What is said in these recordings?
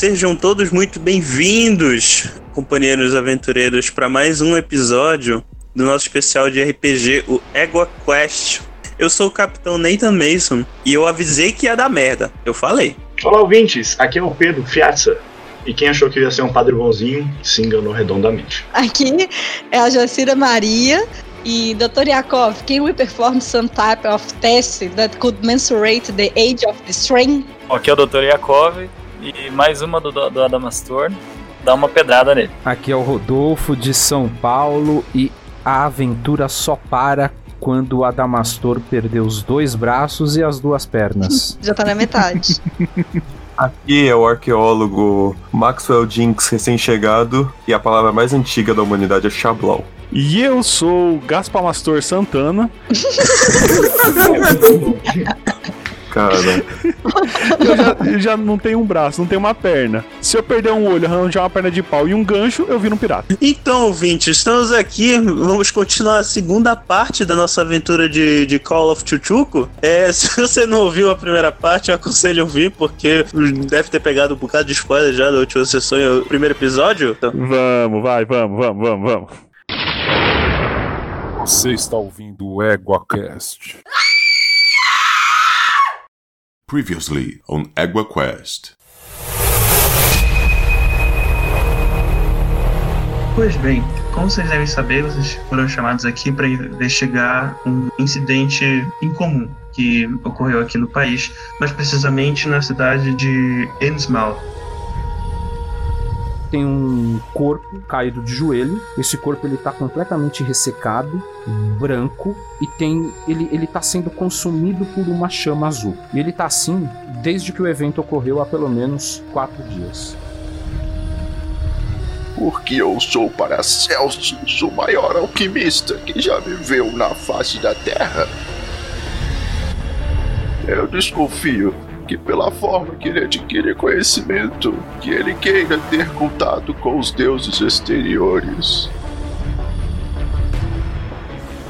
Sejam todos muito bem-vindos, companheiros aventureiros, para mais um episódio do nosso especial de RPG, o Ego Quest. Eu sou o Capitão Nathan Mason e eu avisei que ia dar merda. Eu falei. Olá, ouvintes. Aqui é o Pedro Fiatza. E quem achou que ia ser um padre bonzinho se enganou redondamente. Aqui é a Jacira Maria. E Dr. Yakov, can we perform some type of test that could mensurate the age of the strain? Aqui é o Dr. Yakov e mais uma do, do Adamastor. Dá uma pedrada nele. Aqui é o Rodolfo de São Paulo e a aventura só para quando o Adamastor perdeu os dois braços e as duas pernas. Já tá na metade. Aqui é o arqueólogo Maxwell Jinx recém-chegado e a palavra mais antiga da humanidade é Xablau. E eu sou o Gaspar Mastor Santana. Cara, eu já, eu já, não tenho um braço, não tenho uma perna. Se eu perder um olho, arranjar uma perna de pau e um gancho, eu viro um pirata. Então, ouvinte, estamos aqui. Vamos continuar a segunda parte da nossa aventura de, de Call of Chuchuco. É, se você não ouviu a primeira parte, eu aconselho ouvir, porque deve ter pegado um bocado de spoiler já da última sessão e o primeiro episódio. Então... Vamos, vai, vamos, vamos, vamos, vamos. Você está ouvindo o EguaCast. Previously on EguaQuest. Pois bem, como vocês devem saber, vocês foram chamados aqui para investigar um incidente incomum que ocorreu aqui no país, mais precisamente na cidade de Innsmouth, tem um corpo caído de joelho. Esse corpo ele tá completamente ressecado, branco e tem ele ele tá sendo consumido por uma chama azul. E ele tá assim desde que o evento ocorreu há pelo menos quatro dias. Porque eu sou Paracelsus, o maior alquimista que já viveu na face da Terra. Eu desconfio que pela forma que ele adquire conhecimento, que ele queira ter contato com os deuses exteriores.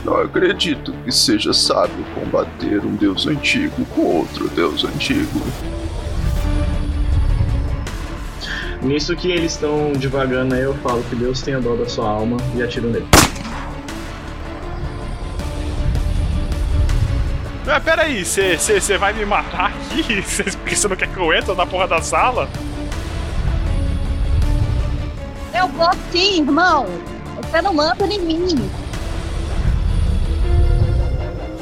Não acredito que seja sábio combater um deus antigo com outro deus antigo. Nisso que eles estão devagando aí, eu falo que Deus tenha dó da sua alma e atiro nele. Ah, peraí, você vai me matar aqui? Cê, porque você não quer que eu entre na porra da sala? Eu vou sim, irmão. Você não manda em mim.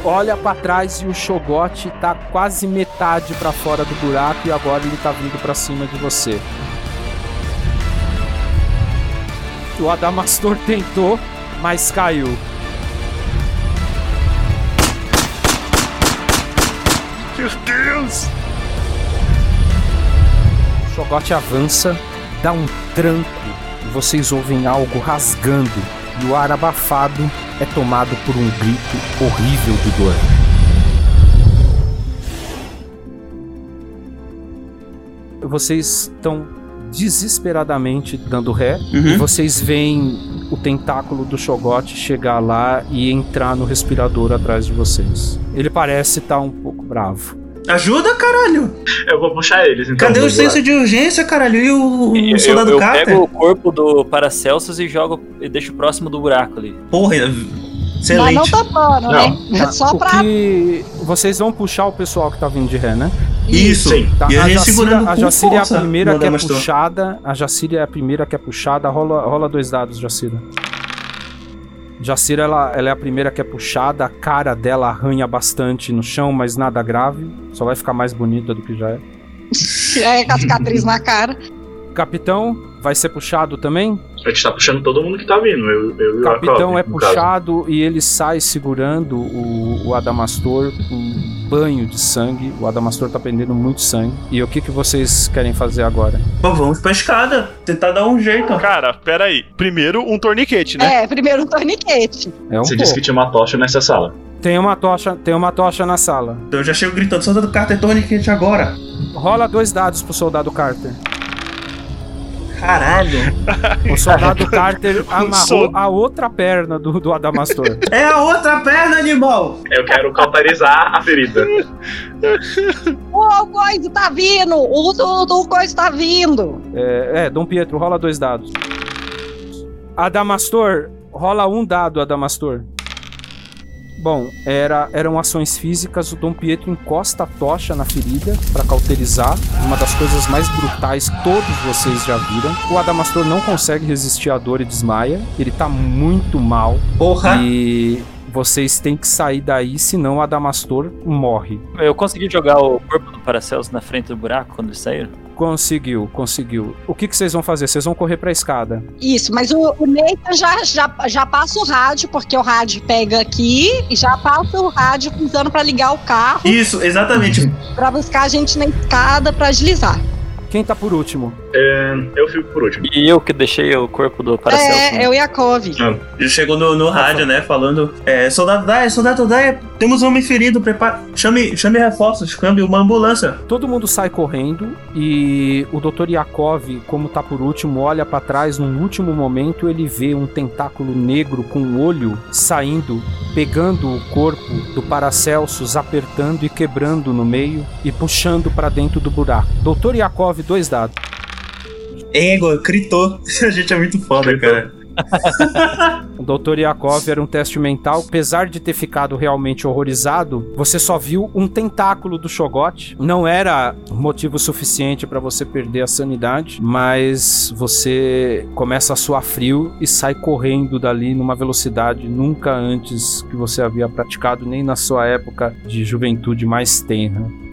Olha para trás e o Shogot tá quase metade para fora do buraco e agora ele tá vindo para cima de você. O Adamastor tentou, mas caiu. Meu Deus! O Shogot avança, dá um tranco e vocês ouvem algo rasgando e o ar abafado é tomado por um grito horrível de dor. Vocês estão desesperadamente dando ré uhum. e vocês veem o tentáculo do Shogot chegar lá e entrar no respirador atrás de vocês. Ele parece estar tá um pouco bravo. Ajuda, caralho! Eu vou puxar eles, então. Cadê o senso de urgência, caralho? E o, o soldado eu, eu Carter? Eu pego o corpo do Paracelsus e jogo e deixo próximo do buraco ali. Porra, excelente. Mas não tá pano, né? É só pra... Que vocês vão puxar o pessoal que tá vindo de ré, né? Isso. Sim. Tá, E a, a gente Jacira, segurando a com Jacira é a primeira que é puxada. A Jacira é a primeira que é puxada. Rola, rola dois dados, Jacira. Jacira, ela, ela é a primeira que é puxada. A cara dela arranha bastante no chão, mas nada grave. Só vai ficar mais bonita do que já é. É, com a cicatriz na cara. Capitão vai ser puxado também? A gente tá puxando todo mundo que tá vindo. Eu, eu e O o capitão é no caso. puxado e ele sai segurando o, o Adamastor com um banho de sangue. O Adamastor tá prendendo muito sangue. E o que, que vocês querem fazer agora? Pô, vamos pra escada. Tentar dar um jeito. Cara, peraí. Primeiro um torniquete, né? É, primeiro um torniquete. É um Você pouco. disse que tinha uma tocha nessa sala. Tem uma tocha, tem uma tocha na sala. Então eu já chego gritando, soldado Carter, torniquete agora. Rola dois dados pro soldado Carter. Caralho. O soldado Carter amarrou a outra perna do, do Adamastor. É a outra perna, animal. Eu quero cauterizar a ferida. O coisa tá vindo! O, o, o coisa tá vindo! É, é, Dom Pietro, rola dois dados. Adamastor, rola um dado, Adamastor. Bom, era, eram ações físicas. O Dom Pietro encosta a tocha na ferida para cauterizar. Uma das coisas mais brutais que todos vocês já viram. O Adamastor não consegue resistir à dor e desmaia. Ele tá muito mal. Porra! E vocês têm que sair daí, senão o Adamastor morre. Eu consegui jogar o corpo do Paracelso na frente do buraco quando eles saíram? Conseguiu, conseguiu. O que, que vocês vão fazer? Vocês vão correr pra escada. Isso, mas o, o Nathan já, já, já passa o rádio, porque o rádio pega aqui e já passa o rádio usando pra ligar o carro. Isso, exatamente. Pra buscar a gente na escada pra agilizar. Quem tá por último? É, eu fico por último. E eu que deixei o corpo do Paracelso. É, né? é o Yakov. Ele chegou no, no rádio, né, falando: é, Soldado Daya, soldado Daya, temos um homem ferido, prepara. Chame, chame reforços, chame uma ambulância. Todo mundo sai correndo e o Dr. Yakov, como tá por último, olha pra trás. Num último momento, ele vê um tentáculo negro com um olho saindo, pegando o corpo do Paracelsus, apertando e quebrando no meio e puxando pra dentro do buraco. Dr. Yakov, dois dados. Ego, gritou. A gente é muito foda, cara. O Dr. Yakov era um teste mental. Apesar de ter ficado realmente horrorizado, você só viu um tentáculo do Shogot. Não era motivo suficiente para você perder a sanidade, mas você começa a suar frio e sai correndo dali numa velocidade nunca antes que você havia praticado, nem na sua época de juventude mais tenra.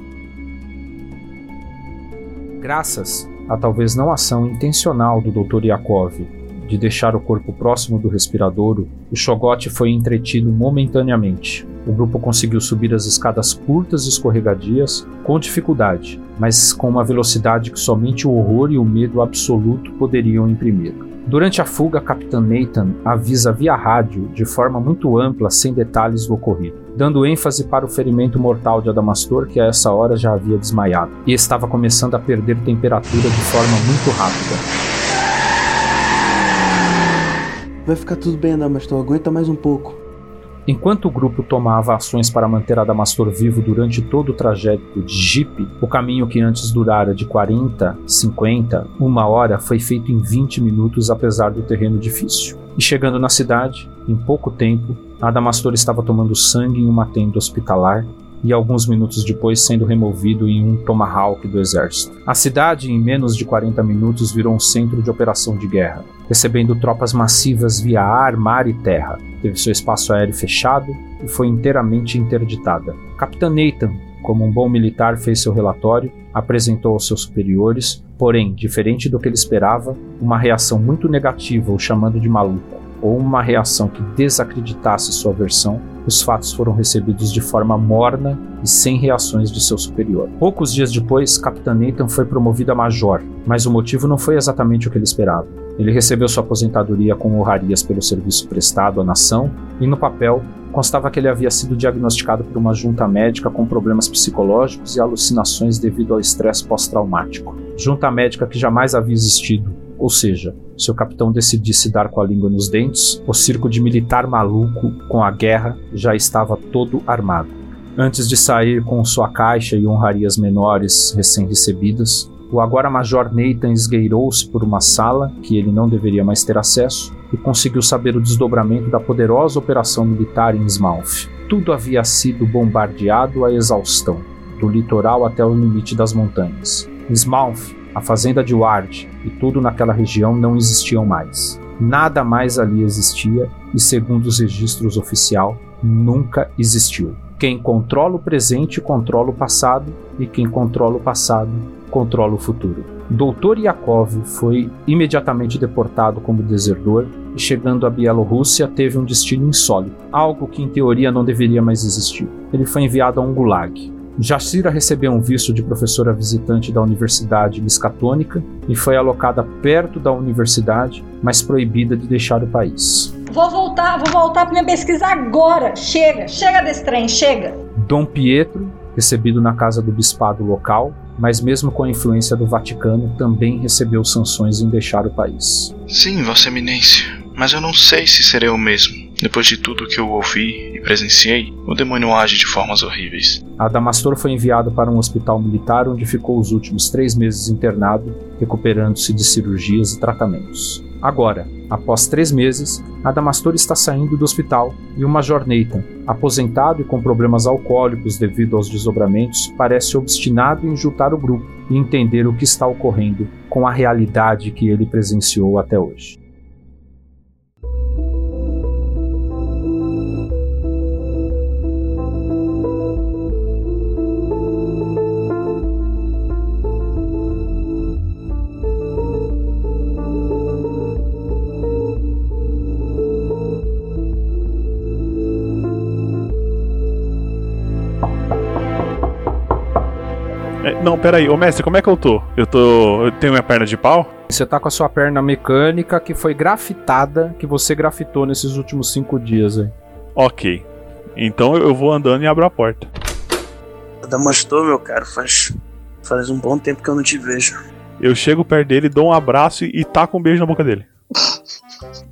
Graças a talvez não ação intencional do Dr. Yakov de deixar o corpo próximo do respiradouro, o Shogot foi entretido momentaneamente. O grupo conseguiu subir as escadas curtas e escorregadias com dificuldade, mas com uma velocidade que somente o horror e o medo absoluto poderiam imprimir. Durante a fuga, Capitã Nathan avisa via rádio, de forma muito ampla, sem detalhes, o ocorrido, dando ênfase para o ferimento mortal de Adamastor, que a essa hora já havia desmaiado e estava começando a perder temperatura de forma muito rápida. Vai ficar tudo bem, Adamastor. Aguenta mais um pouco. Enquanto o grupo tomava ações para manter Adamastor vivo durante todo o trajeto de Jeep, o caminho que antes durara de 40, 50, uma hora foi feito em 20 minutos, apesar do terreno difícil. E chegando na cidade, em pouco tempo, Adamastor estava tomando sangue em uma tenda hospitalar e alguns minutos depois sendo removido em um Tomahawk do exército. A cidade, em menos de 40 minutos, virou um centro de operação de guerra, recebendo tropas massivas via ar, mar e terra. Teve seu espaço aéreo fechado e foi inteiramente interditada. Capitã Nathan, como um bom militar, fez seu relatório, apresentou aos seus superiores, porém, diferente do que ele esperava, uma reação muito negativa o chamando de maluco, ou uma reação que desacreditasse sua versão, os fatos foram recebidos de forma morna e sem reações de seu superior. Poucos dias depois, Capitã Nathan foi promovido a major, mas o motivo não foi exatamente o que ele esperava. Ele recebeu sua aposentadoria com honrarias pelo serviço prestado à nação e no papel constava que ele havia sido diagnosticado por uma junta médica com problemas psicológicos e alucinações devido ao estresse pós-traumático. Junta médica que jamais havia existido, ou seja, se o capitão decidisse dar com a língua nos dentes, o circo de militar maluco com a guerra já estava todo armado. Antes de sair com sua caixa e honrarias menores recém-recebidas, o agora Major Nathan esgueirou-se por uma sala que ele não deveria mais ter acesso e conseguiu saber o desdobramento da poderosa operação militar em Smalf. Tudo havia sido bombardeado à exaustão, do litoral até o limite das montanhas. Smalf, a fazenda de Ward e tudo naquela região não existiam mais. Nada mais ali existia e, segundo os registros oficial, nunca existiu. Quem controla o presente controla o passado e quem controla o passado controla o futuro. Doutor Yakov foi imediatamente deportado como desertor e, chegando à Bielorrússia, teve um destino insólito, algo que em teoria não deveria mais existir. Ele foi enviado a um gulag. Jacira recebeu um visto de professora visitante da Universidade Miskatônica e foi alocada perto da universidade, mas proibida de deixar o país. Vou voltar, vou voltar pra minha pesquisa agora. Chega, chega desse trem, chega. Dom Pietro, recebido na casa do bispado local, mas mesmo com a influência do Vaticano, também recebeu sanções em deixar o país. Sim, Vossa Eminência, mas eu não sei se serei o mesmo. Depois de tudo que eu ouvi e presenciei, o demônio age de formas horríveis. Adamastor foi enviado para um hospital militar onde ficou os últimos três meses internado, recuperando-se de cirurgias e tratamentos. Agora, após três meses, Adamastor está saindo do hospital e o Major Nathan, aposentado e com problemas alcoólicos devido aos desdobramentos, parece obstinado em juntar o grupo e entender o que está ocorrendo com a realidade que ele presenciou até hoje. Não, peraí, ô mestre, como é que eu tô? Eu tô. Eu tenho minha perna de pau? Você tá com a sua perna mecânica que foi grafitada, que você grafitou nesses últimos cinco dias aí. Ok. Então eu vou andando e abro a porta. Adamastor, meu caro, faz, faz um bom tempo que eu não te vejo. Eu chego perto dele, dou um abraço e taco um beijo na boca dele.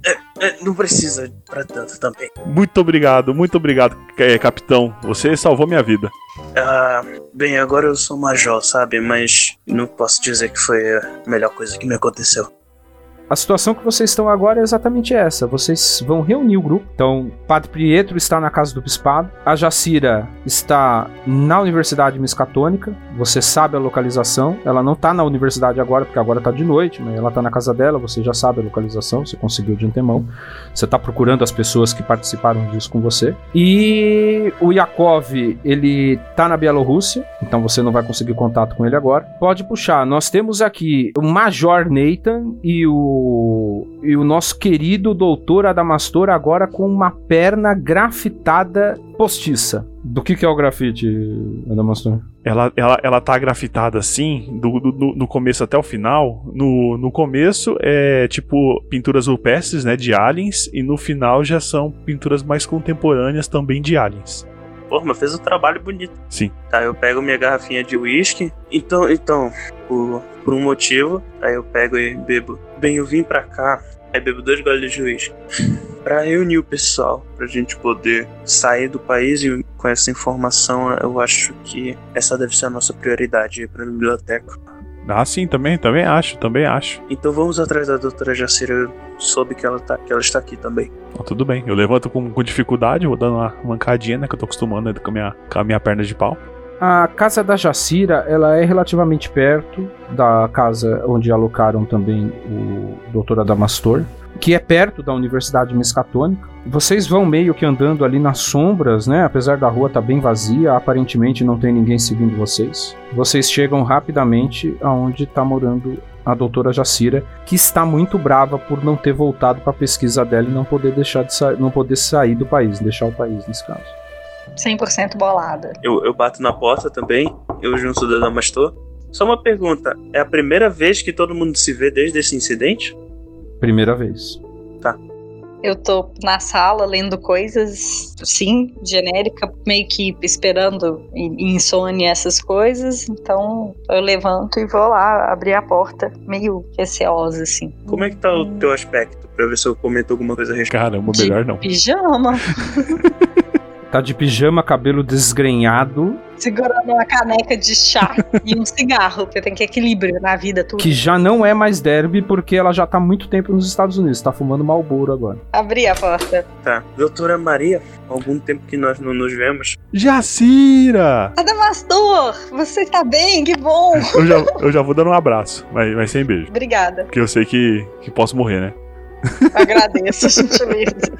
É, não precisa pra tanto também. Muito obrigado, muito obrigado, é, capitão. Você salvou minha vida. Ah, bem, agora eu sou major, sabe? Mas não posso dizer que foi a melhor coisa que me aconteceu. A situação que vocês estão agora é exatamente essa. Vocês vão reunir o grupo. Então, Padre Pietro está na casa do bispado. A Jacira está na Universidade Miscatônica. Você sabe a localização. Ela não está na universidade agora, porque agora está de noite, mas ela está na casa dela. Você já sabe a localização. Você conseguiu de antemão. Você está procurando as pessoas que participaram disso com você. E o Yakov, ele está na Bielorrússia. Então você não vai conseguir contato com ele agora. Pode puxar. Nós temos aqui o Major Nathan e o e o nosso querido doutor Adamastor agora com uma perna grafitada postiça. Do que, que é o grafite, Adamastor? Ela, ela, ela tá grafitada assim, do, do, do começo até o final. No, no começo é tipo pinturas rupestres, né, de aliens, e no final já são pinturas mais contemporâneas também de aliens. Pô, mas fez um trabalho bonito. Sim. Tá, eu pego minha garrafinha de uísque. Então, então, por, por um motivo, aí eu pego e bebo. Bem, eu vim pra cá, aí bebo dois goles de uísque. Pra reunir o pessoal, pra gente poder sair do país e com essa informação, eu acho que essa deve ser a nossa prioridade pra biblioteca. Ah, sim, também, também acho, também acho. Então vamos atrás da doutora Jacira. Eu soube que ela, tá, que ela está aqui também. Ah, tudo bem, eu levanto com, com dificuldade, vou dando uma mancadinha, né? Que eu tô acostumando né, com, a minha, com a minha perna de pau. A casa da Jacira, ela é relativamente perto da casa onde alocaram também o Dr. Adamastor, que é perto da Universidade Miscatônica. Vocês vão meio que andando ali nas sombras, né? Apesar da rua estar tá bem vazia, aparentemente não tem ninguém seguindo vocês. Vocês chegam rapidamente aonde está morando a doutora Jacira, que está muito brava por não ter voltado para a pesquisa dela e não poder deixar de não poder sair do país, deixar o país nesse caso. 100% bolada. Eu, eu bato na porta também, eu junto da Damastor. Só uma pergunta: é a primeira vez que todo mundo se vê desde esse incidente? Primeira vez. Tá. Eu tô na sala lendo coisas, sim, genérica, meio que esperando insônia essas coisas. Então eu levanto e vou lá abrir a porta, meio receosa, assim. Como é que tá o teu aspecto? Pra ver se eu comento alguma coisa a respeito. Caramba, melhor não. Pijama. Tá de pijama, cabelo desgrenhado. Segurando uma caneca de chá e um cigarro, porque tem que equilíbrio na vida tudo. Que já não é mais derby, porque ela já tá há muito tempo nos Estados Unidos. Tá fumando Malboro agora. Abri a porta. Tá. Doutora Maria, algum tempo que nós não nos vemos. Jacira! Adamastor, você tá bem? Que bom! Eu já, eu já vou dando um abraço, mas, mas sem beijo. Obrigada. Porque eu sei que, que posso morrer, né? Agradeço, gentileza.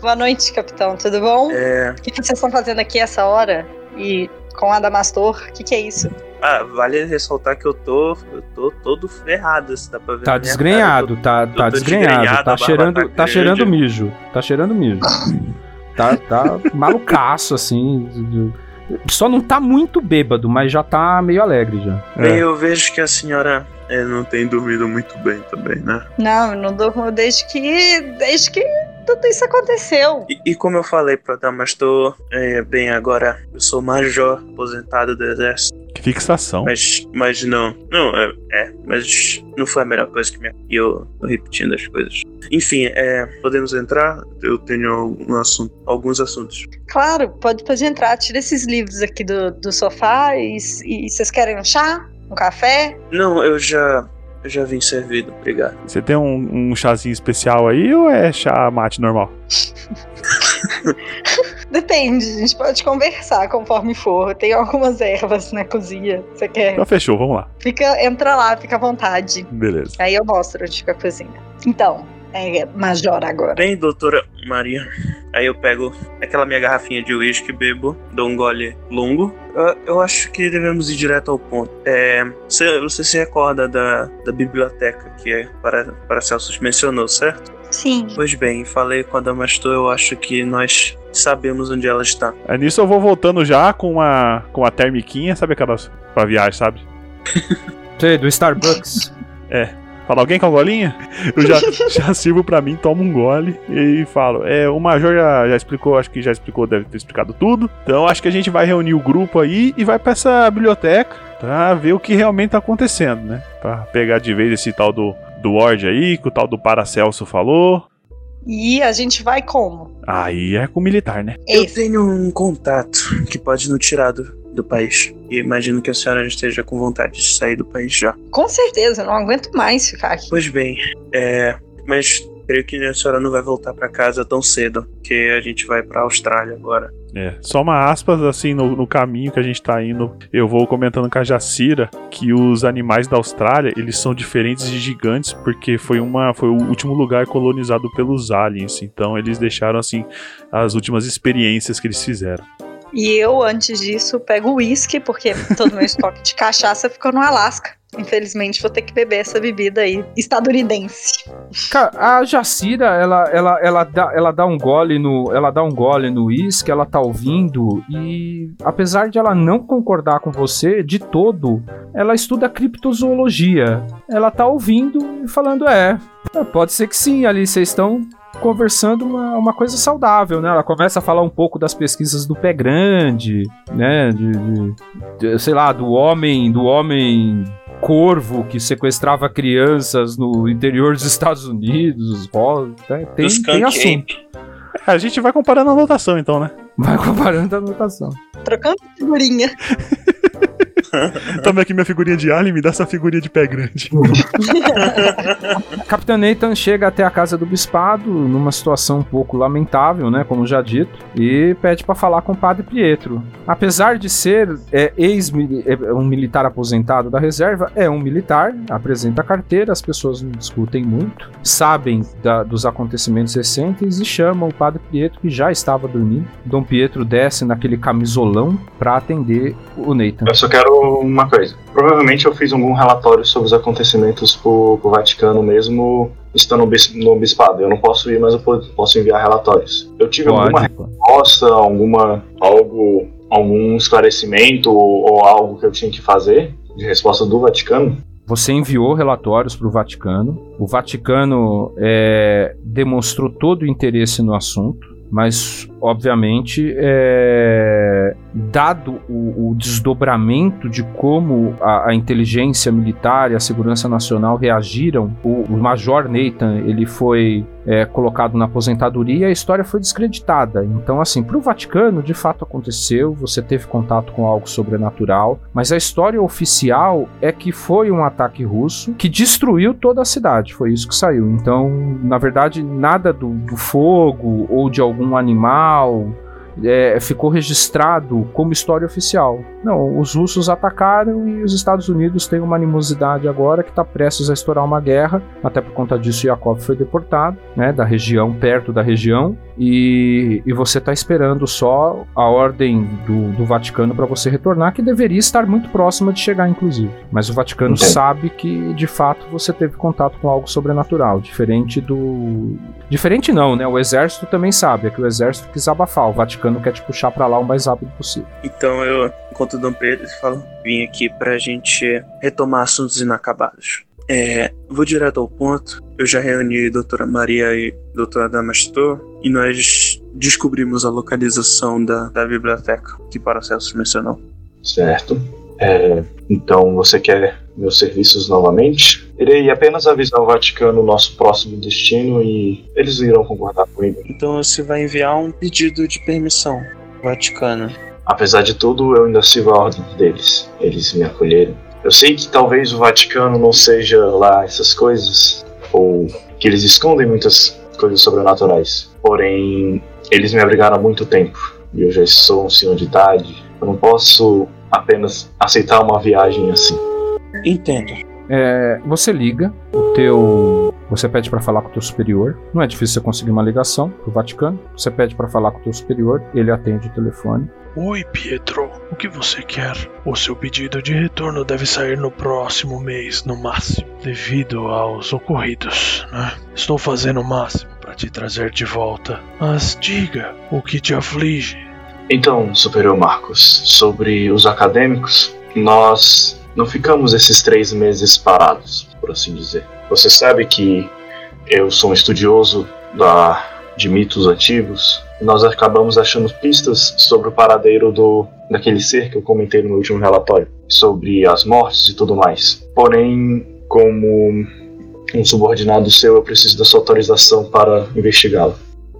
Boa noite, capitão. Tudo bom? É. O que vocês estão fazendo aqui essa hora? E com a Adamastor? O que, que é isso? Ah, vale ressaltar que eu tô, eu tô todo ferrado, se dá pra ver. Tá desgrenhado, tá, tá desgrenhado, tá cheirando, tá, cheirando mijo, tá cheirando mijo. tá, tá malucaço, assim. Só não tá muito bêbado, mas já tá meio alegre já. Bem, é. eu vejo que a senhora é, não tem dormido muito bem também, né? Não, eu não durmo desde que. desde que tudo isso aconteceu. E, e como eu falei pra Damastor, é, bem, agora eu sou major aposentado do exército. Que fixação. Mas, mas não. Não, é, é, mas não foi a melhor coisa que me. E eu tô repetindo as coisas. Enfim, é, podemos entrar? Eu tenho algum assunto, alguns assuntos. Claro, pode, pode entrar. Tira esses livros aqui do, do sofá e, e vocês querem um chá? Um café? Não, eu já. Eu já vim servido, obrigado. Você tem um, um chazinho especial aí ou é chá mate normal? Depende, a gente pode conversar conforme for. Tem algumas ervas na cozinha. Você quer? Então fechou, vamos lá. Fica, entra lá, fica à vontade. Beleza. Aí eu mostro onde fica a cozinha. Então, é Major agora. Bem, doutora Maria. Aí eu pego aquela minha garrafinha de uísque, bebo, dou um gole longo. Eu, eu acho que devemos ir direto ao ponto. É, você, você se recorda da, da biblioteca que é para, para Celso mencionou, certo? Sim. Pois bem, falei com a Damastor, eu acho que nós sabemos onde ela está. É nisso eu vou voltando já com a, com a termiquinha, sabe aquelas pra viagem, sabe? Sei, do Starbucks. É. Fala, alguém com a golinha? Eu já, já sirvo pra mim, tomo um gole e falo. É, o Major já, já explicou, acho que já explicou, deve ter explicado tudo. Então acho que a gente vai reunir o grupo aí e vai pra essa biblioteca pra ver o que realmente tá acontecendo, né? Pra pegar de vez esse tal do, do Ward aí, que o tal do Paracelso falou. E a gente vai como? Aí é com o militar, né? Eu tenho um contato que pode nos tirar do, do país. E imagino que a senhora esteja com vontade de sair do país já. Com certeza, não aguento mais ficar aqui. Pois bem, é. Mas creio que a senhora não vai voltar para casa tão cedo, que a gente vai pra Austrália agora. É, só uma aspas assim no, no, caminho que a gente tá indo. Eu vou comentando com a Jacira que os animais da Austrália, eles são diferentes de gigantes porque foi uma foi o último lugar colonizado pelos aliens. Então eles deixaram assim as últimas experiências que eles fizeram. E eu, antes disso, pego uísque, porque todo meu estoque de cachaça ficou no Alasca. Infelizmente, vou ter que beber essa bebida aí, estadunidense. Cara, a Jacira, ela, ela, ela, dá, ela dá um gole no. Ela dá um gole no uísque, ela tá ouvindo, e apesar de ela não concordar com você de todo, ela estuda criptozoologia. Ela tá ouvindo e falando, é. Pode ser que sim, ali vocês estão conversando uma, uma coisa saudável, né? Ela começa a falar um pouco das pesquisas do pé grande, né? De, de, de, sei lá, do homem, do homem corvo que sequestrava crianças no interior dos Estados Unidos. Né? Tem, tem assunto. É, a gente vai comparando a anotação, então, né? Vai comparando a anotação. Trocando figurinha. Toma aqui minha figurinha de alien, me dá essa figurinha de pé grande. Capitão Nathan chega até a casa do bispado numa situação um pouco lamentável, né, como já dito, e pede para falar com o padre Pietro. Apesar de ser é, ex é, um militar aposentado da reserva, é um militar, apresenta a carteira, as pessoas não discutem muito, sabem da, dos acontecimentos recentes e chamam o padre Pietro que já estava dormindo. Dom Pietro desce naquele camisolão para atender o Nathan. Eu só quero uma coisa. Provavelmente eu fiz algum relatório sobre os acontecimentos pro, pro Vaticano mesmo estando no, bis, no bispado. Eu não posso ir, mas eu posso enviar relatórios. Eu tive Pode, alguma resposta, alguma algo, algum esclarecimento ou, ou algo que eu tinha que fazer de resposta do Vaticano? Você enviou relatórios para o Vaticano. O Vaticano é, demonstrou todo o interesse no assunto, mas obviamente é, dado o, o, desdobramento de como a, a, inteligência militar e a segurança nacional reagiram, o, o Major Nathan ele foi é, colocado na aposentadoria e a história foi descreditada. Então, assim, para o Vaticano, de fato aconteceu, você teve contato com algo sobrenatural, mas a história oficial é que foi um ataque russo que destruiu toda a cidade. Foi isso que saiu. Então, na verdade, nada do, do fogo ou de algum animal é, ficou registrado como história oficial. Não, os russos atacaram e os Estados Unidos têm uma animosidade agora que está prestes a estourar uma guerra. Até por conta disso, Yakov foi deportado, né, da região, perto da região, e, e você está esperando só a ordem do, do Vaticano para você retornar, que deveria estar muito próxima de chegar, inclusive. Mas o Vaticano Entendi. sabe que de fato você teve contato com algo sobrenatural, diferente do. Diferente não, né? O exército também sabe, é que o exército quis abafar, o Vaticano quer te puxar para lá o mais rápido possível. Então eu, enquanto o Dom Pedro fala, vim aqui pra gente retomar assuntos inacabados. É, vou direto ao ponto. Eu já reuni a doutora Maria e a doutora Damastor e nós descobrimos a localização da, da biblioteca que Paracelso mencionou. Certo. É, então você quer meus serviços novamente? Irei apenas avisar o Vaticano o nosso próximo destino e eles irão concordar comigo. Então você vai enviar um pedido de permissão ao Vaticano. Apesar de tudo, eu ainda sigo a ordem deles. Eles me acolheram. Eu sei que talvez o Vaticano não seja lá essas coisas, ou que eles escondem muitas coisas sobrenaturais. Porém, eles me abrigaram há muito tempo e eu já sou um senhor de idade. Eu não posso apenas aceitar uma viagem assim. Entendo. É, você liga, o teu. Você pede para falar com o teu superior. Não é difícil você conseguir uma ligação pro Vaticano. Você pede para falar com o teu superior, ele atende o telefone. Oi, Pietro. O que você quer? O seu pedido de retorno deve sair no próximo mês, no máximo, devido aos ocorridos, né? Estou fazendo o máximo para te trazer de volta. Mas diga o que te aflige. Então, Superior Marcos, sobre os acadêmicos, nós não ficamos esses três meses parados, por assim dizer. Você sabe que eu sou um estudioso da, de mitos antigos. Nós acabamos achando pistas sobre o paradeiro do daquele ser que eu comentei no último relatório, sobre as mortes e tudo mais. Porém, como um subordinado seu, eu preciso da sua autorização para investigá-lo.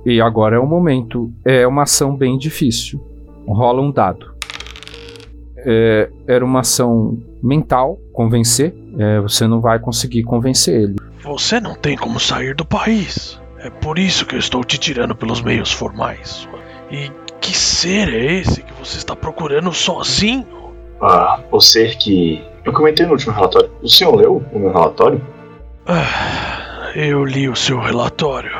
E agora é o momento. É uma ação bem difícil. Rola um dado. É, era uma ação mental, convencer. É, você não vai conseguir convencer ele. Você não tem como sair do país. É por isso que eu estou te tirando pelos meios formais. E que ser é esse que você está procurando sozinho? Ah, o ser que. Eu comentei no último relatório. O senhor leu o meu relatório? Ah, eu li o seu relatório,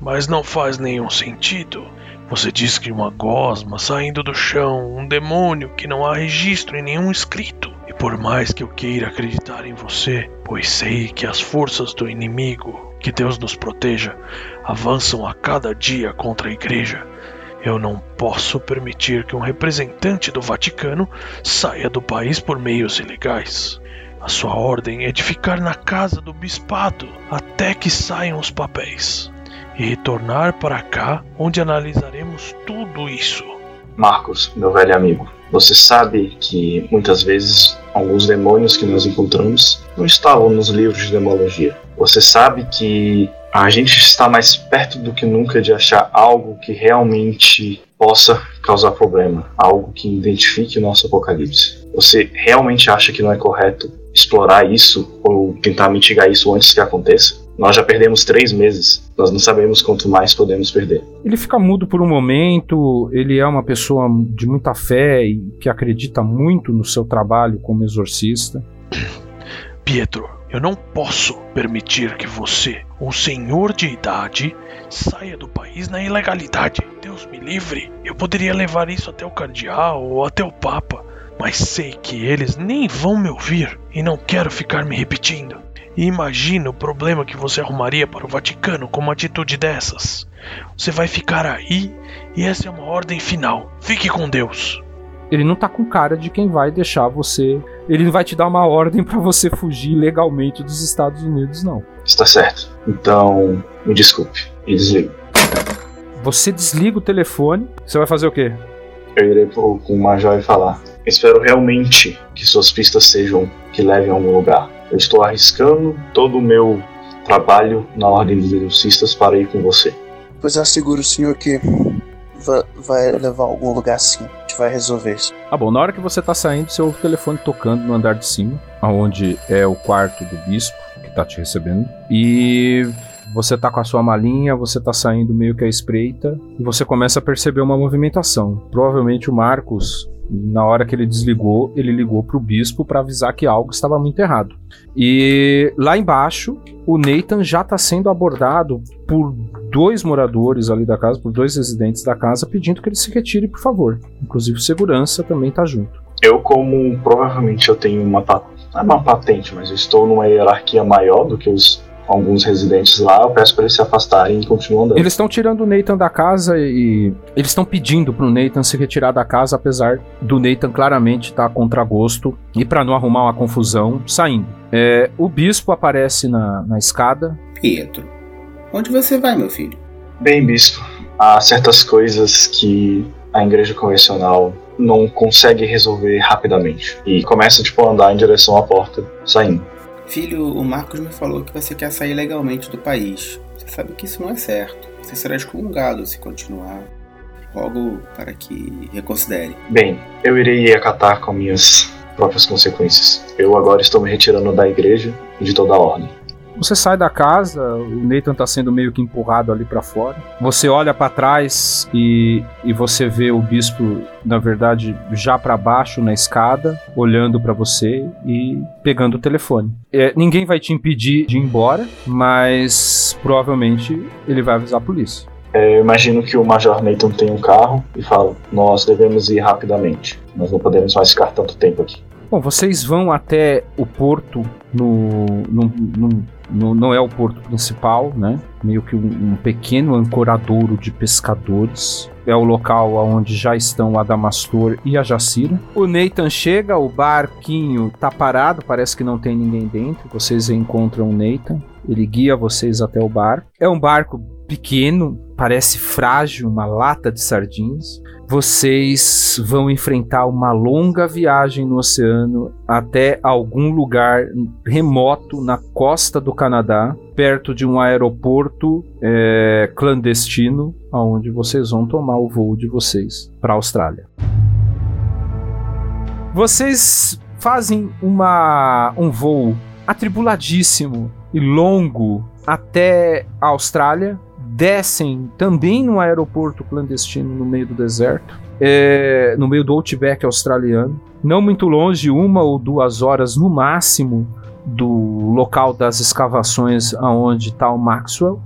mas não faz nenhum sentido. Você diz que uma gosma saindo do chão, um demônio que não há registro em nenhum escrito. E por mais que eu queira acreditar em você, pois sei que as forças do inimigo, que Deus nos proteja, avançam a cada dia contra a igreja, eu não posso permitir que um representante do Vaticano saia do país por meios ilegais. A sua ordem é de ficar na casa do bispado até que saiam os papéis e retornar para cá, onde analisaremos tudo isso. Marcos, meu velho amigo, você sabe que muitas vezes alguns demônios que nós encontramos não estavam nos livros de demologia. Você sabe que a gente está mais perto do que nunca de achar algo que realmente possa causar problema, algo que identifique o nosso apocalipse. Você realmente acha que não é correto explorar isso ou tentar mitigar isso antes que aconteça? Nós já perdemos três meses. Nós não sabemos quanto mais podemos perder. Ele fica mudo por um momento. Ele é uma pessoa de muita fé e que acredita muito no seu trabalho como exorcista. Pietro, eu não posso permitir que você, um senhor de idade, saia do país na ilegalidade. Deus me livre. Eu poderia levar isso até o cardeal ou até o papa, mas sei que eles nem vão me ouvir e não quero ficar me repetindo. E imagina o problema que você arrumaria para o Vaticano com uma atitude dessas. Você vai ficar aí e essa é uma ordem final. Fique com Deus. Ele não tá com cara de quem vai deixar você. Ele não vai te dar uma ordem para você fugir legalmente dos Estados Unidos, não. Está certo. Então, me desculpe. E desligo. Você desliga o telefone. Você vai fazer o quê? Eu irei com o Major e falar. Espero realmente que suas pistas sejam que levem a algum lugar. Eu estou arriscando todo o meu trabalho na Ordem dos Exorcistas para ir com você. Pois asseguro o senhor que va- vai levar a algum lugar sim. A gente vai resolver isso. Ah, bom, na hora que você tá saindo, você ouve o telefone tocando no andar de cima, aonde é o quarto do bispo que tá te recebendo. E você tá com a sua malinha, você tá saindo meio que à espreita, e você começa a perceber uma movimentação. Provavelmente o Marcos, na hora que ele desligou, ele ligou pro bispo para avisar que algo estava muito errado. E lá embaixo, o Nathan já tá sendo abordado por dois moradores ali da casa, por dois residentes da casa, pedindo que ele se retire, por favor. Inclusive o segurança também tá junto. Eu, como provavelmente eu tenho uma, não é uma patente, mas eu estou numa hierarquia maior do que os alguns residentes lá, eu peço para eles se afastarem e continuam andando. Eles estão tirando o Nathan da casa e eles estão pedindo pro Nathan se retirar da casa, apesar do Nathan claramente estar contra gosto e para não arrumar uma confusão, saindo. É, o bispo aparece na, na escada. Pietro, onde você vai, meu filho? Bem, bispo, há certas coisas que a igreja convencional não consegue resolver rapidamente. E começa, tipo, a andar em direção à porta, saindo. Filho, o Marcos me falou que você quer sair legalmente do país. Você sabe que isso não é certo. Você será excomungado se continuar. Logo para que reconsidere. Bem, eu irei acatar com minhas próprias consequências. Eu agora estou me retirando da igreja e de toda a ordem. Você sai da casa, o Nathan tá sendo meio que empurrado ali para fora. Você olha para trás e, e você vê o bispo, na verdade, já para baixo na escada, olhando para você e pegando o telefone. É, ninguém vai te impedir de ir embora, mas provavelmente ele vai avisar a polícia. É, eu imagino que o Major Nathan tem um carro e fala: Nós devemos ir rapidamente. Nós não podemos mais ficar tanto tempo aqui. Bom, vocês vão até o porto no, no, no, no não é o porto principal, né? Meio que um, um, pequeno ancoradouro de pescadores. É o local onde já estão o Adamastor e a Jacira. O Nathan chega, o barquinho tá parado, parece que não tem ninguém dentro. Vocês encontram o Nathan. Ele guia vocês até o bar. É um barco pequeno, parece frágil, uma lata de sardinhas. Vocês vão enfrentar uma longa viagem no oceano até algum lugar remoto na costa do Canadá, perto de um aeroporto é, clandestino, aonde vocês vão tomar o voo de vocês para a Austrália. Vocês fazem uma, um voo atribuladíssimo e longo até a Austrália, descem também num aeroporto clandestino no meio do deserto, é, no meio do outback australiano, não muito longe, uma ou duas horas no máximo do local das escavações aonde está o Maxwell.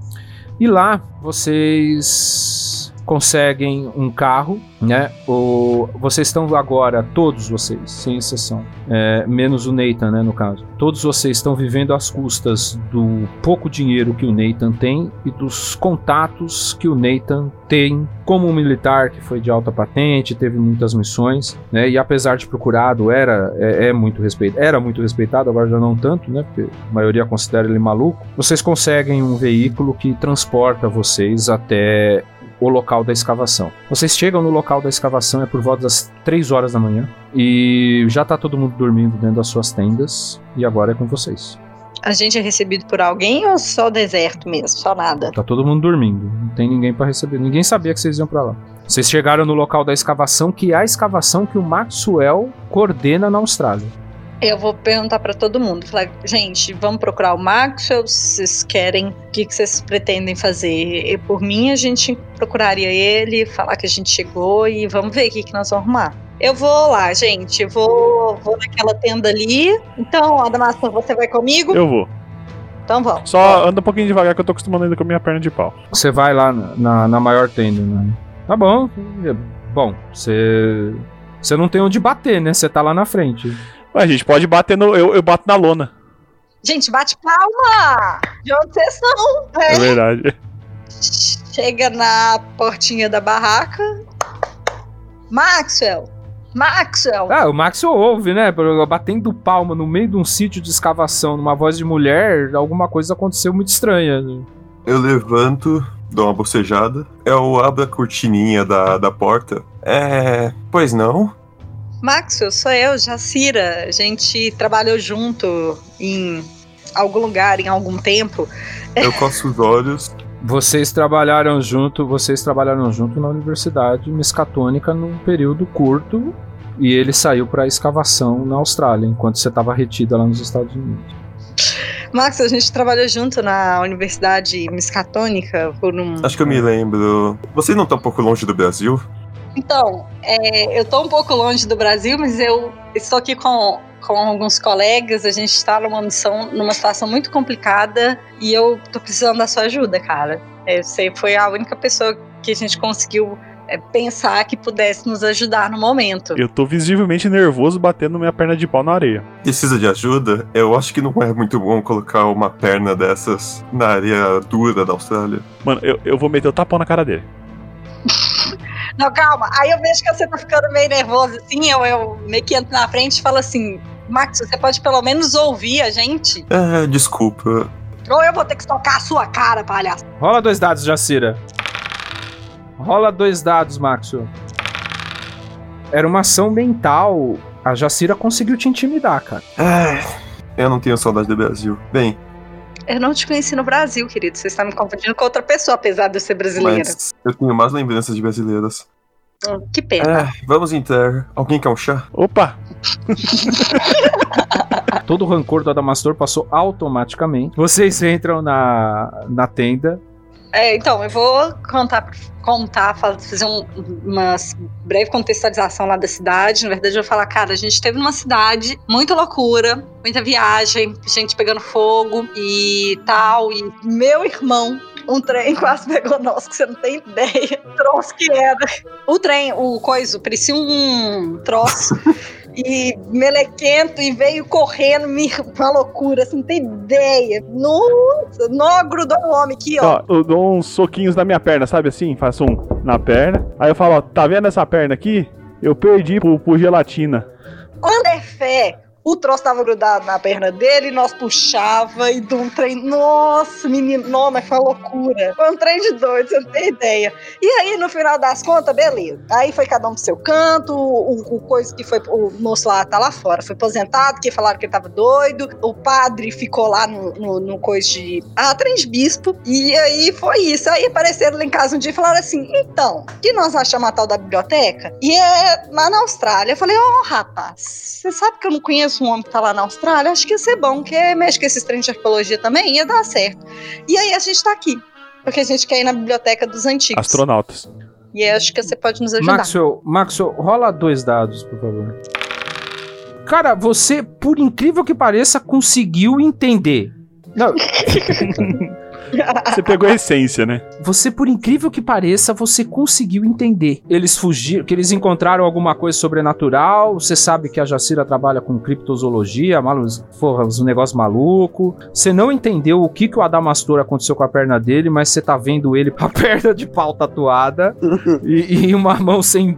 E lá vocês conseguem um carro, né? O, vocês estão agora, todos vocês, sem exceção, é, menos o Nathan, né? No caso, todos vocês estão vivendo às custas do pouco dinheiro que o Nathan tem e dos contatos que o Nathan tem como um militar que foi de alta patente, teve muitas missões, né? E apesar de procurado, era é, é muito respeitado, era muito respeitado, agora já não tanto, né? Porque a maioria considera ele maluco. Vocês conseguem um veículo que transporta vocês até o local da escavação. Vocês chegam no local da escavação é por volta das 3 horas da manhã e já tá todo mundo dormindo dentro das suas tendas e agora é com vocês. A gente é recebido por alguém ou só deserto mesmo, só nada? Tá todo mundo dormindo, não tem ninguém para receber. Ninguém sabia que vocês iam para lá. Vocês chegaram no local da escavação, que é a escavação que o Maxwell coordena na Austrália. Eu vou perguntar para todo mundo. Falar, gente, vamos procurar o Maxwell. Vocês querem? O que, que vocês pretendem fazer? E por mim, a gente procuraria ele, falar que a gente chegou e vamos ver o que, que nós vamos arrumar. Eu vou lá, gente. Vou, vou naquela tenda ali. Então, Adamastor, você vai comigo? Eu vou. Então vamos. Só anda um pouquinho devagar que eu tô acostumando ainda com a minha perna de pau. Você vai lá na, na, na maior tenda, né? Tá bom. Bom, você. Você não tem onde bater, né? Você tá lá na frente. Ué, a gente pode bater no. Eu, eu bato na lona. Gente, bate palma! De onde vocês estão? É verdade. Chega na portinha da barraca. Maxwell! Maxwell! Ah, o Maxwell ouve, né? Batendo palma no meio de um sítio de escavação, numa voz de mulher, alguma coisa aconteceu muito estranha. né? Eu levanto, dou uma bocejada. Eu abro a cortininha da, da porta. É. Pois não? Maxwell, sou eu, Jacira. A gente trabalhou junto em algum lugar, em algum tempo. Eu coço os olhos. Vocês trabalharam junto, vocês trabalharam junto na Universidade Miskatônica num período curto e ele saiu para escavação na Austrália, enquanto você estava retida lá nos Estados Unidos. Max, a gente trabalhou junto na Universidade Miskatônica por um. Acho que eu me lembro. Você não tá um pouco longe do Brasil? Então, é, eu tô um pouco longe do Brasil, mas eu estou aqui com, com alguns colegas. A gente está numa missão, numa situação muito complicada e eu tô precisando da sua ajuda, cara. É, você foi a única pessoa que a gente conseguiu é, pensar que pudesse nos ajudar no momento. Eu tô visivelmente nervoso batendo minha perna de pau na areia. Precisa de ajuda? Eu acho que não é muito bom colocar uma perna dessas na areia dura da Austrália. Mano, eu, eu vou meter o tapão na cara dele. Não, calma. Aí eu vejo que você tá ficando meio nervoso assim, eu, eu meio que entro na frente e falo assim: Max, você pode pelo menos ouvir a gente? É, desculpa. Ou eu vou ter que tocar a sua cara, palhaço. Rola dois dados, Jacira. Rola dois dados, Maxwell. Era uma ação mental. A Jacira conseguiu te intimidar, cara. Ai, eu não tenho saudade do Brasil. Bem, Eu não te conheci no Brasil, querido. Você está me confundindo com outra pessoa, apesar de eu ser brasileira. mas eu tenho mais lembranças de brasileiras. Hum, que pena. É, vamos entrar. Alguém quer um chá? Opa! Todo o rancor do Adamastor passou automaticamente. Vocês entram na, na tenda. É, então, eu vou contar, contar fa- fazer um- uma breve contextualização lá da cidade. Na verdade, eu vou falar, cara, a gente esteve numa cidade, muita loucura, muita viagem, gente pegando fogo e tal. E meu irmão, um trem quase pegou nós, que você não tem ideia. Troço que era. O trem, o coiso, parecia um troço. E melequento e veio correndo, me- uma loucura, você não tem ideia. Nossa, não grudou um homem aqui, ó. Ó, eu dou uns soquinhos na minha perna, sabe assim? Faço um na perna. Aí eu falo, ó, tá vendo essa perna aqui? Eu perdi pro gelatina. Quando é fé, o troço tava grudado na perna dele, nós puxava e de um trem. Nossa, menino, não, mas foi uma loucura. Foi um trem de doido, você não tem ideia. E aí, no final das contas, beleza. Aí foi cada um pro seu canto, o, o coisa que foi. O moço lá tá lá fora, foi aposentado, que falaram que ele tava doido. O padre ficou lá no, no, no coisa de. Ah, trem de bispo. E aí foi isso. Aí apareceram lá em casa um dia e falaram assim: então, que nós achamos a tal da biblioteca? E é lá na Austrália. Eu falei: ô rapaz, você sabe que eu não conheço um homem que tá lá na Austrália? Acho que ia ser bom, que é, mexe com esses trem de arqueologia também, ia dar certo. E aí a gente tá aqui. Porque a gente quer ir na biblioteca dos antigos. Astronautas. E aí acho que você pode nos ajudar. Maxwell, Maxwell, rola dois dados, por favor. Cara, você, por incrível que pareça, conseguiu entender. Não. Você pegou a essência, né? Você, por incrível que pareça, você conseguiu entender. Eles fugiram, que eles encontraram alguma coisa sobrenatural. Você sabe que a Jacira trabalha com criptozoologia, malu, porra, uns negócios maluco. Você não entendeu o que, que o Adamastor aconteceu com a perna dele, mas você tá vendo ele com a perna de pau tatuada e, e uma mão sem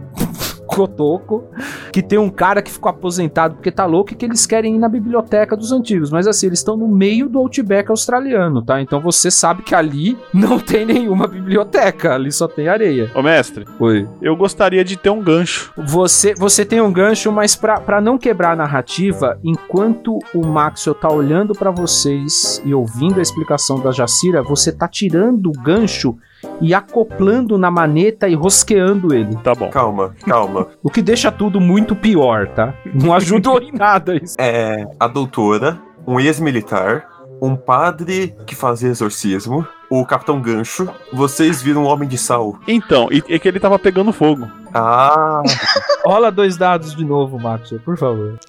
cotoco, que tem um cara que ficou aposentado porque tá louco e que eles querem ir na biblioteca dos antigos. Mas assim, eles estão no meio do Outback australiano, tá? Então você sabe que ali não tem nenhuma biblioteca, ali só tem areia. Ô, mestre. Oi. Eu gostaria de ter um gancho. Você, você tem um gancho, mas pra, pra não quebrar a narrativa, enquanto o Maxwell tá olhando pra vocês e ouvindo a explicação da Jacira, você tá tirando o gancho e acoplando na maneta e rosqueando ele. Tá bom. Calma, calma. O que deixa tudo muito pior, tá? Não ajudou em nada isso. É a doutora, um ex-militar, um padre que fazia exorcismo, o Capitão Gancho. Vocês viram um homem de sal. Então, e, e que ele tava pegando fogo. Ah, Rola dois dados de novo, Maxwell, por favor.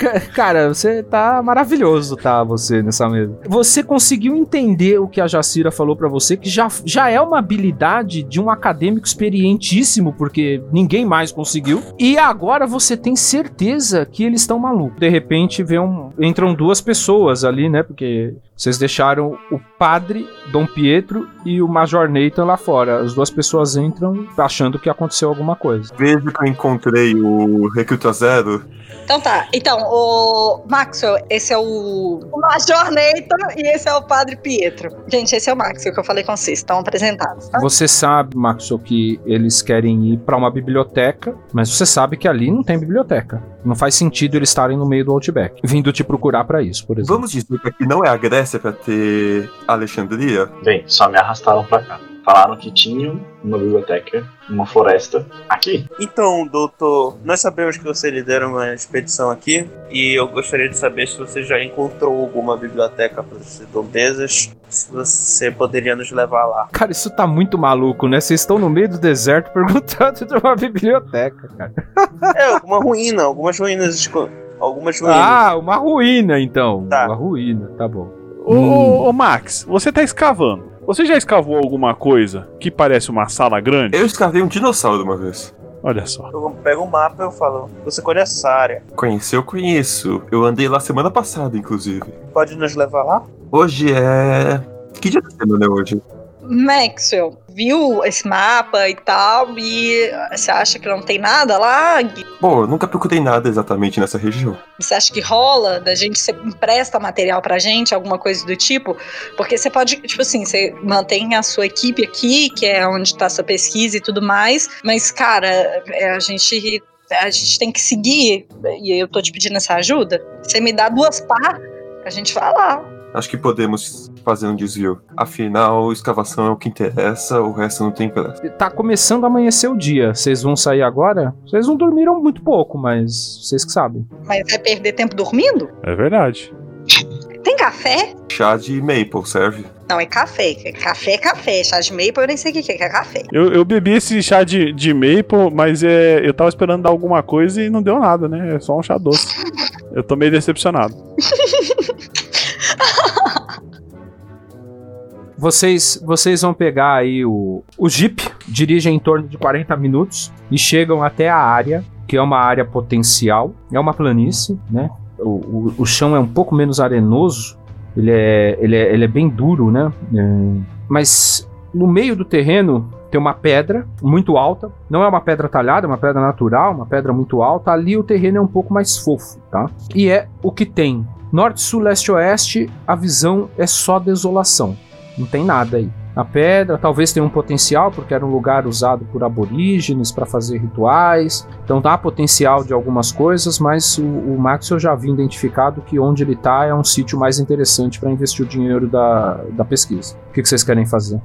Ca- Cara, você tá maravilhoso, tá? Você nessa mesa. Você conseguiu entender o que a Jacira falou pra você, que já, já é uma habilidade de um acadêmico experientíssimo, porque ninguém mais conseguiu. E agora você tem certeza que eles estão malucos. De repente, vê um, entram duas pessoas ali, né? Porque vocês deixaram o padre Dom Pietro e o Major Nathan lá fora. As duas pessoas entram achando que aconteceu alguma coisa. vejo que eu encontrei o Recruta Zero. Então tá. Então, o Maxwell, esse é o, o Major Nathan e esse é o Padre Pietro. Gente, esse é o Maxwell que eu falei com vocês. Estão apresentados, tá? Você sabe, Maxwell, que eles querem ir pra uma biblioteca, mas você sabe que ali não tem biblioteca. Não faz sentido eles estarem no meio do Outback, vindo te procurar pra isso, por exemplo. Vamos dizer que aqui não é a Grécia pra ter Alexandria? Bem, só me arrastaram pra cá. Falaram que tinham uma biblioteca, uma floresta aqui. Então, doutor, nós sabemos que você lidera uma expedição aqui e eu gostaria de saber se você já encontrou alguma biblioteca para as redondezas, se você poderia nos levar lá. Cara, isso tá muito maluco, né? Vocês estão no meio do deserto perguntando de uma biblioteca, cara. É, alguma ruína, algumas ruínas, algumas ruínas. Ah, uma ruína, então. Tá. Uma ruína, tá bom. Ô, ô, ô, Max, você tá escavando. Você já escavou alguma coisa que parece uma sala grande? Eu escavei um dinossauro uma vez. Olha só. Eu pego um mapa e eu falo, você conhece essa área, Conhecer eu conheço. Eu andei lá semana passada, inclusive. pode nos levar lá? Hoje é. Que dia da semana é hoje? Maxwell, viu esse mapa e tal, e você acha que não tem nada lá? Bom, eu nunca procurei nada exatamente nessa região. Você acha que rola da gente, você empresta material pra gente, alguma coisa do tipo? Porque você pode, tipo assim, você mantém a sua equipe aqui, que é onde tá a sua pesquisa e tudo mais, mas, cara, é, a gente. A gente tem que seguir, e eu tô te pedindo essa ajuda. Você me dá duas pá, a gente vai lá. Acho que podemos fazer um desvio. Afinal, escavação é o que interessa, o resto não tem pressa. Tá começando a amanhecer o dia. Vocês vão sair agora? Vocês não dormiram muito pouco, mas vocês que sabem. Mas vai perder tempo dormindo? É verdade. Tem café? Chá de maple serve. Não, é café. Café é café. Chá de maple eu nem sei o que é, que é café. Eu, eu bebi esse chá de, de maple, mas é, eu tava esperando dar alguma coisa e não deu nada, né? É só um chá doce. Eu tô meio decepcionado. Vocês, vocês vão pegar aí o, o Jeep, dirigem em torno de 40 minutos e chegam até a área, que é uma área potencial. É uma planície, né? O, o, o chão é um pouco menos arenoso, ele é, ele é, ele é bem duro, né? É, mas no meio do terreno tem uma pedra muito alta. Não é uma pedra talhada, é uma pedra natural, uma pedra muito alta. Ali o terreno é um pouco mais fofo, tá? E é o que tem. Norte, sul, leste, oeste, a visão é só desolação. Não tem nada aí. A pedra talvez tenha um potencial, porque era um lugar usado por aborígenes para fazer rituais. Então dá potencial de algumas coisas, mas o, o Maxwell já havia identificado que onde ele está é um sítio mais interessante para investir o dinheiro da, da pesquisa. O que, que vocês querem fazer?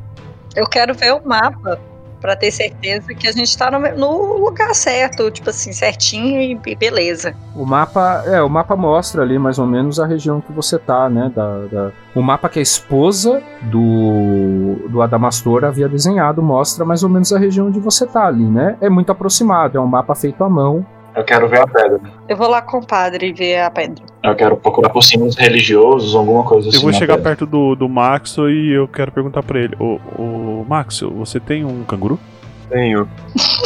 Eu quero ver o mapa pra ter certeza que a gente tá no, no lugar certo, tipo assim, certinho e, e beleza. O mapa, é, o mapa mostra ali mais ou menos a região que você tá, né? Da, da- o mapa que a esposa do, do Adamastor havia desenhado mostra mais ou menos a região onde você tá ali, né? É muito aproximado, é um mapa feito à mão. Eu quero ver a pedra. Eu vou lá com o padre ver a pedra. Eu quero procurar por símbolos religiosos, alguma coisa assim. Eu vou na chegar pedra. perto do, do Maxo e eu quero perguntar pra ele: Ô, ô Maxo, você tem um canguru? Tenho.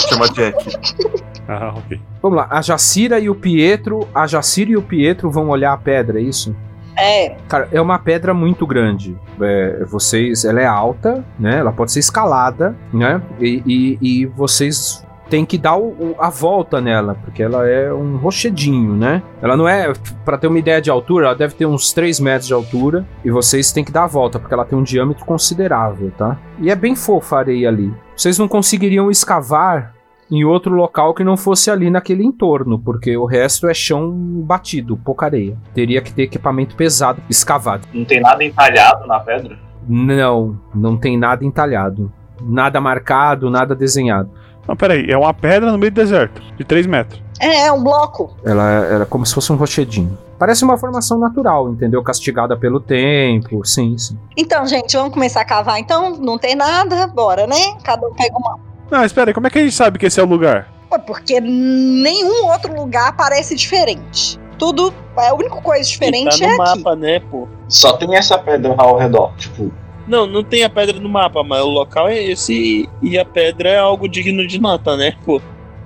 Chama Jack. Ah, ok. Vamos lá, a Jacira e o Pietro, a Jacira e o Pietro vão olhar a pedra, é isso? É. Cara, é uma pedra muito grande. É, vocês, ela é alta, né? Ela pode ser escalada, né? E, e- e vocês têm que dar o- o- a volta nela, porque ela é um rochedinho, né? Ela não é, Pra ter uma ideia de altura, ela deve ter uns 3 metros de altura e vocês têm que dar a volta, porque ela tem um diâmetro considerável, tá? E é bem fofa a areia ali. Vocês não conseguiriam escavar em outro local que não fosse ali naquele entorno, porque o resto é chão batido, pouca areia. Teria que ter equipamento pesado escavado. Não tem nada entalhado na pedra? Não, não tem nada entalhado. Nada marcado, nada desenhado. Não, peraí, é uma pedra no meio do deserto, de 3 metros. É, é um bloco. Ela era como se fosse um rochedinho. Parece uma formação natural, entendeu? Castigada pelo tempo, sim, sim. Então, gente, vamos começar a cavar então? Não tem nada, bora, né? Cada um pega uma. Não, espera aí, como é que a gente sabe que esse é o lugar? Ué, Porque nenhum outro lugar parece diferente. Tudo. A única coisa diferente E tá no é aqui. mapa, né, pô? Só tem essa pedra ao redor. Tipo, Não, não tem a pedra no mapa, mas o local é esse e a pedra é algo digno de nota, né, pô?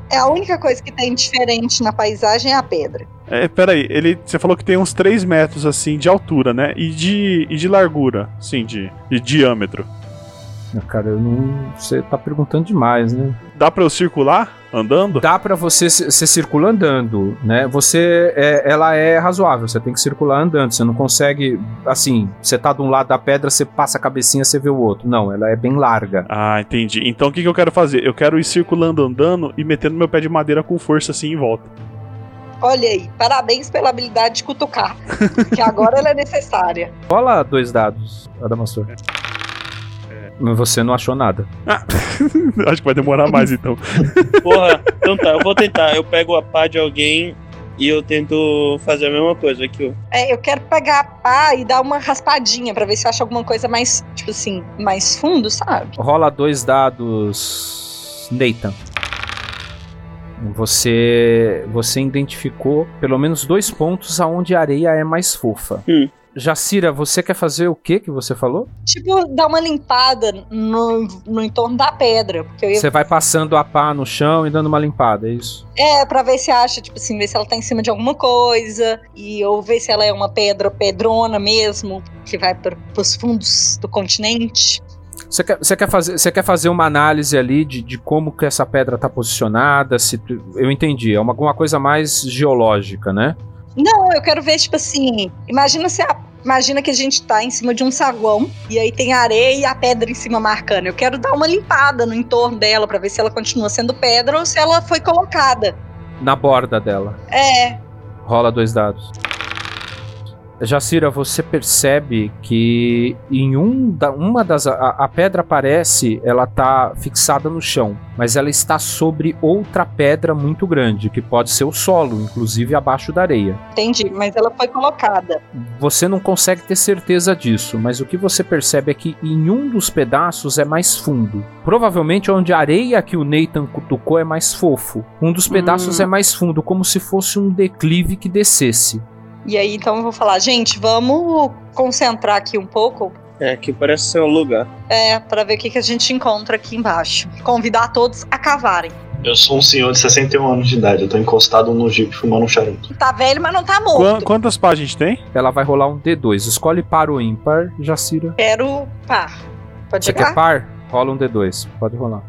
É a única coisa que tem diferente na paisagem é a pedra. É, peraí, ele, você falou que tem uns 3 metros assim de altura, né? E de, e de largura, sim, de, de diâmetro. Cara, eu não. Você tá perguntando demais, né? Dá pra eu circular andando? Dá pra você, você circula andando, né? Você, é, ela é razoável, você tem que circular andando. Você não consegue, assim, você tá de um lado da pedra, você passa a cabecinha, você vê o outro. Não, ela é bem larga. Ah, entendi. Então o que, que eu quero fazer? Eu quero ir circulando andando e metendo meu pé de madeira com força assim em volta. Olha aí, parabéns pela habilidade de cutucar. que agora ela é necessária. Rola dois dados, Adamastor. Mas você não achou nada. Acho que vai demorar mais então. Porra, então tá, eu vou tentar. Eu pego a pá de alguém e eu tento fazer a mesma coisa que eu. É, eu quero pegar a pá e dar uma raspadinha pra ver se eu acho alguma coisa mais, tipo assim, mais fundo, sabe? Rola dois dados, Nathan. Você, você identificou pelo menos dois pontos aonde a areia é mais fofa. Jacira, você quer fazer o que que você falou? Tipo, dar uma limpada no, no entorno da pedra. Porque ia Você vai passando a pá no chão e dando uma limpada, é isso? É, pra ver se acha, tipo assim, ver se ela tá em cima de alguma coisa. E ou ver se ela é uma pedra pedrona mesmo, que vai pro, pros fundos do continente. Você quer, você quer, fazer, você quer fazer uma análise ali de, de como que essa pedra tá posicionada? Se, eu entendi, é uma, alguma coisa mais geológica, né? Não, eu quero ver, tipo assim. Imagina se a- Imagina que a gente tá em cima de um saguão e aí tem a areia e a pedra em cima marcando. Eu quero dar uma limpada no entorno dela pra ver se ela continua sendo pedra ou se ela foi colocada. Na borda dela. É, Rola dois dados. Jacira, você percebe que em um da, uma das. A, a pedra aparece, ela tá fixada no chão, mas ela está sobre outra pedra muito grande, que pode ser o solo, inclusive abaixo da areia. entendi, mas ela foi colocada. Você não consegue ter certeza disso, mas o que você percebe é que em um dos pedaços é mais fundo. Provavelmente onde a areia que o Nathan cutucou é mais fofo. Um dos pedaços é mais fundo, como se fosse um declive que descesse. E aí então eu vou falar, gente, vamos concentrar aqui um pouco. É, que parece ser um lugar. É, pra ver o que, que a gente encontra aqui embaixo. Convidar todos a cavarem. Eu sou um senhor de 61 anos de idade, eu tô encostado no jeep fumando um charuto. Tá velho, mas não tá morto. quantas páginas a gente tem? Ela vai rolar um D2. Escolhe par ou ímpar, Jacira. Quero par. Pode Você quer par? Rola um D2. Pode rolar.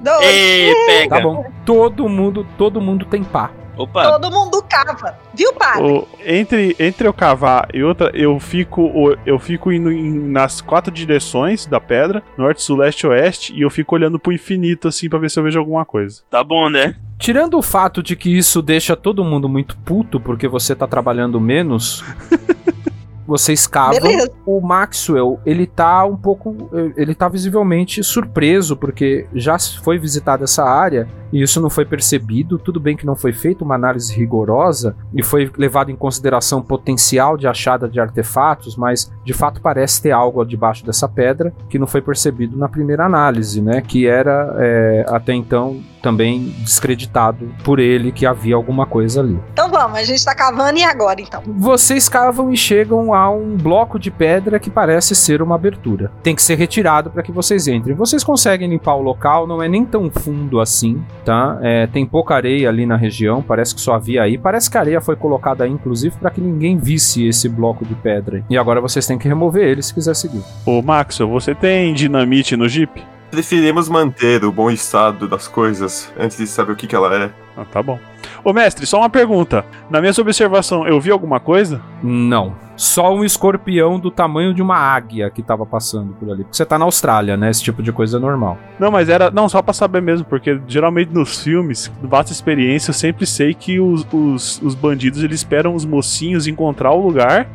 Dois. Ei, pega. Tá bom. Todo mundo, todo mundo tem par. Opa. Todo mundo cava. Viu, padre? O- entre, entre eu cavar e outra, eu fico, eu fico indo em- nas quatro direções da pedra, norte, sul, leste e oeste, e eu fico olhando pro infinito assim pra ver se eu vejo alguma coisa. Tá bom, né? Tirando o fato de que isso deixa todo mundo muito puto porque você tá trabalhando menos, vocês cavam. Beleza. O Maxwell, ele tá um pouco. Ele tá visivelmente surpreso porque já foi visitada essa área e isso não foi percebido. Tudo bem que não foi feita uma análise rigorosa e foi levado em consideração potencial de achada de artefatos, mas de fato parece ter algo debaixo dessa pedra que não foi percebido na primeira análise, né? Que era é, até então também descreditado por ele que havia alguma coisa ali. Então vamos, a gente tá cavando e agora então? Vocês cavam e chegam a um bloco de pedra que parece ser uma abertura. Tem que ser retirado para que vocês entrem. Vocês conseguem limpar o local, não é nem tão fundo assim, tá? É, tem pouca areia ali na região, parece que só havia aí. Parece que a areia foi colocada aí, inclusive, para que ninguém visse esse bloco de pedra. E agora vocês têm que remover ele se quiser seguir. Ô, Maxwell, você tem dinamite no Jeep? Preferimos manter o bom estado das coisas antes de saber o que, que ela é. Ah, tá bom. Ô, mestre, só uma pergunta. Na minha observação, eu vi alguma coisa? Não. Só um escorpião do tamanho de uma águia que tava passando por ali. Porque você tá na Austrália, né? Esse tipo de coisa é normal. Não, mas era. Não, só pra saber mesmo, porque geralmente nos filmes, vasta experiência, eu sempre sei que os, os, os bandidos eles esperam os mocinhos encontrar o lugar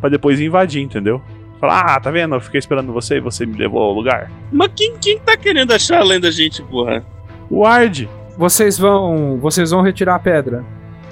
pra depois invadir, entendeu? Falar, ah, tá vendo? Eu fiquei esperando você e você me levou ao lugar. Mas quem, quem tá querendo achar além da gente, porra? O Ard. Vocês vão. Vocês vão retirar a pedra.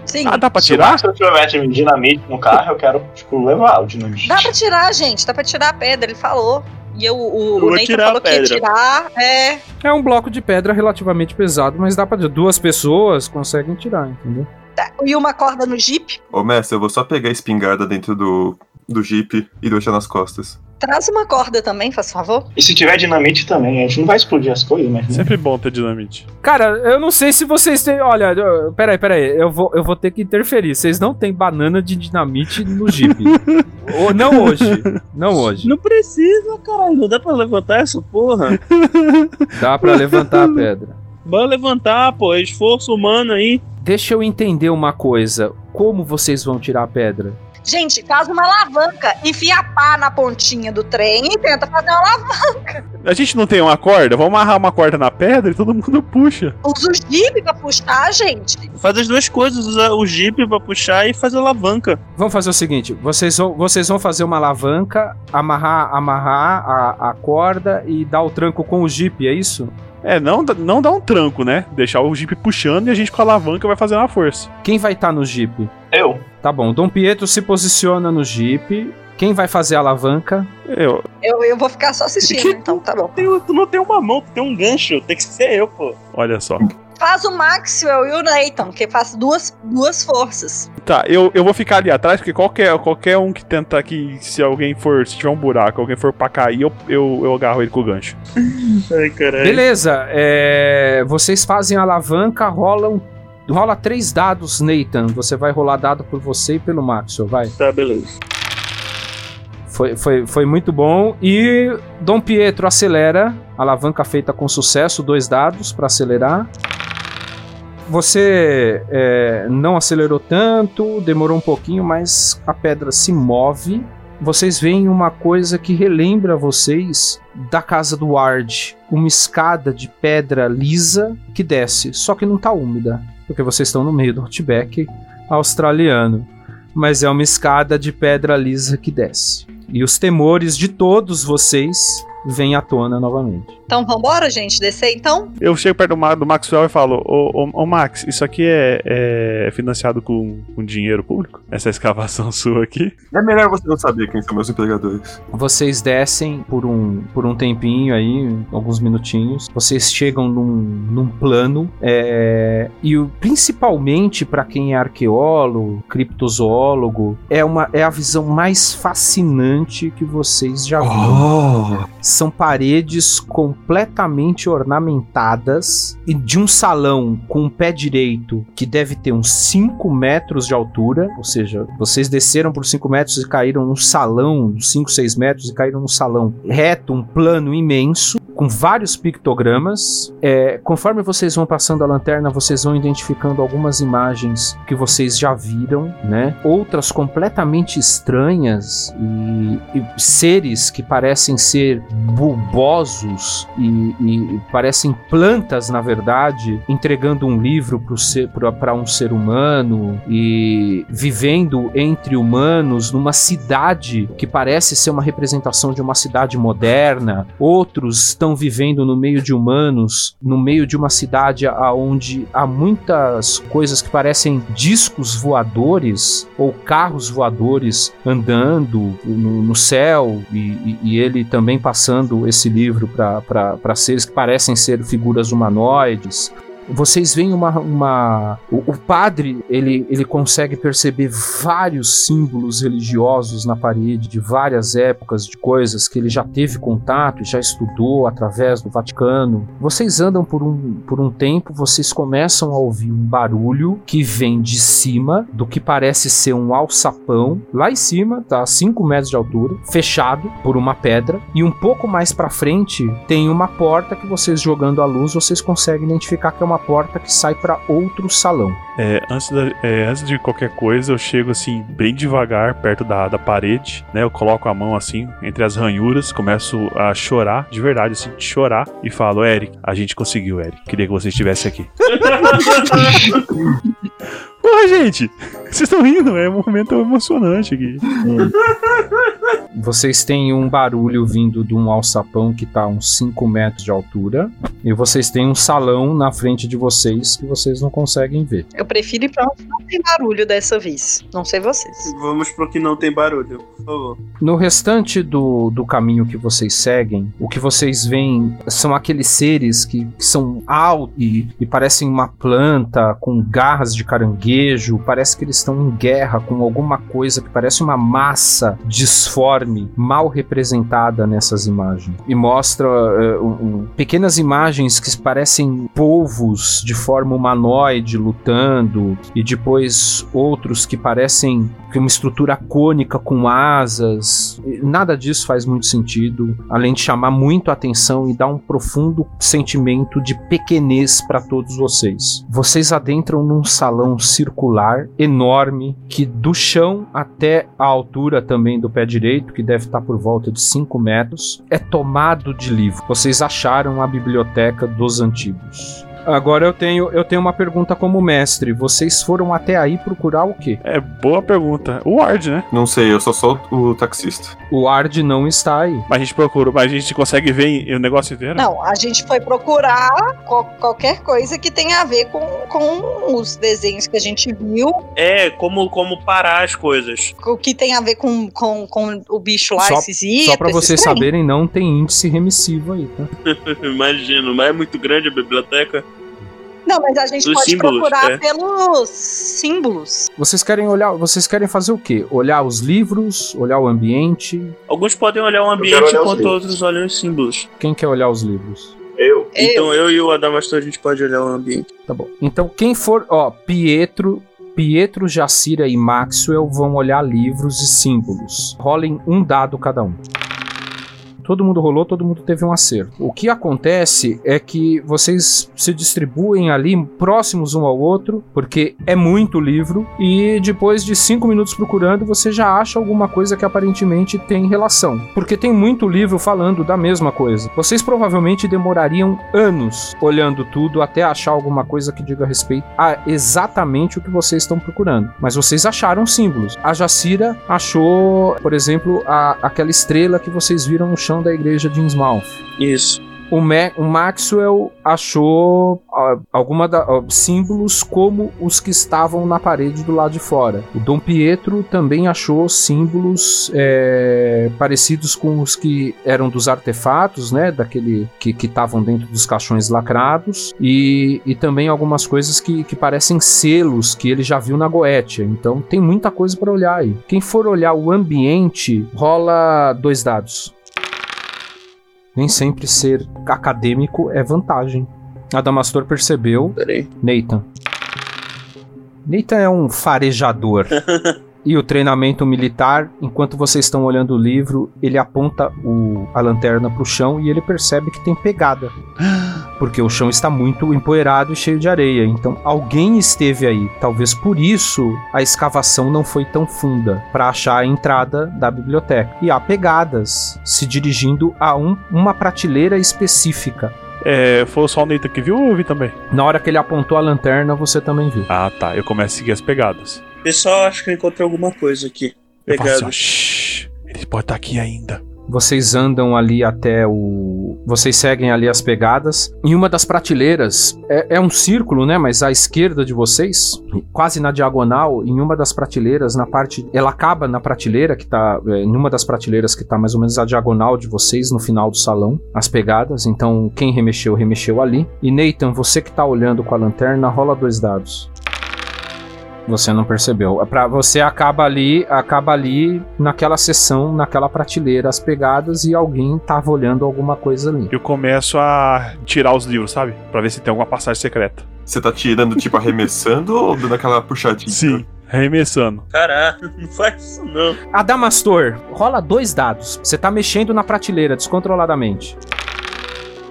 Sim. Ah, dá pra Se tirar? Master tiver dinamite no carro, eu quero, tipo, levar o dinamite. Dá pra tirar, gente, dá pra tirar a pedra, ele falou. E eu, o, Eu o Nathan tirar falou a que ia pedra. tirar. É. É um bloco de pedra relativamente pesado, mas dá pra. Duas pessoas conseguem tirar, entendeu? tá. E uma corda no Jeep. Ô, mestre, eu vou só pegar a espingarda dentro do, do jeep e deixar nas costas. Traz uma corda também, faz favor. E se tiver dinamite também, a gente não vai explodir as coisas, mas. né? Sempre bom ter dinamite. Cara, eu não sei se vocês têm. Olha, eu- peraí, peraí. Eu vou, eu vou ter que interferir. Vocês não têm banana de dinamite no Jeep. Ou não hoje. Não hoje. Não precisa, caralho. Não dá pra levantar essa porra. Dá pra levantar a pedra. Bora levantar, pô. É esforço humano aí. Deixa eu entender uma coisa. Como vocês vão tirar a pedra? Gente, faz uma alavanca, enfia a pá na pontinha do trem e tenta fazer uma alavanca. A gente não tem uma corda? Vamos amarrar uma corda na pedra e todo mundo puxa. Usa o Jeep pra puxar, gente. Faz as duas coisas. Usa o Jeep pra puxar e faz a alavanca. Vamos fazer o seguinte: vocês vão, vocês vão fazer uma alavanca, amarrar, amarrar a, a corda e dar o tranco com o Jeep, é isso? É, não, dá- não dá um tranco, né? Deixar o Jeep puxando e a gente com a alavanca vai fazendo a força. Quem vai estar no Jeep? Eu. Tá bom, Dom Pietro se posiciona no Jeep. Quem vai fazer a alavanca? Eu. Eu, eu vou ficar só assistindo, então, tá bom. Tu não tem uma mão, tu tem um gancho. Tem que ser eu, pô. Olha só. Faz o Maxwell e o Nathan, que faz duas, duas forças. Tá, eu, eu vou ficar ali atrás, porque qualquer, qualquer um que tenta que se alguém for, se tiver um buraco, alguém for pra cair, eu, eu, eu agarro ele com o gancho. Ai, caralho. Beleza, é, vocês fazem a alavanca, rolam. Rola três dados, Nathan. Você vai rolar dado por você e pelo Maxwell, vai. Tá, beleza. Foi, foi, foi muito bom. E Dom Pietro acelera. Alavanca feita com sucesso, dois dados para acelerar. Você é, não acelerou tanto, demorou um pouquinho, mas a pedra se move. Vocês veem uma coisa que relembra vocês da casa do Ward. Uma escada de pedra lisa que desce, só que não tá úmida, porque vocês estão no meio do Outback australiano. Mas é uma escada de pedra lisa que desce. E os temores de todos vocês vêm à tona novamente. Então vambora, gente, descer então? Eu chego perto do, Ma- do Maxwell e falo: Ô, ô, ô, Max, isso aqui é, é financiado com, com dinheiro público? Essa escavação sua aqui? É melhor você não saber quem são meus empregadores. Vocês descem por um, por um tempinho aí, alguns minutinhos. Vocês chegam num, num plano. é, e o- principalmente para quem é arqueólogo, criptozoólogo, é, uma, é a visão mais fascinante que vocês já viram. São paredes completamente ornamentadas e de um salão com um pé direito que deve ter uns 5 metros de altura, ou seja, vocês desceram por 5 metros e caíram num salão, 5, 6 metros e caíram num salão reto, um plano imenso, com vários pictogramas. É, conforme vocês vão passando a lanterna, vocês vão identificando algumas imagens que vocês já viram, né? Outras completamente estranhas e, e seres que parecem ser bulbosos e, e parecem plantas, na verdade, entregando um livro para um ser humano e vivendo entre humanos numa cidade que parece ser uma representação de uma cidade moderna. Outros estão vivendo no meio de humanos, no meio de uma cidade onde há muitas coisas que parecem discos voadores ou carros voadores andando no, no céu e, e- e ele também passando esse livro para seres que parecem ser figuras humanoides. Vocês veem uma. uma o, o padre ele, ele consegue perceber vários símbolos religiosos na parede de várias épocas, de coisas que ele já teve contato já estudou através do Vaticano. Vocês andam por um, por um tempo, vocês começam a ouvir um barulho que vem de cima do que parece ser um alçapão. Lá em cima, tá a 5 metros de altura, fechado por uma pedra. E um pouco mais pra frente tem uma porta que vocês jogando a luz, vocês conseguem identificar que é uma porta que sai pra outro salão. É, antes, da- é, antes de qualquer coisa, eu chego assim, bem devagar, perto da, da parede, né? Eu coloco a mão assim, entre as ranhuras, começo a chorar, de verdade, assim, chorar, e falo, Eric, a gente conseguiu, Eric. Queria que você estivesse aqui. Porra, gente! Vocês estão rindo, é um momento emocionante aqui. Vocês têm um barulho vindo de um alçapão que tá a uns 5 metros de altura. E vocês têm um salão na frente de vocês que vocês não conseguem ver. Eu prefiro ir pra onde não tem barulho dessa vez. Não sei vocês. Vamos pro que não tem barulho, por favor. No restante do, do caminho que vocês seguem, o que vocês veem são aqueles seres que, que são altos e, e parecem uma planta com garras de caranguejo. Parece que eles estão em guerra com alguma coisa que parece uma massa disforme, mal representada nessas imagens. E mostra eh, um- pequenas imagens que parecem polvos de forma humanoide lutando, e depois outros que parecem uma estrutura cônica com asas. Nada disso faz muito sentido, além de chamar muito a atenção e dar um profundo sentimento de pequenez para todos vocês. Vocês adentram num salão circular enorme que do chão até a altura também do pé direito, que deve estar por volta de 5 metros, é tomado de livro. Vocês acharam a biblioteca dos antigos. Agora eu tenho, eu tenho uma pergunta como mestre. Vocês foram até aí procurar o quê? É boa pergunta. O Ward, né? Não sei, eu sou só o taxista. O Ard não está aí. Mas a gente procura, mas a gente consegue ver o negócio inteiro? Não, a gente foi procurar qual- qualquer coisa que tenha a ver com, com os desenhos que a gente viu, É, como, como parar as coisas. o que tem a ver com, com, com o bicho lá, Só, esses só para itens, vocês esses trem. saberem, não tem índice remissivo aí, tá? Imagino, mas é muito grande a biblioteca. Não, mas a gente Dos pode símbolos, procurar é. pelos símbolos. Vocês querem olhar, vocês querem fazer o quê? Olhar os livros, olhar o ambiente? Alguns podem olhar o ambiente olhar enquanto outros olham os símbolos. Quem quer olhar os livros? Eu. Então eu e o Adamastor a gente pode olhar o ambiente. Tá bom. Então quem for, ó, Pietro, Pietro, Jacira e Maxwell vão olhar livros e símbolos. Rolem um dado cada um. Todo mundo rolou, todo mundo teve um acerto. O que acontece é que vocês se distribuem ali próximos um ao outro, porque é muito livro, e depois de cinco minutos procurando, você já acha alguma coisa que aparentemente tem relação. Porque tem muito livro falando da mesma coisa. Vocês provavelmente demorariam anos olhando tudo até achar alguma coisa que diga respeito a exatamente o que vocês estão procurando. Mas vocês acharam símbolos. A Jacira achou, por exemplo, a, aquela estrela que vocês viram no chão da igreja de Innsmouth. Isso. O, Ma o Maxwell achou uh, alguma da, uh, símbolos como os que estavam na parede do lado de fora. O Dom Pietro também achou símbolos é, parecidos com os que eram dos artefatos, né, daquele que estavam dentro dos caixões lacrados e, e também algumas coisas que, que parecem selos que ele já viu na Goetia. Então tem muita coisa para olhar aí. Quem for olhar o ambiente rola dois dados. Nem sempre ser acadêmico é vantagem. Adamastor percebeu. Peraí. Nathan. Nathan é um farejador. e o treinamento militar, enquanto vocês estão olhando o livro, ele aponta o, a lanterna para o chão e ele percebe que tem pegada. Porque o chão está muito empoeirado e cheio de areia. Então alguém esteve aí. Talvez por isso a escavação não foi tão funda para achar a entrada da biblioteca. E há pegadas se dirigindo a um, uma prateleira específica. É, foi só o Nathan que viu ou eu vi também? Na hora que ele apontou a lanterna, você também viu. Ah, tá. Eu começo a seguir as pegadas. Pessoal, acho que eu encontrei alguma coisa aqui. Assim, Pegado. "Shh, ele pode estar aqui ainda. Vocês andam ali até o. Vocês seguem ali as pegadas. Em uma das prateleiras, é, é um círculo, né? Mas à esquerda de vocês, quase na diagonal, em uma das prateleiras, na parte. Ela acaba na prateleira que tá. É, em uma das prateleiras que tá mais ou menos a diagonal de vocês, no final do salão, as pegadas. Então, quem remexeu, remexeu ali. E Nathan, você que tá olhando com a lanterna, rola dois dados. Você não percebeu. Para você acaba ali, acaba ali naquela seção, naquela prateleira, as pegadas e alguém tava olhando alguma coisa ali. Eu começo a tirar os livros, sabe? Pra ver se tem alguma passagem secreta. Você tá tirando, tipo, arremessando ou dando aquela puxadinha? Sim, arremessando. Caraca, não faz isso não. Adamastor, rola dois dados. Você tá mexendo na prateleira descontroladamente.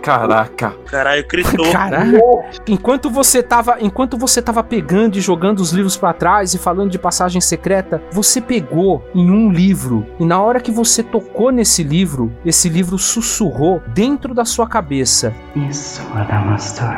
Caraca. Caralho, gritou. Caralho. Enquanto você tava, enquanto você tava pegando e jogando os livros pra trás e falando de passagem secreta, você pegou em um livro e na hora que você tocou nesse livro, esse livro sussurrou dentro da sua cabeça. Isso, Adamastor.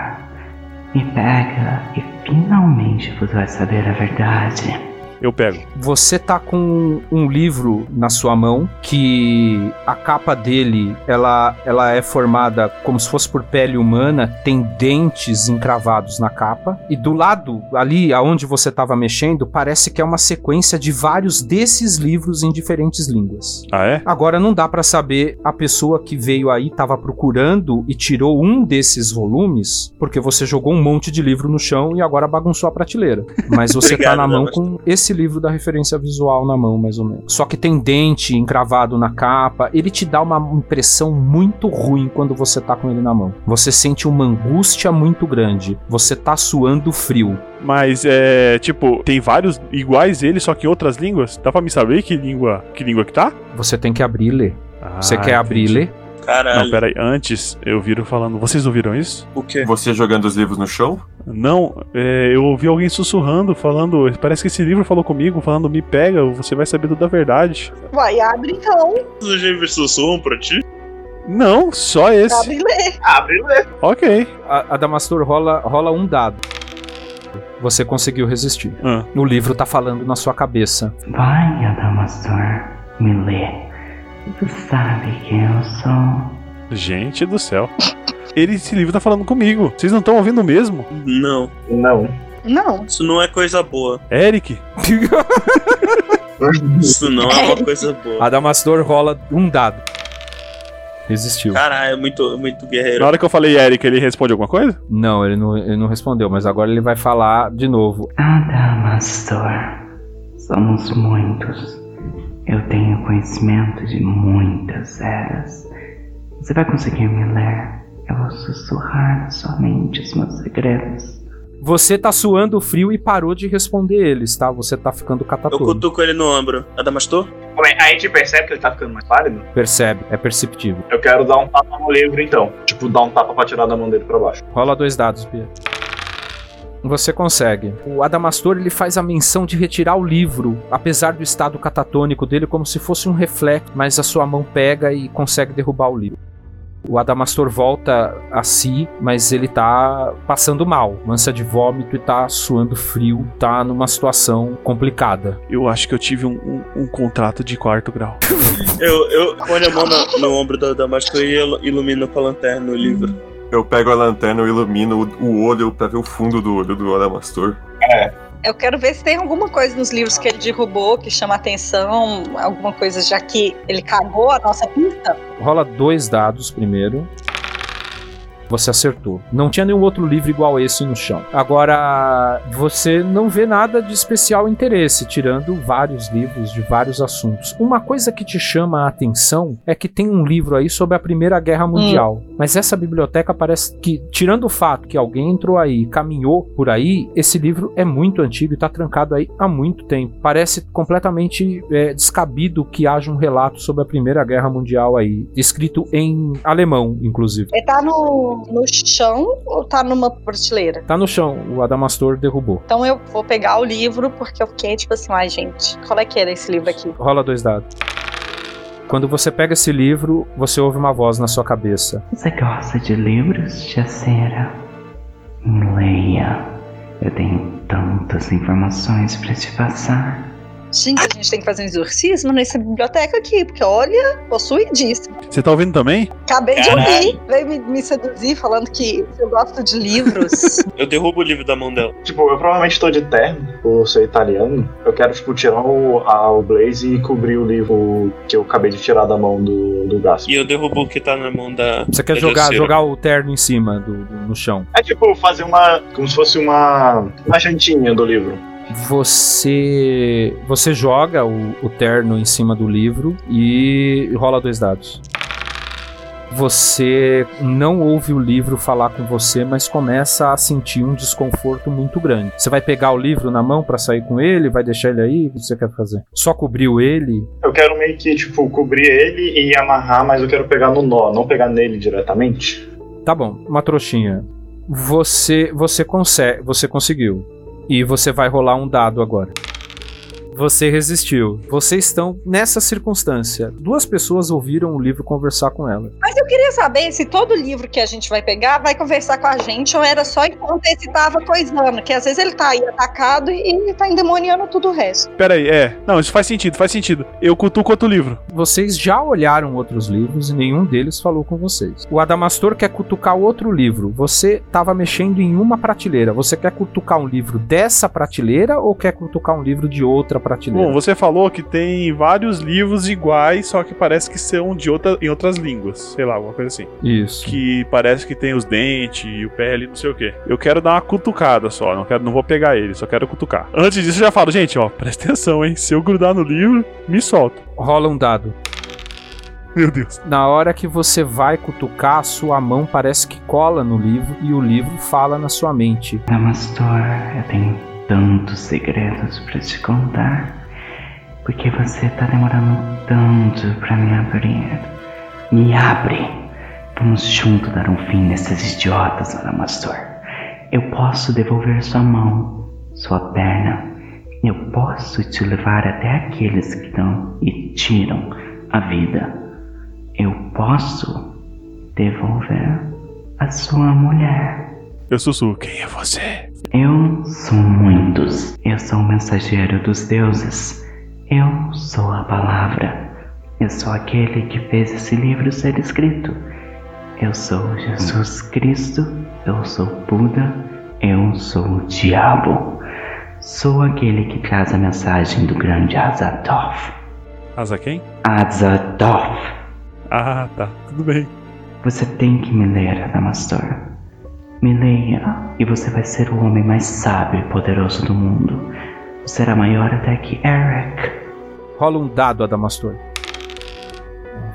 Me pega e finalmente você vai saber a verdade. Eu pego. Você tá com um livro na sua mão que a capa dele, ela, ela é formada como se fosse por pele humana, tem dentes encravados na capa e do lado ali aonde você tava mexendo, parece que é uma sequência de vários desses livros em diferentes línguas. Ah, é? Agora não dá pra saber a pessoa que veio aí tava procurando e tirou um desses volumes, porque você jogou um monte de livro no chão e agora bagunçou a prateleira. Mas você tá Obrigado, na mão com esse livro da referência visual na mão, mais ou menos. Só que tem dente encravado na capa. Ele te dá uma impressão muito ruim quando você tá com ele na mão. Você sente uma angústia muito grande. Você tá suando frio. Mas é. Tipo, tem vários iguais ele, só que em outras línguas. Dá pra me saber que língua que língua que tá? Você tem que abrir e ler. você Ah, quer abrir e entendi. ler? Caralho. Não, peraí. Antes eu viro falando. Vocês ouviram isso? O quê? Você jogando os livros no chão? Não, é, eu ouvi alguém sussurrando, falando. Parece que esse livro falou comigo, falando: me pega, você vai saber tudo da verdade. Vai, abre então. Os livros sussurram pra ti? Não, só esse. Abre e lê. Abre e lê. Ok. A, Adamastor rola, rola um dado. Você conseguiu resistir. Ah. O livro tá falando na sua cabeça. Vai, Adamastor, me lê. Tu sabe quem eu sou. Gente do céu. Ele, esse livro tá falando comigo. Vocês não estão ouvindo mesmo? Não. Não. Não. Isso não é coisa boa. Eric? Isso não é uma coisa boa. Adamastor rola um dado. Resistiu. Caralho, é muito, muito guerreiro. Na hora que eu falei Eric, ele responde alguma coisa? Não, ele não, ele não respondeu, mas agora ele vai falar de novo. Adamastor. Somos muitos. Eu tenho conhecimento de muitas eras. Você vai conseguir me ler? Eu vou sussurrar na sua mente os meus segredos. Você tá suando frio e parou de responder eles, tá? Você tá ficando Eu catatônico. cutuco ele no ombro. Adamastor? Como é? A gente percebe que ele tá ficando mais pálido? Percebe, é perceptível. Eu quero dar um tapa no livro então. Tipo, dar um tapa pra tirar da mão dele pra baixo. Rola dois dados, Bia. Você consegue. O Adamastor ele faz a menção de retirar o livro, apesar do estado catatônico dele, como se fosse um reflexo, mas a sua mão pega e consegue derrubar o livro. O Adamastor volta a si, mas ele tá passando mal, mansa de vômito e tá suando frio, tá numa situação complicada. Eu acho que eu tive um, um- um contrato de quarto grau. Eu, eu ponho a mão no, no ombro do Adamastor e il- ilumino com a lanterna o livro. Eu pego a lanterna, eu ilumino o- olho pra ver o fundo do olho do Adamastor. É. Eu quero ver se tem alguma coisa nos livros que ele derrubou que chama atenção, alguma coisa já que ele cagou a nossa pista. Rola dois dados primeiro. Você acertou. Não tinha nenhum outro livro igual esse no chão. Agora, você não vê nada de especial interesse, tirando vários livros de vários assuntos. Uma coisa que te chama a atenção é que tem um livro aí sobre a Primeira Guerra Mundial. Mas essa biblioteca parece que, tirando o fato que alguém entrou aí, caminhou por aí, esse livro é muito antigo e tá trancado aí há muito tempo. Parece completamente é, descabido que haja um relato sobre a Primeira Guerra Mundial aí, escrito em alemão, inclusive. Ele tá no, no chão ou tá numa prateleira? Tá no chão, o Adamastor derrubou. Então eu vou pegar o livro porque eu fiquei tipo assim, ai gente, qual é que era esse livro aqui? Rola dois dados. Quando você pega esse livro, você ouve uma voz na sua cabeça. Você gosta de livros, Jacera? Leia. Eu tenho tantas informações para te passar. Gente, a gente tem que fazer um exorcismo nessa biblioteca aqui, porque olha, possuidíssimo. Você tá ouvindo também? Acabei de Caralho. ouvir, veio me, me seduzir falando que eu gosto de livros. Eu derrubo o livro da mão dela. Tipo, eu provavelmente tô de terno, por ser italiano. Eu quero, tipo, tirar o, a- o blaze e cobrir o livro que eu acabei de tirar da mão do, do. E eu derrubo o que tá na mão da. Você quer da jogar, jogar o terno em cima do, do- no chão. É tipo fazer uma. como se fosse uma. uma jantinha do livro. Você você joga o, o terno em cima do livro e rola dois dados. Você não ouve o livro falar com você, mas começa a sentir um desconforto muito grande. Você vai pegar o livro na mão pra sair com ele, vai deixar ele aí? O que você quer fazer? Só cobriu ele? Eu quero meio que, tipo, cobrir ele e amarrar, mas eu quero pegar no nó, não pegar nele diretamente. Tá bom, uma trouxinha. Você você consegue, você conseguiu. E você vai rolar um dado agora. Você resistiu. Vocês estão nessa circunstância. Duas pessoas ouviram o livro conversar com ela. Mas eu queria saber se todo livro que a gente vai pegar vai conversar com a gente ou era só enquanto esse tava coisando. Que às vezes ele tá aí atacado e ele tá endemoniando tudo o resto. Pera aí, é. Não, isso faz sentido, faz sentido. Eu cutuco outro livro. Vocês já olharam outros livros e nenhum deles falou com vocês. O Adamastor quer cutucar outro livro. Você estava mexendo em uma prateleira. Você quer cutucar um livro dessa prateleira ou quer cutucar um livro de outra prateleira? Bom, você falou que tem vários livros iguais, só que parece que são de outra, em outras línguas. Sei lá, alguma coisa assim. Isso. Que parece que tem os dentes e o pele, não sei o que. Eu quero dar uma cutucada só, não, quero, não vou pegar ele, só quero cutucar. Antes disso, eu já falo, gente, ó, presta atenção, hein? Se eu grudar no livro, me solto. Rola um dado. Meu Deus. Na hora que você vai cutucar, sua mão parece que cola no livro e o livro fala na sua mente. Damastor, eu tenho tantos segredos para te contar. Porque você tá demorando tanto para me abrir. Me abre! Vamos juntos dar um fim nesses idiotas, Adamastor. Eu posso devolver sua mão, sua perna. Eu posso te levar até aqueles que dão e tiram a vida. Eu posso devolver a sua mulher. Eu sussurro, quem é você? Eu sou muitos. Eu sou o mensageiro dos deuses. Eu sou a palavra. Eu sou aquele que fez esse livro ser escrito. Eu sou Jesus Cristo. Eu sou Buda. Eu sou o diabo. Sou aquele que traz a mensagem do grande Azathoth. Asa quem? Azathoth. Ah, tá. Tudo bem. Você tem que me ler, Adamastor. Me leia e você vai ser o homem mais sábio e poderoso do mundo. Você será maior até que Eric. Rola um dado, Adamastor.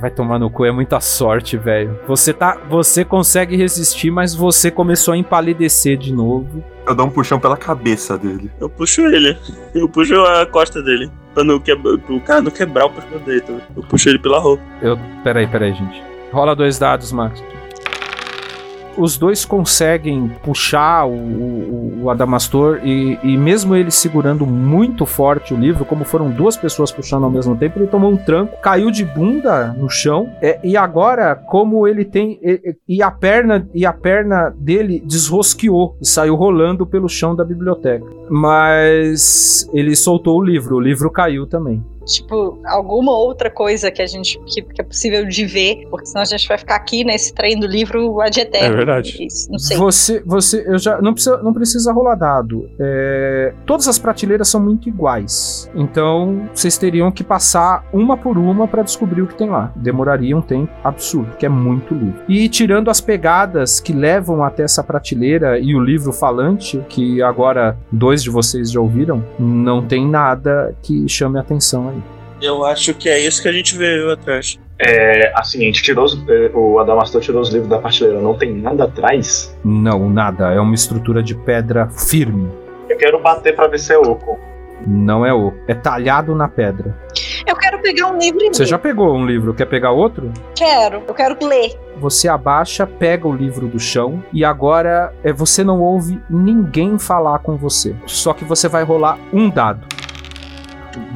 Vai tomar no cu, é muita sorte, velho. Você tá, você consegue resistir, mas você começou a empalidecer de novo. Eu dou um puxão pela cabeça dele. Eu puxo ele. Eu puxo a costa dele. Pra não quebrar, o cara não quebrar o pescoço dele. Eu puxo ele pela roupa. Eu. Peraí, peraí, gente. Rola dois dados, Max. Os dois conseguem puxar o, o, o Adamastor e, e mesmo ele segurando muito forte o livro, como foram duas pessoas puxando ao mesmo tempo, ele tomou um tranco, caiu de bunda no chão é, e agora, como ele tem e, e a perna e a perna dele desrosqueou e saiu rolando pelo chão da biblioteca. Mas ele soltou o livro, o livro caiu também. Tipo, alguma outra coisa que a gente que, que é possível de ver, porque senão a gente vai ficar aqui nesse trem do livro ad eterno. É verdade. Isso, Não sei. Você, você, eu já não precisa, não precisa rolar dado. É, todas as prateleiras são muito iguais, então vocês teriam que passar uma por uma para descobrir o que tem lá. Demoraria um tempo absurdo, que é muito livro. E tirando as pegadas que levam até essa prateleira e o livro falante, que agora dois de vocês já ouviram, não tem nada que chame a atenção. Eu acho que é isso que a gente vê atrás. É, assim, a gente tirou os, é, o Adamastor tirou os livros da prateleira, não tem nada atrás. Não, nada. É uma estrutura de pedra firme. Eu quero bater pra ver se é oco. Não é oco. É talhado na pedra. Eu quero pegar um livro e Você ler. já pegou um livro, quer pegar outro? Quero. Eu quero ler. Você abaixa, pega o livro do chão e agora é, você não ouve ninguém falar com você. Só que você vai rolar um dado.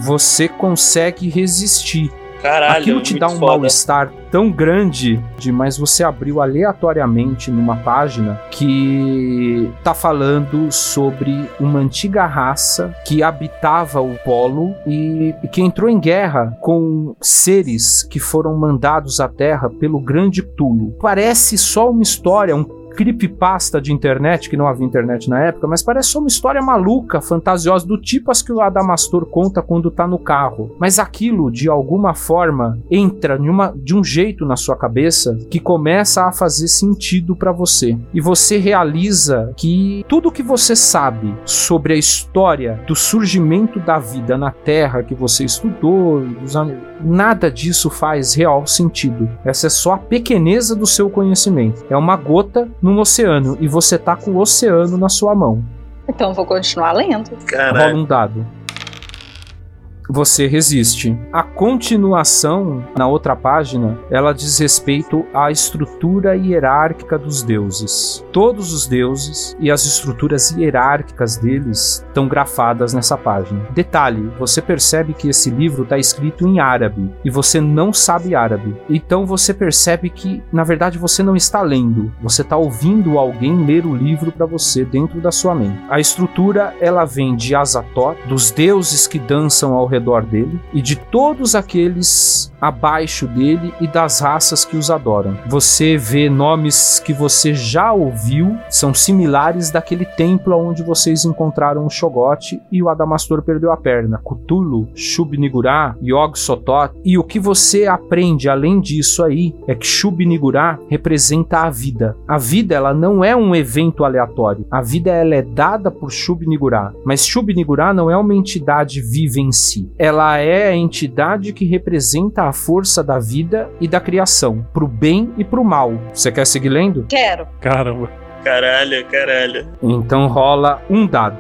Você consegue resistir. Caralho, Aquilo te dá um mal-estar tão grande, de, mas você abriu aleatoriamente numa página que tá falando sobre uma antiga raça que habitava o polo e, e que entrou em guerra com seres que foram mandados à Terra pelo grande Tulo. Parece só uma história, um creepypasta de internet, que não havia internet na época, mas parece só uma história maluca, fantasiosa, do tipo as que o Adamastor conta quando tá no carro. Mas aquilo, de alguma forma, entra de um jeito na sua cabeça que começa a fazer sentido pra você. E você realiza que tudo que você sabe sobre a história do surgimento da vida na Terra que você estudou, nada disso faz real sentido. Essa é só a pequeneza do seu conhecimento. É uma gota num oceano e você tá com o oceano na sua mão. Então vou continuar lendo. Rola um dado. Você resiste. A continuação, na outra página, ela diz respeito à estrutura hierárquica dos deuses. Todos os deuses e as estruturas hierárquicas deles estão grafadas nessa página. Detalhe: você percebe que esse livro está escrito em árabe e você não sabe árabe. Então você percebe que, na verdade, você não está lendo, você está ouvindo alguém ler o livro para você dentro da sua mente. A estrutura ela vem de Azatoth, dos deuses que dançam ao redor dele e de todos aqueles abaixo dele e das raças que os adoram. Você vê nomes que você já ouviu, são similares daquele templo onde vocês encontraram o Shogot e o Adamastor perdeu a perna. Cthulhu, Shub-Niggurath, Yog-Sothoth. E o que você aprende além disso aí é que Shub-Niggurath representa a vida. A vida ela não é um evento aleatório. A vida ela é dada por Shub-Niggurath, mas Shub-Niggurath não é uma entidade viva em si. Ela é a entidade que representa a força da vida e da criação, pro bem e pro mal. Você quer seguir lendo? Quero. Caramba. Caralho, caralho. Então rola um dado.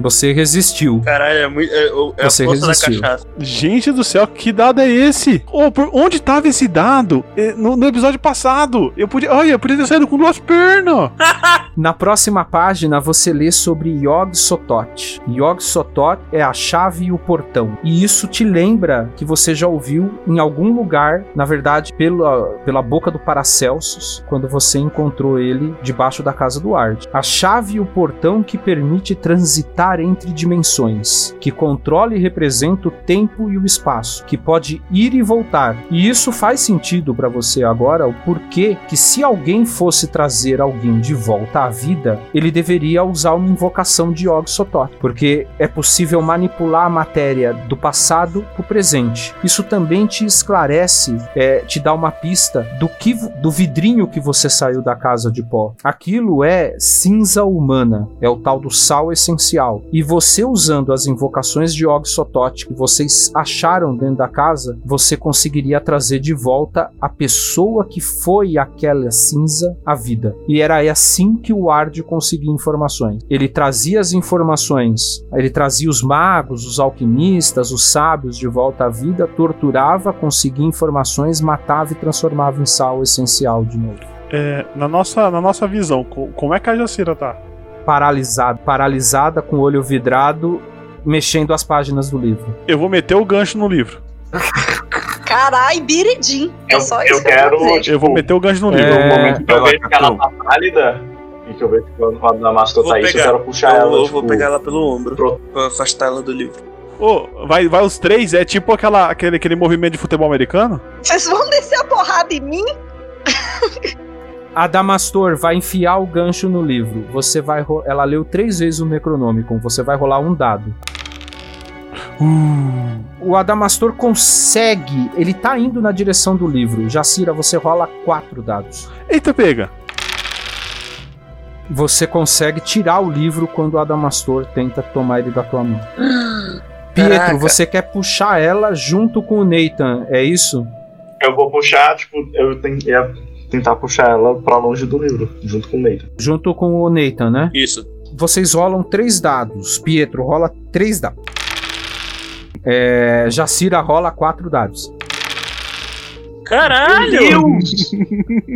Você resistiu. Caralho, é, muito, é, é a Você força resistiu. da cachaça. Gente do céu, que dado é esse? Ô, por onde tava esse dado? No, no episódio passado. Eu podia. Olha, eu podia ter saído com duas pernas. Na próxima página você lê sobre Yog Sothoth. Yog Sothoth é a chave e o portão. E isso te lembra que você já ouviu em algum lugar, na verdade, pela, pela boca do Paracelsus, quando você encontrou ele debaixo da casa do Ard. A chave e o portão que permite transitar entre dimensões, que controla e representa o tempo e o espaço, que pode ir e voltar. E isso faz sentido para você agora, o porquê que se alguém fosse trazer alguém de volta à vida, ele deveria usar uma invocação de Yog Sothoth, porque é possível manipular a matéria do passado para o presente. Isso também te esclarece, é, te dá uma pista do que do vidrinho que você saiu da casa de pó. Aquilo é cinza humana, é o tal do sal essencial. E você usando as invocações de Og Sothoth que vocês acharam dentro da casa, você conseguiria trazer de volta a pessoa que foi aquela cinza à vida. E era assim que o Ard conseguia informações. Ele trazia as informações, ele trazia os magos, os alquimistas, os sábios de volta à vida, torturava, conseguia informações, matava e transformava em sal essencial de novo. É, na, nossa, na nossa visão, co- como é que a Jacira tá? Paralisada, paralisada com o olho vidrado, mexendo as páginas do livro. Eu vou meter o gancho no livro. Carai, biridim. É Eu, só eu isso que quero. eu vou tipo, Eu vou meter o gancho no no livro. É. momento que eu vejo que ela tá pálida e que eu vejo que Damastor Vou tá isso, eu quero puxar eu, ela. eu tipo, vou pegar ela pelo ombro pra afastar ela do livro. Ô, vai, vai os três, é tipo aquela, aquele, aquele movimento de futebol americano? Vocês vão descer a porrada em mim? A Damastor vai enfiar o gancho no livro. Você vai. ro- Ela leu três vezes o Necronomicon. Você vai rolar um dado. O Adamastor consegue. Ele tá indo na direção do livro. Jacira, você rola quatro dados. Eita, pega. Você consegue tirar o livro quando o Adamastor tenta tomar ele da tua mão. Pietro, Caraca. você quer puxar ela junto com o Nathan, é isso? Eu vou puxar, tipo, eu ten- ia tentar puxar ela pra longe do livro, junto com o Nathan. Junto com o Nathan, né? Isso. Vocês rolam três dados. Pietro rola três dados. É, Jacira rola quatro dados. Caralho!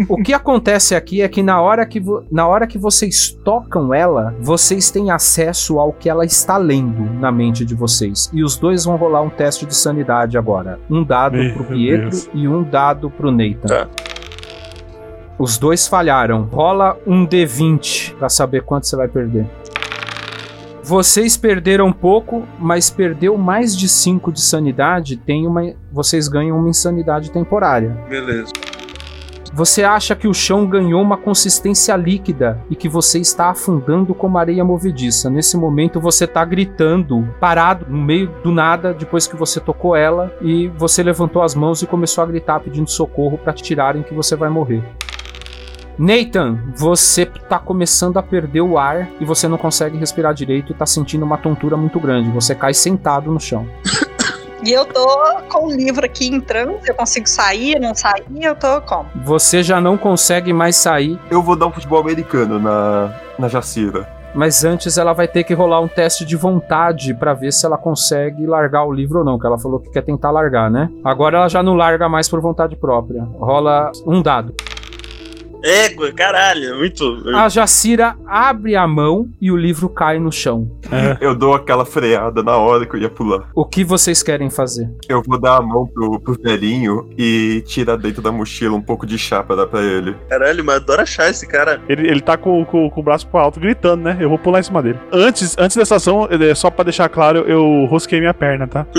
O que acontece aqui é que na hora que, na hora que vocês tocam ela, vocês têm acesso ao que ela está lendo na mente de vocês. E os dois vão rolar um teste de sanidade agora. Um dado Meu pro Pietro Deus. e um dado pro Nathan. Tá. Os dois falharam. Rola um D20 pra saber quanto você vai perder. Vocês perderam pouco, mas perdeu mais de 5 de sanidade, tem uma, vocês ganham uma insanidade temporária. Beleza. Você acha que o chão ganhou uma consistência líquida e que você está afundando como areia movediça. Nesse momento você está gritando, parado no meio do nada, depois que você tocou ela e você levantou as mãos e começou a gritar pedindo socorro para te tirarem que você vai morrer. Nathan, você tá começando a perder o ar e você não consegue respirar direito e tá sentindo uma tontura muito grande. Você cai sentado no chão. E eu tô com o livro aqui em transe, eu consigo sair, não sair, eu tô como? Você já não consegue mais sair, Eu vou dar um futebol americano na, na Jacira. mas antes ela vai ter que rolar um teste de vontade pra ver se ela consegue largar o livro ou não, que ela falou que quer tentar largar, né? Agora ela já não larga mais por vontade própria. Rola um dado. Égua, caralho, muito. A Jacira abre a mão e o livro cai no chão. Eu dou aquela freada na hora que eu ia pular. O que vocês querem fazer? Eu vou dar a mão pro, pro velhinho e tirar dentro da mochila um pouco de chá pra dar pra ele. Caralho, mas adoro achar esse cara. Ele, ele tá com, com, com o braço pro alto gritando, né? Eu vou pular em cima dele. Antes, antes dessa ação, é, só pra deixar claro, eu rosquei minha perna, tá?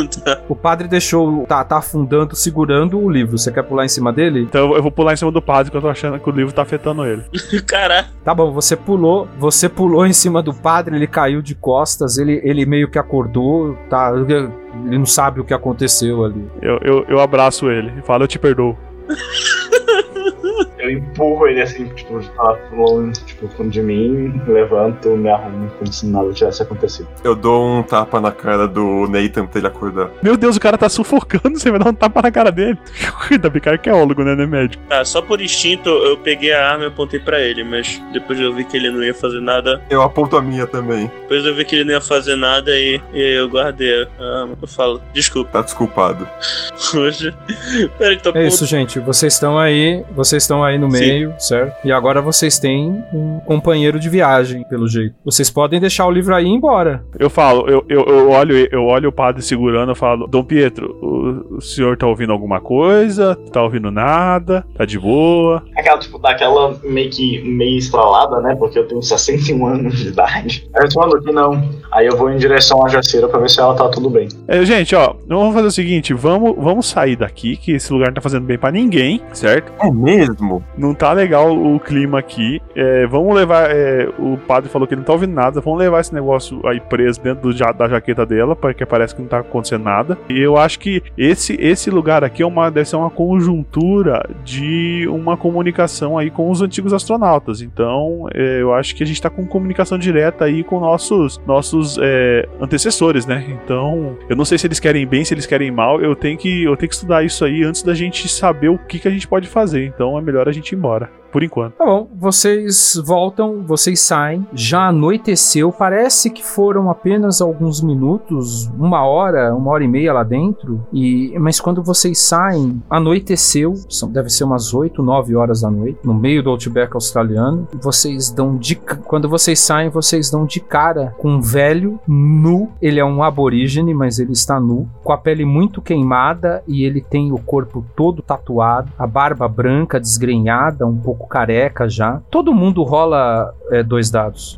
O padre deixou. Tá, tá afundando, segurando o livro. Você quer pular em cima dele? Então eu, eu vou pular em cima do padre, que eu tô achando que o livro tá afetando ele. Caralho. Tá bom, você pulou, você pulou em cima do padre, ele caiu de costas, ele, ele meio que acordou, tá? Ele não sabe o que aconteceu ali. Eu, eu, eu abraço ele e falo, eu te perdoo. Eu empurro ele assim, tipo, tá longe, tipo, fundo de mim, levanto, me arrumo como se nada tivesse acontecido. Eu dou um tapa na cara do Nathan pra ele acordar. Meu Deus, o cara tá sufocando, você vai dar um tapa na cara dele. Ainda bem que é arqueólogo, né? Não é médico. Tá, só por instinto eu peguei a arma e apontei pra ele, mas depois eu vi que ele não ia fazer nada. Eu aponto a minha também. Depois eu vi que ele não ia fazer nada e, e aí eu guardei a arma. Eu falo, desculpa. Tá desculpado. Hoje. Peraí, tô É isso, gente. Vocês estão aí, vocês estão aí no Sim. meio, certo? E agora vocês têm um companheiro de viagem, pelo jeito. Vocês podem deixar o livro aí e ir embora. Eu falo, eu, eu, eu olho, eu olho o padre segurando, eu falo, Dom Pietro, o, o senhor tá ouvindo alguma coisa? Tá ouvindo nada? Tá de boa? Aquela, tipo, daquela meio que meio estralada, né? Porque eu tenho 61 anos de idade. Aí eu respondo que não. Aí eu vou em direção à Jaceira pra ver se ela tá tudo bem. É, gente, ó, vamos fazer o seguinte, vamos, vamos sair daqui, que esse lugar não tá fazendo bem pra ninguém, certo? É mesmo? Não tá legal o clima aqui. É, vamos levar. é, o padre falou que ele não tá ouvindo nada. Vamos levar esse negócio aí preso dentro do da jaqueta dela, porque parece que não tá acontecendo nada. E eu acho que esse, esse lugar aqui é uma, deve ser uma conjuntura de uma comunicação aí com os antigos astronautas. Então, é, eu acho que a gente tá com comunicação direta aí com nossos, nossos é, antecessores, né? Então, eu não sei se eles querem bem, se eles querem mal. Eu tenho que, eu tenho que estudar isso aí antes da gente saber o que, que a gente pode fazer. Então, é melhor a gente ir embora. Por enquanto. Tá bom, vocês voltam, vocês saem, já anoiteceu, parece que foram apenas alguns minutos, uma hora, uma hora e meia lá dentro, e mas quando vocês saem, anoiteceu, são, deve ser umas 8, 9 horas da noite, no meio do Outback australiano, vocês dão de quando vocês saem, vocês dão de cara com um velho nu, ele é um aborígene, mas ele está nu, com a pele muito queimada e ele tem o corpo todo tatuado, a barba branca desgrenhada, um pouco careca já. Todo mundo rola é, dois dados.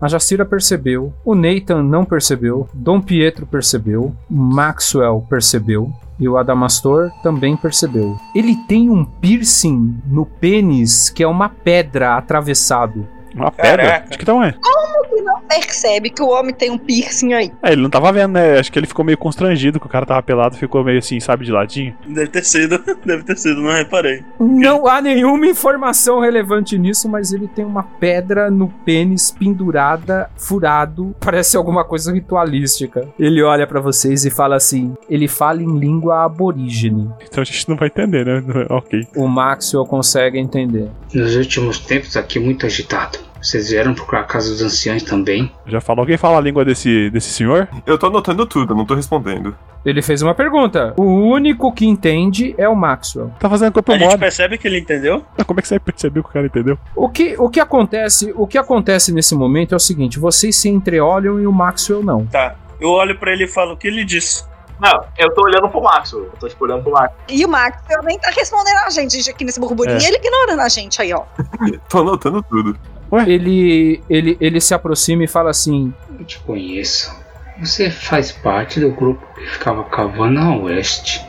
A Jacira percebeu, o Nathan não percebeu, Dom Pietro percebeu, Maxwell percebeu e o Adamastor também percebeu. Ele tem um piercing no pênis que é uma pedra atravessado. Uma pedra? De que tamanho? Como que não percebe que o homem tem um piercing aí? É, ele não tava vendo, né? Acho que ele ficou meio constrangido que o cara tava pelado, ficou meio assim, sabe, de ladinho. Deve ter sido, deve ter sido, não reparei. Não há nenhuma informação relevante nisso, mas ele tem uma pedra no pênis pendurada, furado. Parece alguma coisa ritualística. Ele olha pra vocês e fala assim: ele fala em língua aborígene. Então a gente não vai entender, né? Ok. O Maxwell consegue entender. Nos últimos tempos aqui muito agitado. Vocês vieram procurar a casa dos anciões também? Já falou alguém fala a língua desse, desse senhor? Eu tô anotando tudo, não tô respondendo. Ele fez uma pergunta. O único que entende é o Maxwell. Tá fazendo corpo A gente mole. percebe que ele entendeu? Como é que você percebeu que o cara entendeu? O que, o que acontece, o que acontece nesse momento é o seguinte: vocês se entreolham e o Maxwell não. Tá. Eu olho pra ele e falo o que ele disse. Não, eu tô olhando pro Max, eu tô tipo, olhando pro Max. E o Max nem tá respondendo a gente gente, aqui nesse burburinho. É. Ele ignorando a gente aí, ó. Tô anotando tudo. Ele, ele, ele se aproxima e fala assim: Eu te conheço. Você faz parte do grupo que ficava cavando a oeste.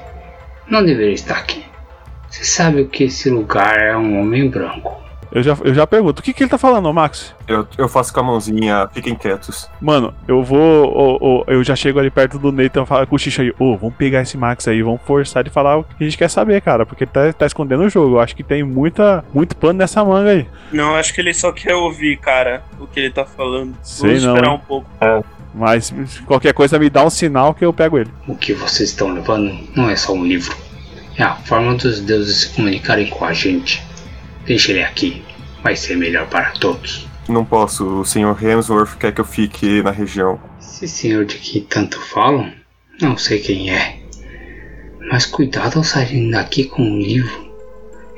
Não deveria estar aqui. Você sabe o que esse lugar é um homem branco. Eu já, eu já pergunto, o que, que ele tá falando, ô Max? Eu, eu faço com a mãozinha, fiquem quietos. Mano, eu vou. ô, ô, eu já chego ali perto do Nathan falo com o Xixi aí, ô, vamos pegar esse Max aí, vamos forçar de falar o que a gente quer saber, cara, porque ele tá, tá escondendo o jogo. Eu acho que tem muita, muito pano nessa manga aí. Não, acho que ele só quer ouvir, cara, o que ele tá falando. Sei Vamos não, esperar hein? um pouco. Mas qualquer coisa me dá um sinal que eu pego ele. O que vocês estão levando não é só um livro. É a forma dos deuses se comunicarem com a gente. Deixe ele aqui. Vai ser melhor para todos. Não posso, o Sr. Hemsworth quer que eu fique na região. Esse senhor de que tanto falam, não sei quem é. Mas cuidado ao saírem daqui com um livro.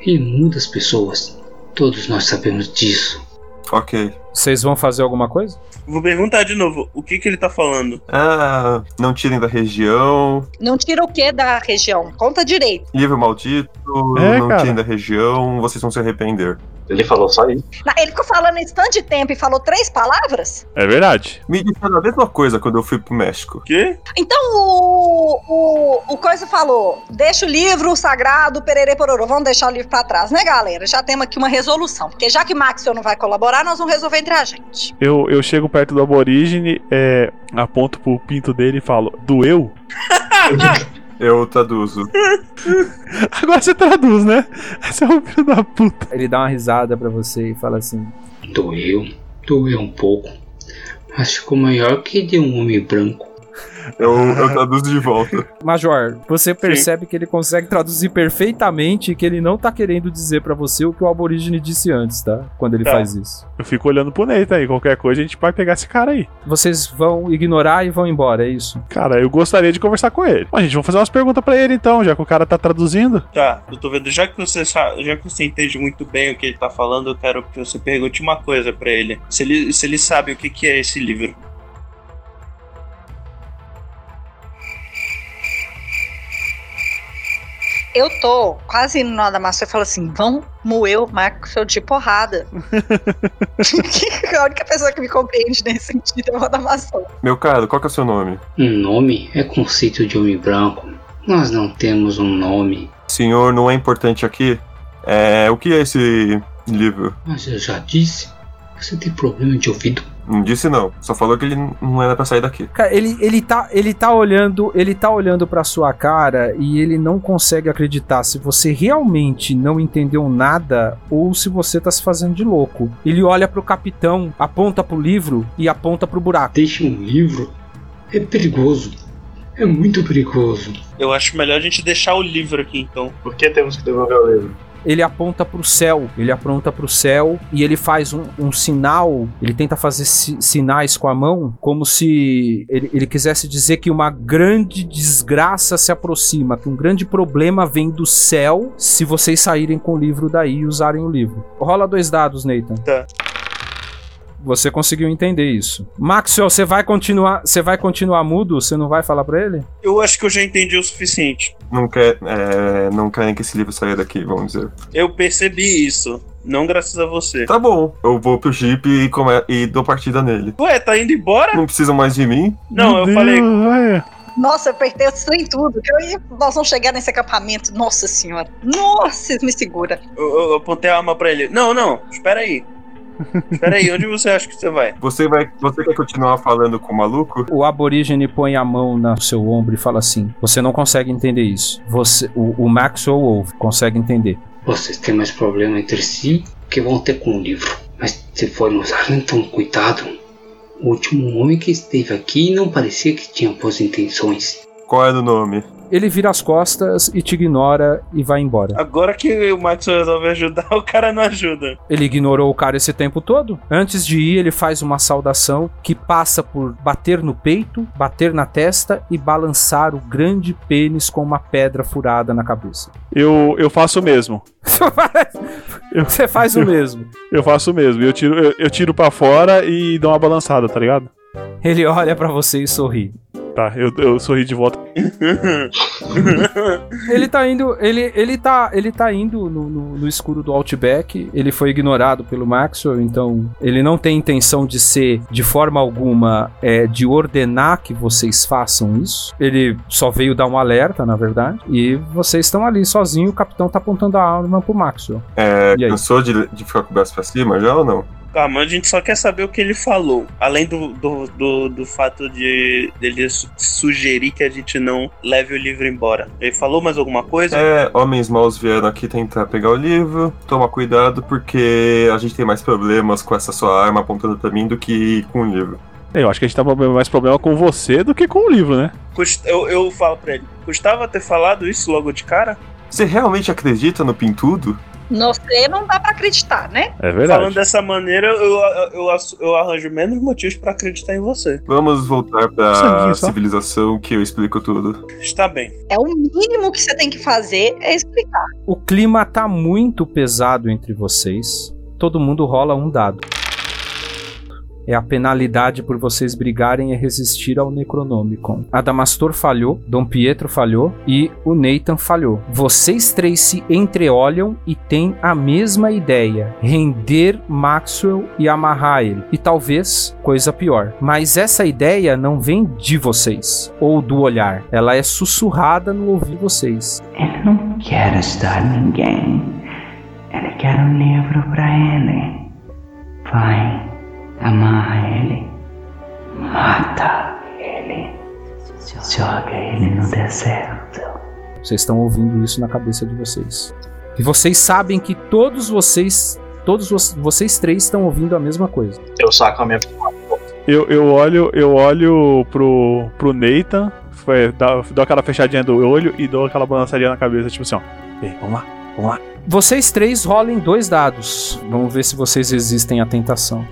Ele muda as pessoas. Todos nós sabemos disso. Ok. Vocês vão fazer alguma coisa? Vou perguntar de novo, o que que ele tá falando? Ah, não tirem da região. Não tira o que da região? Conta direito. Livro maldito, É, não cara. tirem da região, vocês vão se arrepender. Ele falou só isso. Ele ficou falando esse tanto de tempo e falou três palavras? É verdade. Me disseram a mesma coisa quando eu fui pro México. Quê? Então o, o, o Coisa falou: deixa o livro sagrado, pererê pororô. Vamos deixar o livro pra trás, né, galera? Já temos aqui uma resolução. Porque já que Maxwell não vai colaborar, nós vamos resolver entre a gente. Eu, eu chego perto do aborígene, é, aponto pro pinto dele e falo, doeu? Eu traduzo. Agora você traduz, né? Você é um filho da puta. Ele dá uma risada pra você e fala assim: Doeu, doeu um pouco. Mas ficou maior que de um homem branco. Eu, eu traduzo de volta. Major, você percebe que ele consegue traduzir perfeitamente e que ele não tá querendo dizer pra você o que o aborígene disse antes, tá? Quando ele Tá. faz isso. Eu fico olhando pro Nathan aí, qualquer coisa a gente vai pegar esse cara aí. Vocês vão ignorar e vão embora, é isso? Cara, eu gostaria de conversar com ele. Bom, gente, vamos fazer umas perguntas pra ele então, já que o cara tá traduzindo. Tá, eu tô vendo, já que você sa- já que você entende muito bem o que ele tá falando, eu quero que você pergunte uma coisa pra ele. Se ele, se ele sabe o que, que é esse livro. Eu tô quase indo na Damasceno e falo assim: vamos moer o Maxwell de porrada. a única pessoa que me compreende nesse sentido é o Damasceno. Meu caro, qual que é o seu nome? Um nome é conceito de homem branco. Nós não temos um nome. Senhor, não é importante aqui. É, o que é esse livro? Mas eu já disse, você tem problema de ouvido. Não disse não, só falou que ele não era pra sair daqui. Cara, ele, ele, tá, ele tá olhando, ele tá olhando pra sua cara e ele não consegue acreditar se você realmente não entendeu nada ou se você tá se fazendo de louco. Ele olha pro capitão, aponta pro livro e aponta pro buraco. Deixa um livro. É perigoso. É muito perigoso. Eu acho melhor a gente deixar o livro aqui então. Por que temos que devolver o livro? Ele aponta pro céu, ele aponta pro céu e ele faz um, um sinal, ele tenta fazer si- sinais com a mão, como se ele, ele quisesse dizer que uma grande desgraça se aproxima, que um grande problema vem do céu se vocês saírem com o livro daí e usarem o livro. Rola dois dados, Nathan. Tá. Você conseguiu entender isso. Maxwell, você vai continuar, você vai continuar mudo? Você não vai falar pra ele? Eu acho que eu já entendi o suficiente. Não, quer, é, não querem que esse livro saia daqui, vamos dizer. Eu percebi isso. Não graças a você. Tá bom, eu vou pro Jeep e, come- e dou partida nele. Ué, tá indo embora? Não precisam mais de mim? Não, eu falei. Nossa, eu apertei o trem tudo. Ia, nós vamos chegar nesse acampamento. Nossa senhora. Nossa, me segura. Eu, eu- eu apontei a arma pra ele. Não, não, espera aí. Espera aí, onde você acha que você vai? Você vai. Você quer continuar falando com o maluco? O aborígene põe a mão no seu ombro e fala assim: Você não consegue entender isso. Você, o, o Maxwell ouve, consegue entender. Vocês têm mais problema entre si que vão ter com o livro. Mas se forem usar, então cuidado. O último homem que esteve aqui não parecia que tinha boas intenções. Qual era o nome? Ele vira as costas e te ignora e vai embora. Agora que o Max resolve ajudar, o cara não ajuda. Ele ignorou o cara esse tempo todo. Antes de ir, ele faz uma saudação que passa por bater no peito, bater na testa e balançar o grande pênis com uma pedra furada na cabeça. Eu, eu faço o mesmo. Você faz o mesmo. Eu faço o mesmo. Eu tiro, eu, eu tiro pra fora e dou uma balançada, tá ligado? Ele olha pra você e sorri. Tá, eu, eu sorri de volta. Ele tá indo, ele, ele tá, ele tá indo no, no- no escuro do Outback. Ele foi ignorado pelo Maxwell, então ele não tem intenção de ser de forma alguma é, de ordenar que vocês façam isso. Ele só veio dar um alerta, na verdade. E vocês estão ali sozinho. O capitão tá apontando a arma pro Maxwell. É, E aí? cansou de, de ficar com o braço pra cima já ou não? Calma, a gente só quer saber o que ele falou. Além do, do, do, do fato de dele su- sugerir que a gente não leve o livro embora. Ele falou mais alguma coisa? É, homens maus vieram aqui tentar pegar o livro. Toma cuidado porque a gente tem mais problemas com essa sua arma apontando pra mim do que com o livro. Eu acho que a gente tá com mais problema com você do que com o livro, né? Eu, eu falo pra ele. Custava ter falado isso logo de cara? Você realmente acredita no pintudo? Você não dá pra acreditar, né? É Falando dessa maneira, eu, eu, eu, arranjo menos motivos pra acreditar em você. Vamos voltar pra civilização que eu explico tudo. Está bem. É o mínimo que você tem que fazer é explicar. O clima tá muito pesado entre vocês. Todo mundo rola um dado. É a penalidade por vocês brigarem e resistir ao Necronomicon. Adamastor falhou, Dom Pietro falhou e o Nathan falhou. Vocês três se entreolham e têm a mesma ideia: render Maxwell e amarrar ele. E talvez coisa pior. Mas essa ideia não vem de vocês ou do olhar. Ela é sussurrada no ouvido de vocês. Ele não quer ajudar ninguém. Ele quer um livro pra ele. Vai, amarra ele. Mata ele. Joga ele no deserto. Vocês estão ouvindo isso na cabeça de vocês. E vocês sabem que todos vocês, todos vo- vocês três estão ouvindo a mesma coisa. Eu saco a minha. Eu, eu olho, eu olho pro, pro Nathan, foi, dá- dou aquela fechadinha do olho e dou aquela balançadinha na cabeça, tipo assim, ó. Ei, vamos lá, vamos lá. Vocês três rolem dois dados. Vamos ver se vocês resistem à tentação.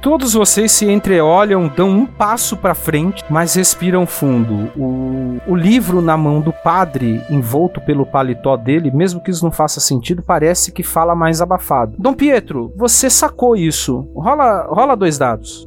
Todos vocês se entreolham, dão um passo para frente, mas respiram fundo. O, o livro na mão do padre, envolto pelo paletó dele, mesmo que isso não faça sentido, parece que fala mais abafado. Dom Pietro, você sacou isso. Rola, rola dois dados.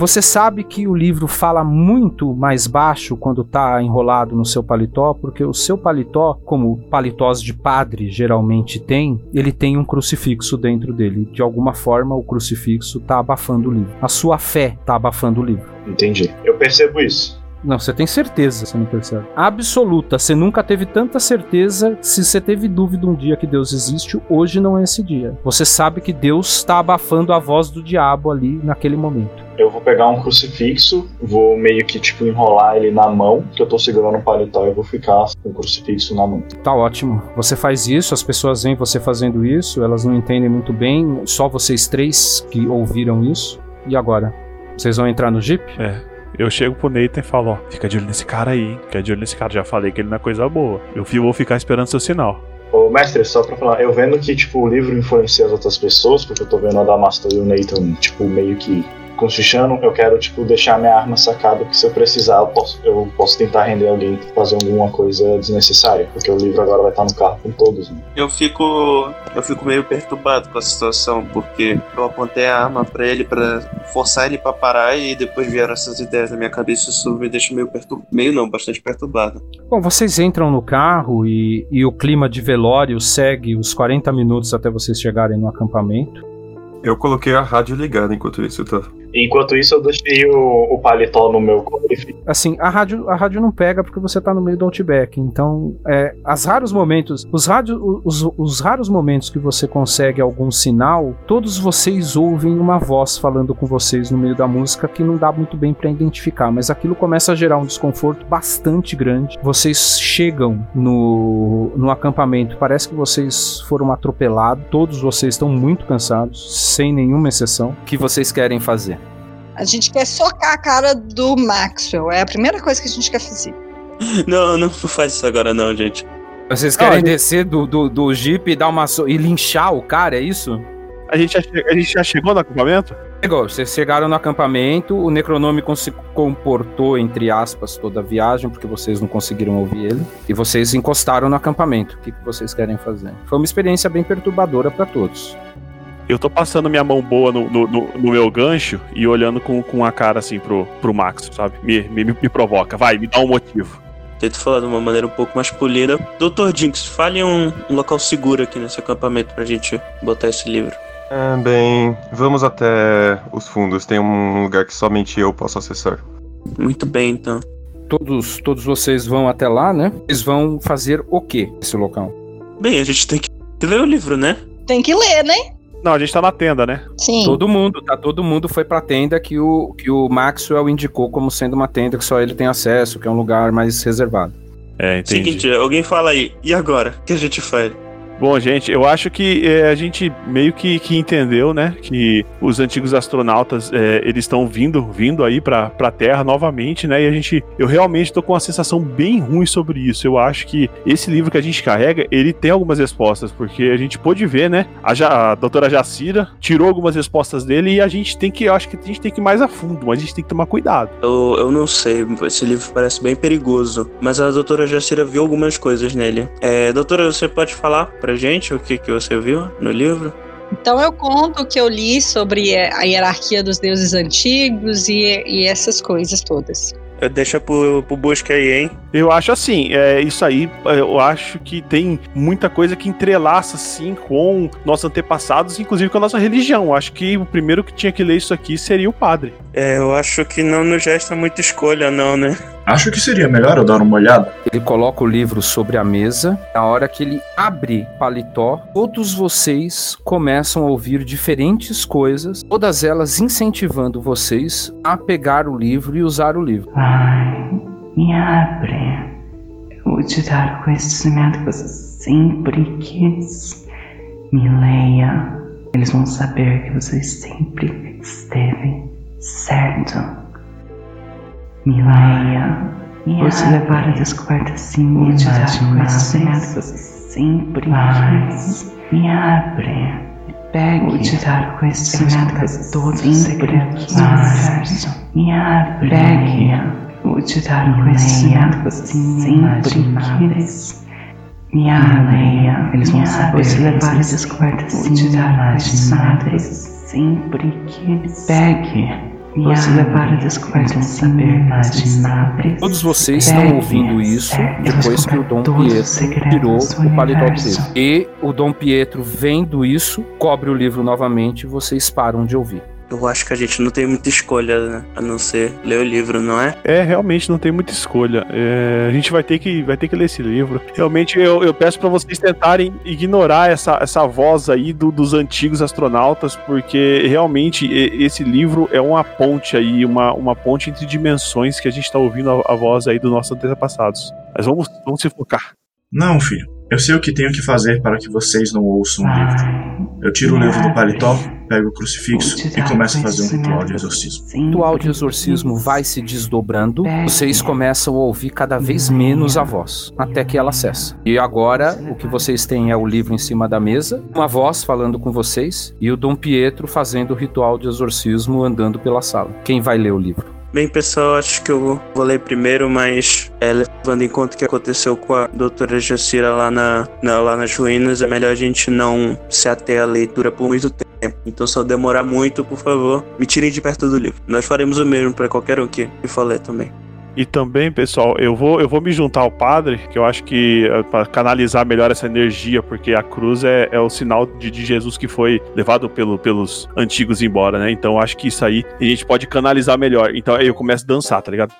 Você sabe que o livro fala muito mais baixo quando tá enrolado no seu paletó, porque o seu paletó, como paletós de padre geralmente tem, ele tem um crucifixo dentro dele. De alguma forma, o crucifixo tá abafando o livro. A sua fé tá abafando o livro. Entendi. Eu percebo isso. Não, você tem certeza, você não percebe. Absoluta. Você nunca teve tanta certeza. Se você teve dúvida um dia que Deus existe, hoje não é esse dia. Você sabe que Deus está abafando a voz do diabo ali naquele momento. Eu vou pegar um crucifixo, vou meio que tipo enrolar ele na mão, que eu tô segurando um paletó e vou ficar com o crucifixo na mão. Tá ótimo. Você faz isso, as pessoas veem você fazendo isso, elas não entendem muito bem, só vocês três que ouviram isso. E agora? Vocês vão entrar no Jeep? É. Eu chego pro Nathan e falo, ó, fica de olho nesse cara aí? Fica de olho nesse cara. Já falei que ele não é coisa boa. Eu vou ficar esperando seu sinal. Ô, mestre, só pra falar, eu vendo que, tipo, o livro influencia as outras pessoas, porque eu tô vendo a Damastor e o Nathan, tipo, meio que cochichando, eu quero, tipo, deixar minha arma sacada, que se eu precisar, eu posso, eu posso tentar render alguém pra fazer alguma coisa desnecessária, porque o livro agora vai estar no carro com todos, né? Eu fico. Eu fico meio perturbado com a situação, porque eu apontei a arma pra ele pra forçar ele pra parar e depois vieram essas ideias na minha cabeça. Isso me deixa meio perturbado. Meio não, bastante perturbado. Bom, vocês entram no carro e, e o clima de velório segue os 40 minutos até vocês chegarem no acampamento. Eu coloquei a rádio ligada enquanto isso, tá? Enquanto isso, eu deixei o, o paletó no meu cofre. Assim, a rádio, a rádio não pega porque você tá no meio do outback. Então, é, as raros momentos, os, rádio, os, os raros momentos que você consegue algum sinal, todos vocês ouvem uma voz falando com vocês no meio da música que não dá muito bem pra identificar, mas aquilo começa a gerar um desconforto bastante grande. Vocês chegam no, no acampamento, parece que vocês foram atropelados, todos vocês estão muito cansados, sem nenhuma exceção. O que vocês querem fazer? A gente quer socar a cara do Maxwell. É a primeira coisa que a gente quer fazer. Não, não faz isso agora não, gente. Vocês querem descer do, do, do Jeep e dar uma so- e linchar o cara, é isso? A gente já, che- a gente já chegou no acampamento? Chegou, vocês chegaram no acampamento, o Necronômico se comportou, entre aspas, toda a viagem, porque vocês não conseguiram ouvir ele, e vocês encostaram no acampamento. O que, que vocês querem fazer? Foi uma experiência bem perturbadora pra todos. Eu tô passando minha mão boa no, no, no- no meu gancho e olhando com, com a cara assim pro, pro Max, sabe? Me, me, me provoca, vai, me dá um motivo. Tento falar de uma maneira um pouco mais polida. Doutor Jinx, fale um, um local seguro aqui nesse acampamento pra gente botar esse livro. É, bem, vamos até os fundos. Tem um lugar que somente eu posso acessar. Muito bem, então. Todos, todos vocês vão até lá, né? Vocês vão fazer o que nesse local? Bem, a gente tem que ler o livro, né? Tem que ler, né? Não, a gente tá na tenda, né? Sim. Todo mundo, tá? Todo mundo foi pra tenda que o, que o Maxwell indicou como sendo uma tenda que só ele tem acesso, que é um lugar mais reservado. É, entendi. Seguinte, alguém fala aí. E agora? O que a gente faz? Bom, gente, eu acho que é, a gente meio que, que entendeu, né? Que os antigos astronautas, é, eles estão vindo, vindo aí pra, pra Terra novamente, né? E a gente, eu realmente tô com uma sensação bem ruim sobre isso. Eu acho que esse livro que a gente carrega, ele tem algumas respostas, porque a gente pôde ver, né? A, Ja- a doutora Jacira tirou algumas respostas dele e a gente tem que, eu acho que a gente tem que ir mais a fundo, mas a gente tem que tomar cuidado. Eu, eu não sei, esse livro parece bem perigoso. Mas a doutora Jacira viu algumas coisas nele. É, doutora, você pode falar pra gente o que, que você viu no livro? Então eu conto o que eu li sobre a hierarquia dos deuses antigos e, e essas coisas todas. Deixa pro, pro busca aí, hein? Eu acho assim, é, isso aí, é, eu acho que tem muita coisa que entrelaça, assim, com nossos antepassados, inclusive com a nossa religião. Eu acho que o primeiro que tinha que ler isso aqui seria o padre. É, eu acho que não nos resta muita escolha, não, né? Acho que seria melhor eu dar uma olhada. Ele coloca o livro sobre a mesa. Na hora que ele abre o paletó, todos vocês começam a ouvir diferentes coisas, todas elas incentivando vocês a pegar o livro e usar o livro. Ai, me abre. Eu vou te dar o conhecimento que você sempre quis. Me leia. Eles vão saber que você sempre esteve certo. Me leia. Vou te levar a descobertas inimagináveis que você sempre quis. Me abre. Pegue. Vou te dar o conhecimento que todos os segredos do universo. Me abre. Pegue. Vou te dar o conhecimento que você sempre quis. Me leia. Eles vão saber. Vou te levar a descobertas inimagináveis que você sempre quis. Pegue. Vou te levar a descobertas inimagináveis. Todos vocês estão ouvindo isso depois que o Dom Pietro tirou o paletó livro. E o Dom Pietro, vendo isso, cobre o livro novamente e vocês param de ouvir. Eu acho que a gente não tem muita escolha, né? A não ser ler o livro, não é? É, realmente não tem muita escolha. É, a gente vai ter que, vai ter que ler esse livro. Realmente eu, eu peço para vocês tentarem ignorar essa, essa voz aí do, dos antigos astronautas, porque realmente esse livro é uma ponte aí, uma, uma ponte entre dimensões que a gente tá ouvindo a, a voz aí dos nossos antepassados. Mas vamos, vamos se focar. Não, filho. Eu sei o que tenho que fazer para que vocês não ouçam o livro. Eu tiro o livro do paletó, pego o crucifixo e começo a fazer um ritual de exorcismo. O ritual de exorcismo vai se desdobrando, vocês começam a ouvir cada vez menos a voz, até que ela cessa. E agora, o que vocês têm é o livro em cima da mesa, uma voz falando com vocês e o Dom Pietro fazendo o ritual de exorcismo andando pela sala. Quem vai ler o livro? Bem, pessoal, acho que eu vou ler primeiro, mas é, levando em conta o que aconteceu com a doutora Jacira lá, na, na, lá nas ruínas, é melhor a gente não se ater à leitura por muito tempo. Então, se eu demorar muito, por favor, me tirem de perto do livro. Nós faremos o mesmo para qualquer um que me for ler também. E também, pessoal, eu vou, eu vou me juntar ao padre, que eu acho que é para canalizar melhor essa energia, porque a cruz é, é o sinal de, de, Jesus que foi levado pelo, pelos antigos embora, né? Então acho que isso aí a gente pode canalizar melhor. Então aí eu começo a dançar, tá ligado?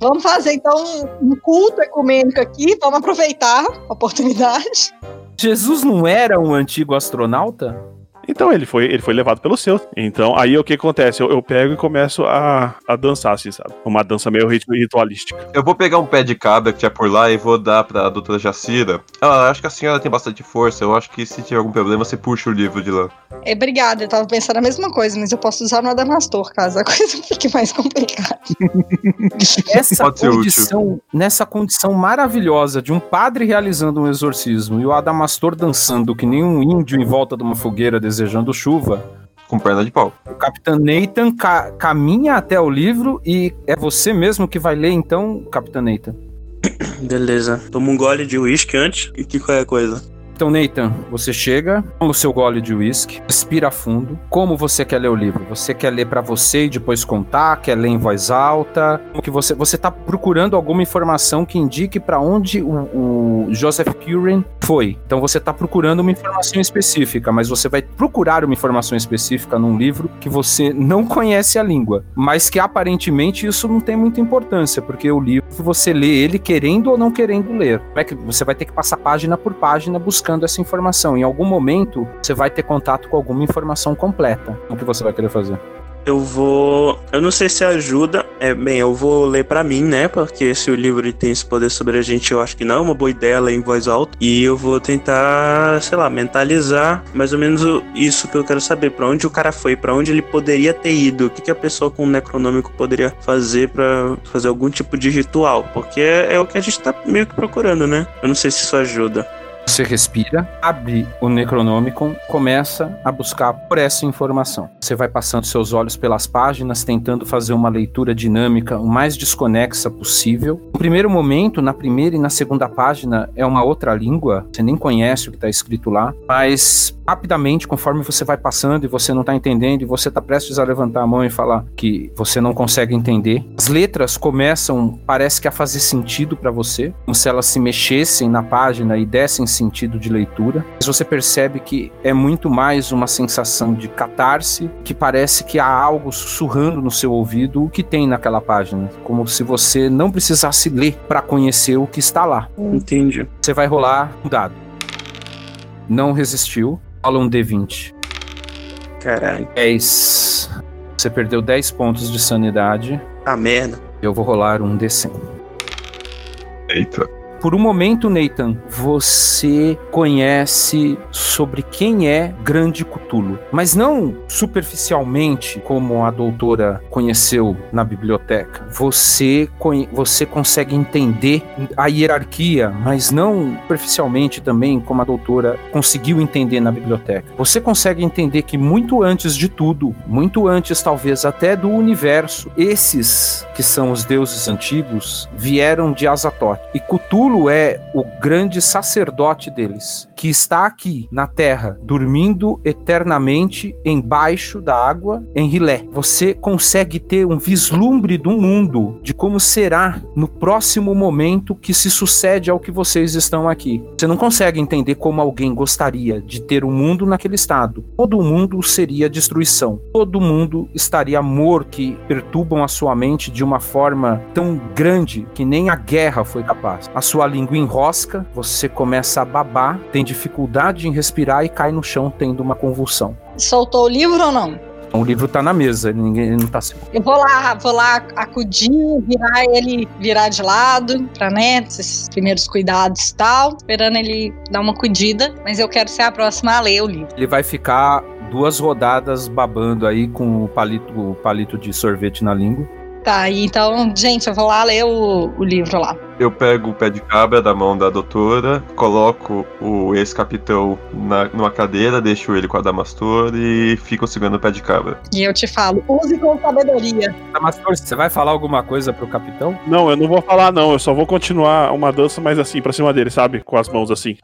Vamos fazer então um culto ecumênico aqui, vamos aproveitar a oportunidade. Jesus não era um antigo astronauta? Então ele foi, ele foi levado pelo seu. Então aí o que acontece? Eu, eu pego e começo a, a dançar, assim, sabe? Uma dança meio ritualística. Eu vou pegar um pé de cabra que tinha por lá e vou dar pra doutora Jacira. Ela acho que a senhora tem bastante força. Eu acho que se tiver algum problema, você puxa o livro de lá. É, obrigada, eu tava pensando a mesma coisa, mas eu posso usar no Adamastor, caso a coisa fique mais complicada. Essa condição, nessa condição maravilhosa de um padre realizando um exorcismo e o Adamastor dançando que nem um índio em volta de uma fogueira desejando chuva. Com perna de pau. O Capitão Nathan ca caminha até o livro e é você mesmo que vai ler então, Capitão Nathan. Beleza. Toma um gole de uísque antes e que qualquer coisa. Então, Nathan, você chega, toma o seu gole de uísque, respira fundo. Como você quer ler o livro? Você quer ler para você e depois contar? Quer ler em voz alta? Como que você você tá procurando alguma informação que indique para onde o, o, Joseph Purin foi? Então você tá procurando uma informação específica, mas você vai procurar uma informação específica num livro que você não conhece a língua, mas que aparentemente isso não tem muita importância, porque o livro você lê ele querendo ou não querendo ler. É você vai ter que passar página por página buscando buscando essa informação. Em algum momento, você vai ter contato com alguma informação completa. O que você vai querer fazer? Eu vou. Eu não sei se ajuda. É, bem, eu vou ler para mim, né? Porque se o livro tem esse poder sobre a gente, eu acho que não é uma boa ideia ler em voz alta. E eu vou tentar, sei lá, mentalizar mais ou menos isso que eu quero saber. para onde o cara foi, para onde ele poderia ter ido. O que, que a pessoa com o necronômico poderia fazer para fazer algum tipo de ritual. Porque é, é o que a gente tá meio que procurando, né? Eu não sei se isso ajuda. Você respira, abre o Necronomicon, começa a buscar por essa informação. Você vai passando seus olhos pelas páginas, tentando fazer uma leitura dinâmica o mais desconexa possível. No primeiro momento, na primeira e na segunda página, é uma outra língua, você nem conhece o que está escrito lá, mas rapidamente, conforme você vai passando e você não está entendendo, e você está prestes a levantar a mão e falar que você não consegue entender, as letras começam, parece que a fazer sentido para você, como se elas se mexessem na página e dessem sentido de leitura, mas você percebe que é muito mais uma sensação de catarse, que parece que há algo sussurrando no seu ouvido o que tem naquela página, como se você não precisasse ler para conhecer o que está lá. Entendi. Você vai rolar um dado. Não resistiu. Rola um D20. Caralho. 10. Você perdeu 10 pontos de sanidade. Ah, merda. Eu vou rolar um D100. Eita. Por um momento, Nathan, você conhece sobre quem é Grande Cthulhu, mas não superficialmente como a doutora conheceu na biblioteca. Você, você consegue entender a hierarquia, mas não superficialmente também como a doutora conseguiu entender na biblioteca. Você consegue entender que muito antes de tudo, muito antes talvez até do universo, esses que são os deuses antigos vieram de Azatoth. E Cthulhu Cthulhu é o grande sacerdote deles, que está aqui na Terra, dormindo eternamente embaixo da água em Rilé. Você consegue ter um vislumbre do mundo, de como será no próximo momento que se sucede ao que vocês estão aqui. Você não consegue entender como alguém gostaria de ter o um mundo naquele estado. Todo mundo seria destruição. Todo mundo estaria morto, que perturbam a sua mente de uma forma tão grande que nem a guerra foi capaz. A sua língua enrosca, você começa a babar, tem dificuldade em respirar e cai no chão tendo uma convulsão. Soltou o livro ou não? O livro tá na mesa, ninguém não tá seguro. Eu vou lá, vou lá acudir, virar ele, virar de lado, pra né, esses primeiros cuidados e tal, esperando ele dar uma acudida, mas eu quero ser a próxima a ler o livro. Ele vai ficar duas rodadas babando aí com o palito, o palito de sorvete na língua. Tá, então, gente, eu vou lá ler o, o livro lá. Eu pego o pé de cabra da mão da doutora, coloco o ex-capitão numa cadeira, deixo ele com a Damastor e fico segurando o pé de cabra. E eu te falo, use com sabedoria. Damastor, você vai falar alguma coisa pro capitão? Não, eu não vou falar não, eu só vou continuar uma dança mais assim pra cima dele, sabe? Com as mãos assim.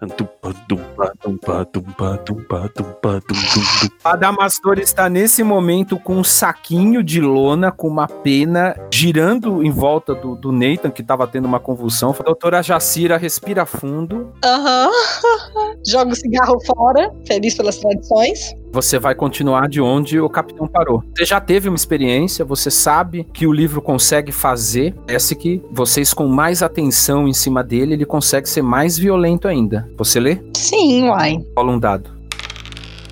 A Damastor está nesse momento com um saquinho de lona, com uma pena, girando em volta do, do Nathan, que tava tendo uma convulsão convulsão. Doutora Jacira respira fundo. Aham. Uhum. Joga o cigarro fora, feliz pelas tradições. Você vai continuar de onde o capitão parou. Você já teve uma experiência, você sabe que o livro consegue fazer. Parece que vocês, com mais atenção em cima dele, ele consegue ser mais violento ainda. Você lê? Sim, uai. Rola um dado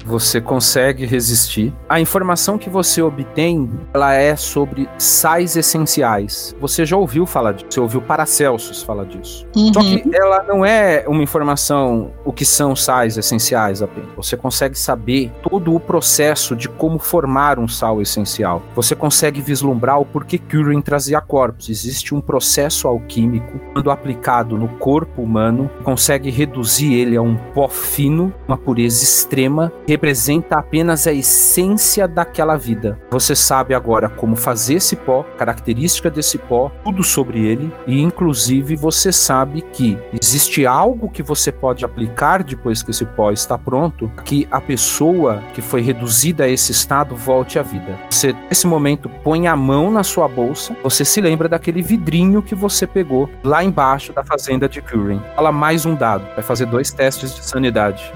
você consegue resistir. A informação que você obtém, ela é sobre sais essenciais. Você já ouviu falar disso, você ouviu Paracelsus falar disso. Uhum. Só que ela não é uma informação o que são sais essenciais apenas. Você consegue saber todo o processo de como formar um sal essencial. Você consegue vislumbrar o porquê Curing trazia corpos. Existe um processo alquímico, quando aplicado no corpo humano, consegue reduzir ele a um pó fino, uma pureza extrema, representa apenas a essência daquela vida. Você sabe agora como fazer esse pó, característica desse pó, tudo sobre ele e inclusive você sabe que existe algo que você pode aplicar depois que esse pó está pronto, que a pessoa que foi reduzida a esse estado volte à vida. Você nesse momento põe a mão na sua bolsa, você se lembra daquele vidrinho que você pegou lá embaixo da fazenda de Curing. Fala mais um dado, vai fazer dois testes de sanidade.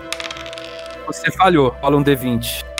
Você falhou. Rola um D20.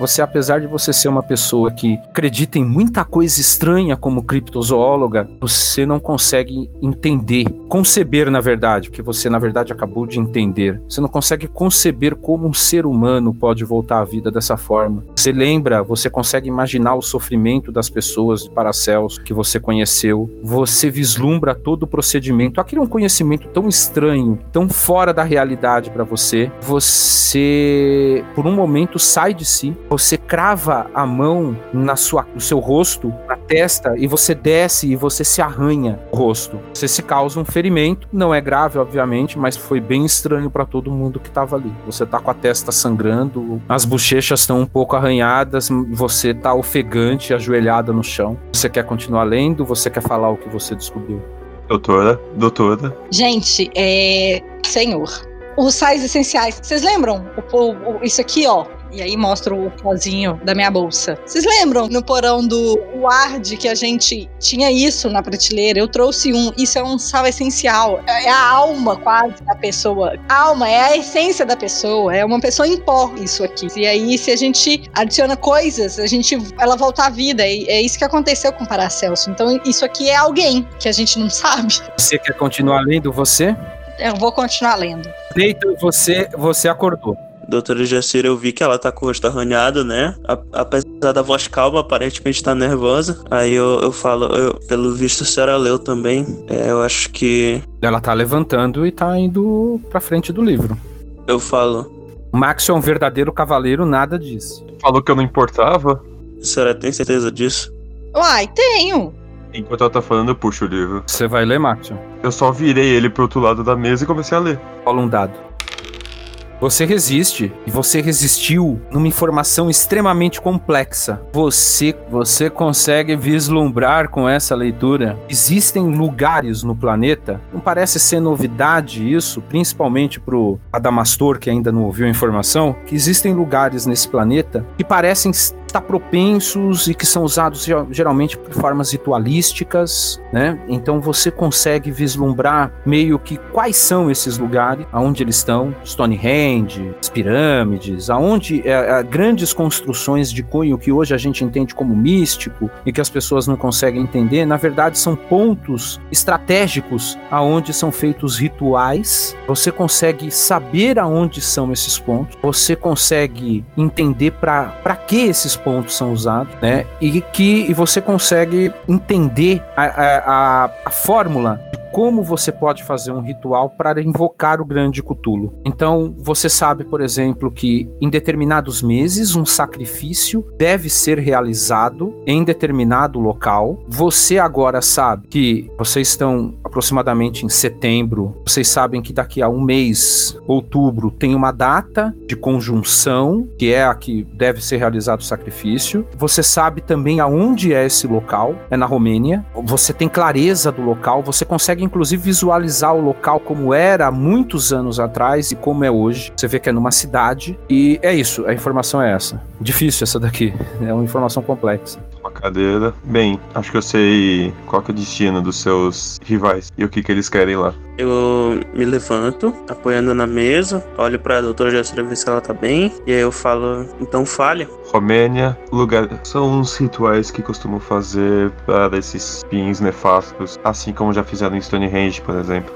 Você, apesar de você ser uma pessoa que acredita em muita coisa estranha como criptozoóloga, você não consegue entender, conceber, na verdade, o que você, na verdade, acabou de entender. Você não consegue conceber como um ser humano pode voltar à vida dessa forma. Você lembra, você consegue imaginar o sofrimento das pessoas de Paracelso que você conheceu. Você vislumbra todo o procedimento. Aquilo é um conhecimento tão estranho, tão fora da realidade para você. Você, por um momento, sai de si você crava a mão na sua, no seu rosto, na testa, e você desce e você se arranha o rosto. Você se causa um ferimento, não é grave, obviamente, mas foi bem estranho para todo mundo que estava ali. Você tá com a testa sangrando, as bochechas estão um pouco arranhadas, você tá ofegante, ajoelhada no chão. Você quer continuar lendo? Você quer falar o que você descobriu? Doutora, doutora. Gente, é. Senhor, os sais essenciais. Vocês lembram? O, o, isso aqui, ó. E aí mostra o pozinho da minha bolsa. Vocês lembram no porão do Ward que a gente tinha isso na prateleira? Eu trouxe um. Isso é um sal essencial. É a alma quase da pessoa. A alma é a essência da pessoa. É uma pessoa em pó isso aqui. E aí se a gente adiciona coisas, a gente ela volta à vida. E é isso que aconteceu com o Paracelso. Então isso aqui é alguém que a gente não sabe. Você quer continuar lendo você? Eu vou continuar lendo. Deito, você, você acordou. Doutora Jacira, eu vi que ela tá com o rosto arranhado, né? A, apesar da voz calma, aparentemente tá nervosa. Aí eu, eu falo, eu, pelo visto a senhora leu também. É, eu acho que. Ela tá levantando e tá indo pra frente do livro. Eu falo. Max é um verdadeiro cavaleiro, nada disso. Falou que eu não importava? A senhora tem certeza disso? Uai, tenho. Enquanto ela tá falando, eu puxo o livro. Você vai ler, Max? Eu só virei ele pro outro lado da mesa e comecei a ler. Rola um dado. Você resiste e você resistiu numa informação extremamente complexa. Você, você consegue vislumbrar com essa leitura. Existem lugares no planeta. Não parece ser novidade isso, principalmente pro Adamastor que ainda não ouviu a informação, que existem lugares nesse planeta que parecem estar propensos e que são usados ge- geralmente por formas ritualísticas, né? Então você consegue vislumbrar meio que quais são esses lugares, aonde eles estão, Stonehenge, as pirâmides, aonde é, é, grandes construções de cunho que hoje a gente entende como místico e que as pessoas não conseguem entender, na verdade são pontos estratégicos aonde são feitos rituais. Você consegue saber aonde são esses pontos, você consegue entender para que esses pontos são usados, né? E que e você consegue entender a, a, a, a fórmula de como você pode fazer um ritual para invocar o grande Cthulhu. Então, você sabe, por exemplo, que em determinados meses um sacrifício deve ser realizado em determinado local. Você agora sabe que vocês estão aproximadamente em setembro. Vocês sabem que daqui a um mês, outubro, tem uma data de conjunção, que é a que deve ser realizado o sacrifício. Você sabe também aonde é esse local, é na Romênia. Você tem clareza do local, você consegue inclusive visualizar o local como era há muitos anos atrás e como é hoje. Você vê que é numa cidade e é isso, a informação é essa. Difícil essa daqui, é uma informação complexa. Uma cadeira. Bem, acho que eu sei qual que é o destino dos seus rivais e o que, que eles querem lá. Eu me levanto, apoiando na mesa, olho pra doutora Jessura ver se ela tá bem, e aí eu falo, então fale. Romênia, lugar. São uns rituais que costumam fazer para esses fins nefastos, assim como já fizeram em Stonehenge, por exemplo.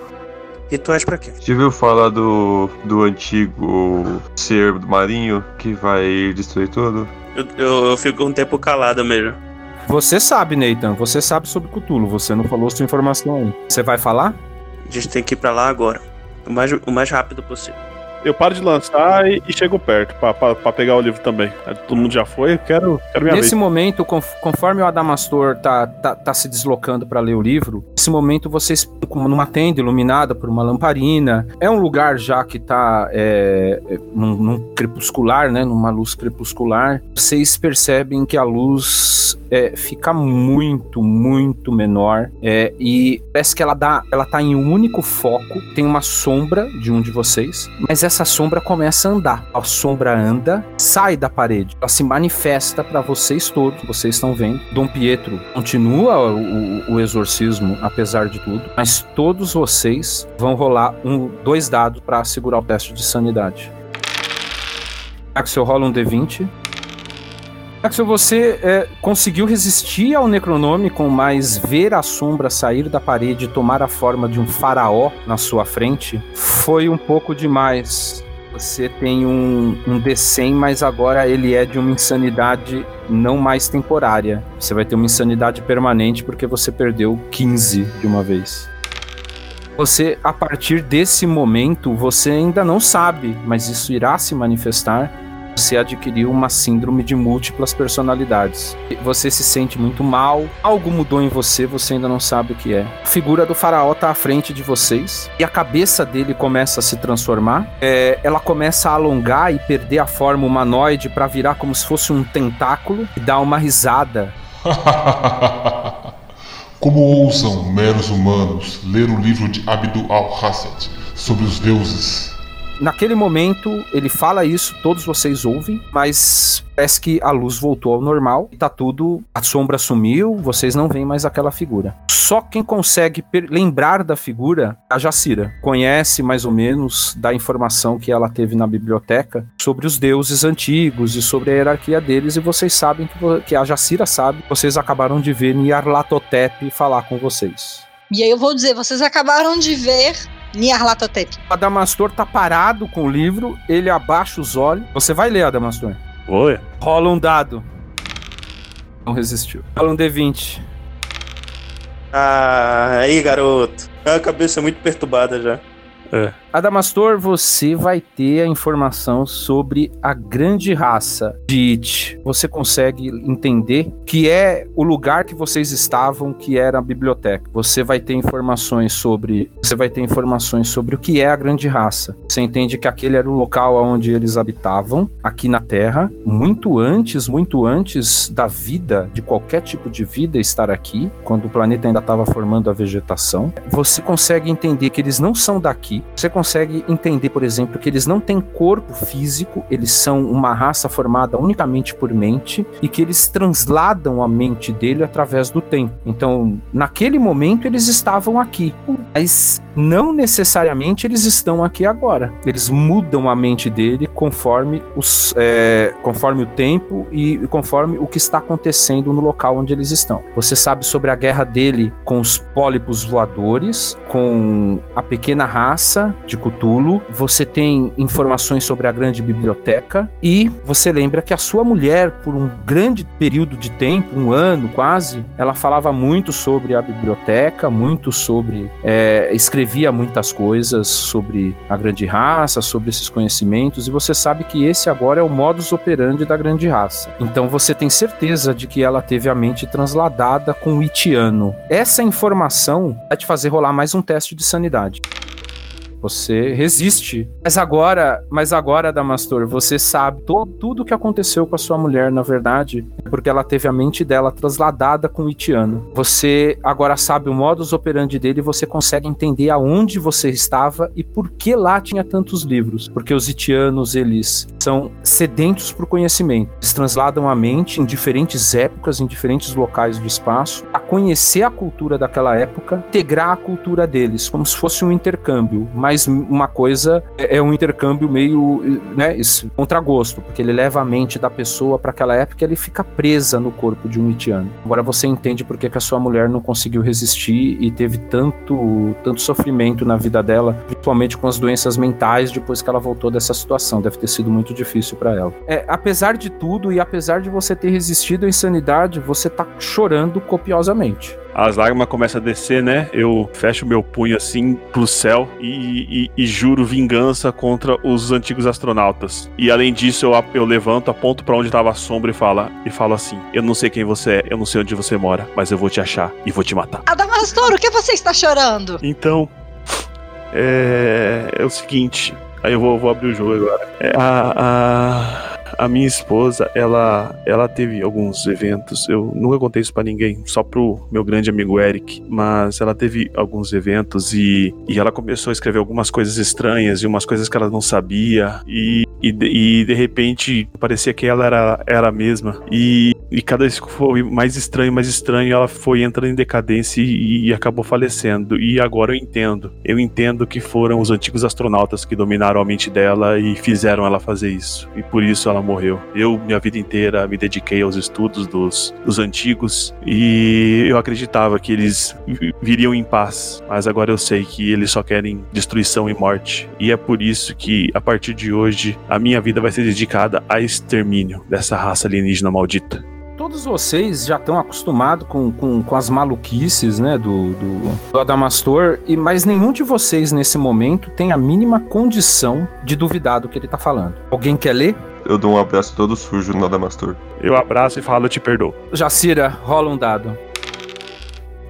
Rituais pra quê? Já ouviu falar do, do antigo ser marinho que vai destruir tudo? Eu, eu, eu fico um tempo calado mesmo. Você sabe, Nathan, você sabe sobre Cthulhu, você não falou sua informação aí. Você vai falar? A gente tem que ir pra lá agora. O mais, o mais rápido possível. Eu paro de lançar e, e chego perto pra pegar o livro também. Todo mundo já foi, eu quero, quero minha Nesse vez. momento, conf- conforme o Adamastor tá, tá, tá se deslocando para ler o livro, nesse momento vocês, como numa tenda iluminada por uma lamparina, é um lugar já que tá é, é, num, num crepuscular, né, numa luz crepuscular, vocês percebem que a luz é, fica muito, muito menor é, e parece que ela dá, ela tá em um único foco, tem uma sombra de um de vocês, mas essa sombra começa a andar. A sombra anda, sai da parede, ela se manifesta para vocês todos, vocês estão vendo. Dom Pietro continua o, o- o exorcismo, apesar de tudo, mas todos vocês vão rolar um, dois dados para segurar o teste de sanidade. Axel rola um D20. Axel, você é, conseguiu resistir ao Necronômico, mas ver a sombra sair da parede e tomar a forma de um faraó na sua frente foi um pouco demais. Você tem um, um D100, mas agora ele é de uma insanidade não mais temporária. Você vai ter uma insanidade permanente porque você perdeu 15 de uma vez. Você, a partir desse momento, você ainda não sabe, mas isso irá se manifestar. Você adquiriu uma síndrome de múltiplas personalidades. Você se sente muito mal, algo mudou em você, você ainda não sabe o que é. A figura do faraó tá à frente de vocês e a cabeça dele começa a se transformar. É, ela começa a alongar e perder a forma humanoide para virar como se fosse um tentáculo e dar uma risada. Como ousam meros humanos ler o livro de Abdul al-Hassad sobre os deuses? Naquele momento, ele fala isso, todos vocês ouvem, mas parece que a luz voltou ao normal, tá tudo, a sombra sumiu, vocês não veem mais aquela figura. Só quem consegue lembrar da figura é a Jacira. Conhece mais ou menos da informação que ela teve na biblioteca sobre os deuses antigos e sobre a hierarquia deles, e vocês sabem que, que a Jacira sabe, vocês acabaram de ver Nyarlathotep falar com vocês. E aí eu vou dizer, vocês acabaram de ver Nyarlathotep. Adamastor tá parado com o livro, ele abaixa os olhos. Você vai ler, Adamastor? Oi. Rola um dado. Não resistiu. Rola um D20. Ah, aí, garoto. A cabeça muito perturbada já. É. Adamastor, você vai ter a informação sobre a grande raça de It. Você consegue entender que é o lugar que vocês estavam, que era a biblioteca. Você vai ter informações sobre, você vai ter informações sobre o que é a grande raça. Você entende que aquele era o local onde eles habitavam, aqui na Terra, muito antes, muito antes da vida, de qualquer tipo de vida estar aqui, quando o planeta ainda estava formando a vegetação. Você consegue entender que eles não são daqui. Você consegue entender, por exemplo, que eles não têm corpo físico, eles são uma raça formada unicamente por mente e que eles transladam a mente dele através do tempo. Então, naquele momento eles estavam aqui, mas não necessariamente eles estão aqui agora. Eles mudam a mente dele conforme, os, é, conforme o tempo e conforme o que está acontecendo no local onde eles estão. Você sabe sobre a guerra dele com os pólipos voadores, com a pequena raça de Cthulhu. Você tem informações sobre a grande biblioteca e você lembra que a sua mulher, por um grande período de tempo, um ano quase, ela falava muito sobre a biblioteca, muito sobre é, escrevia muitas coisas sobre a grande raça, sobre esses conhecimentos, e você sabe que esse agora é o modus operandi da grande raça. Então você tem certeza de que ela teve a mente transladada com o Itiano. Essa informação vai te fazer rolar mais um teste de sanidade. Você resiste. Mas agora, mas agora, Damastor, você sabe tudo o que aconteceu com a sua mulher, na verdade, porque ela teve a mente dela trasladada com o Itiano. Você agora sabe o modus operandi dele e você consegue entender aonde você estava e por que lá tinha tantos livros. Porque os Itianos, eles são sedentos por conhecimento. Eles transladam a mente em diferentes épocas, em diferentes locais do espaço, a conhecer a cultura daquela época, integrar a cultura deles, como se fosse um intercâmbio, mas uma coisa é, é um intercâmbio meio né, contra gosto, porque ele leva a mente da pessoa para aquela época e ele fica presa no corpo de um Itiano. Agora você entende por que, que a sua mulher não conseguiu resistir e teve tanto, tanto sofrimento na vida dela, principalmente com as doenças mentais depois que ela voltou dessa situação. Deve ter sido muito difícil para ela. É, apesar de tudo e apesar de você ter resistido à insanidade, você tá chorando copiosamente as lágrimas começam a descer, né? Eu fecho meu punho assim pro céu e, e, e juro vingança contra os antigos astronautas. E além disso, eu, eu levanto, aponto para onde tava a sombra e falo, e falo assim: Eu não sei quem você é, eu não sei onde você mora, mas eu vou te achar e vou te matar. Adamastor, o que você está chorando? Então, é, é o seguinte. Aí eu vou, vou abrir o jogo agora. É, a, a a minha esposa, ela, ela teve alguns eventos. Eu nunca contei isso para ninguém, só pro meu grande amigo Eric. Mas ela teve alguns eventos e, e ela começou a escrever algumas coisas estranhas e umas coisas que ela não sabia. E, e, e de repente parecia que ela era, era a mesma. E, e cada vez que foi mais estranho, mais estranho, ela foi entrando em decadência e, e acabou falecendo. E agora eu entendo. Eu entendo que foram os antigos astronautas que dominaram a mente dela e fizeram ela fazer isso. E por isso ela morreu. Eu, minha vida inteira, me dediquei aos estudos dos, dos antigos e eu acreditava que eles viriam em paz, mas agora eu sei que eles só querem destruição e morte. E é por isso que, a partir de hoje, a minha vida vai ser dedicada a extermínio dessa raça alienígena maldita. Todos vocês já estão acostumados com, com, com, as maluquices né, do, do, do Adamastor, e, mas nenhum de vocês nesse momento tem a mínima condição de duvidar do que ele está falando. Alguém quer ler? Eu dou um abraço todo sujo no Adamastor. Eu abraço e falo, eu te perdoo. Jacira, rola um dado.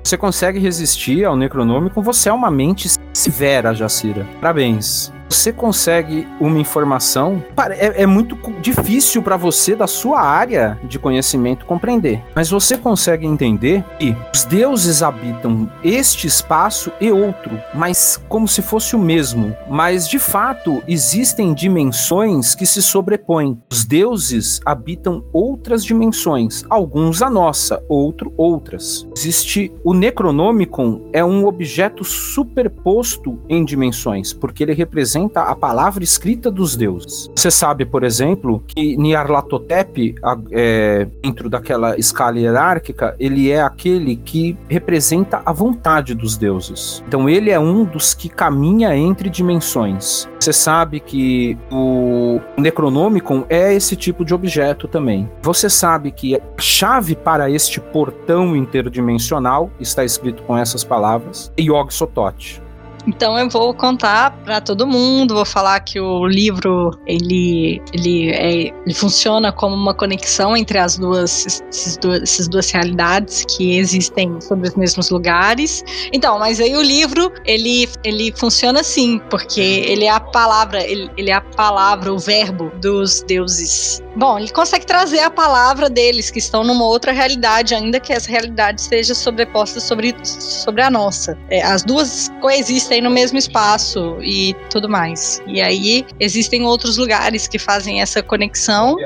Você consegue resistir ao Necronômico, você é uma mente severa, Jacira. Parabéns você consegue uma informação, é, é muito difícil para você da sua área de conhecimento compreender. Mas você consegue entender que os deuses habitam este espaço e outro, mas como se fosse o mesmo. Mas de fato existem dimensões que se sobrepõem. Os deuses habitam outras dimensões, alguns a nossa, outro outras. Existe o Necronomicon é um objeto superposto em dimensões, porque ele representa representa a palavra escrita dos deuses. Você sabe, por exemplo, que Nyarlathotep, é, dentro daquela escala hierárquica, ele é aquele que representa a vontade dos deuses. Então ele é um dos que caminha entre dimensões. Você sabe que o Necronomicon é esse tipo de objeto também. Você sabe que a chave para este portão interdimensional está escrito com essas palavras, Yog Sothoth. Então eu vou contar para todo mundo, vou falar que o livro ele ele, é, ele funciona como uma conexão entre as duas, esses duas essas duas realidades que existem sobre os mesmos lugares. Então, mas aí o livro ele ele funciona assim, porque ele é a palavra, ele, ele é a palavra, o verbo dos deuses. Bom, ele consegue trazer a palavra deles que estão numa outra realidade, ainda que essa realidade esteja sobreposta sobre, sobre a nossa. É, as duas coexistem no mesmo espaço e tudo mais. E aí existem outros lugares que fazem essa conexão.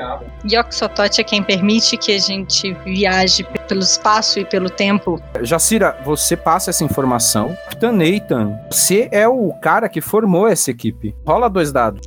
E Oxotote é quem permite que a gente viaje pelo espaço e pelo tempo. Jacira, você passa essa informação. Capitão Nathan, você é o cara que formou essa equipe. Rola dois dados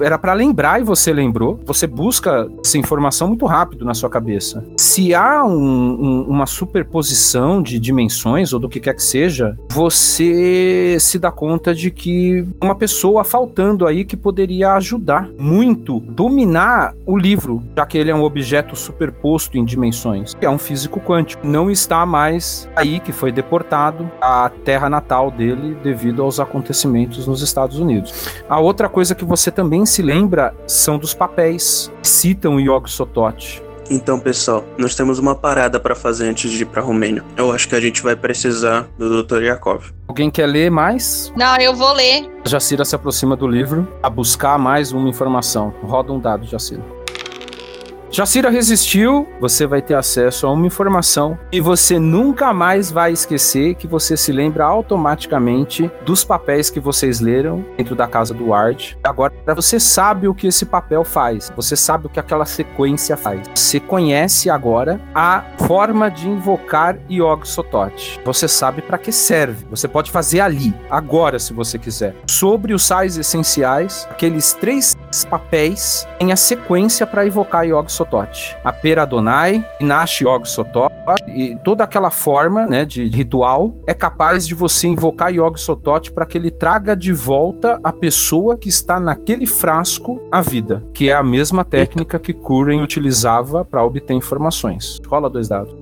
era para lembrar e você lembrou. Você busca essa informação muito rápido na sua cabeça. Se há um, um, uma superposição de dimensões ou do que quer que seja, você se dá conta de que uma pessoa faltando aí que poderia ajudar muito dominar o livro, já que ele é um objeto superposto em dimensões. É um físico quântico. Não está mais aí que foi deportado à terra natal dele devido aos acontecimentos nos Estados Unidos. A outra coisa que você também se lembra são dos papéis que citam o Yog Sothoth. Então, pessoal, nós temos uma parada para fazer antes de ir para Romênia. Eu acho que a gente vai precisar do Dr. Yakov. Alguém quer ler mais? Não, eu vou ler. Jacira se aproxima do livro a buscar mais uma informação. Roda um dado, Jacira. Jacira resistiu, você vai ter acesso a uma informação e você nunca mais vai esquecer que você se lembra automaticamente dos papéis que vocês leram dentro da casa do Ward. Agora você sabe o que esse papel faz, você sabe o que aquela sequência faz. Você conhece agora a forma de invocar Yog Sothoth. Você sabe para que serve. Você pode fazer ali, agora, se você quiser. Sobre os sais essenciais, aqueles três papéis têm a sequência para invocar Yog Sotot. A Pera Adonai, Inash Yog Sotot, e toda aquela forma né, de ritual é capaz de você invocar Yog Sotot para que ele traga de volta a pessoa que está naquele frasco à vida, que é a mesma técnica que Kuren utilizava para obter informações. Rola dois dados.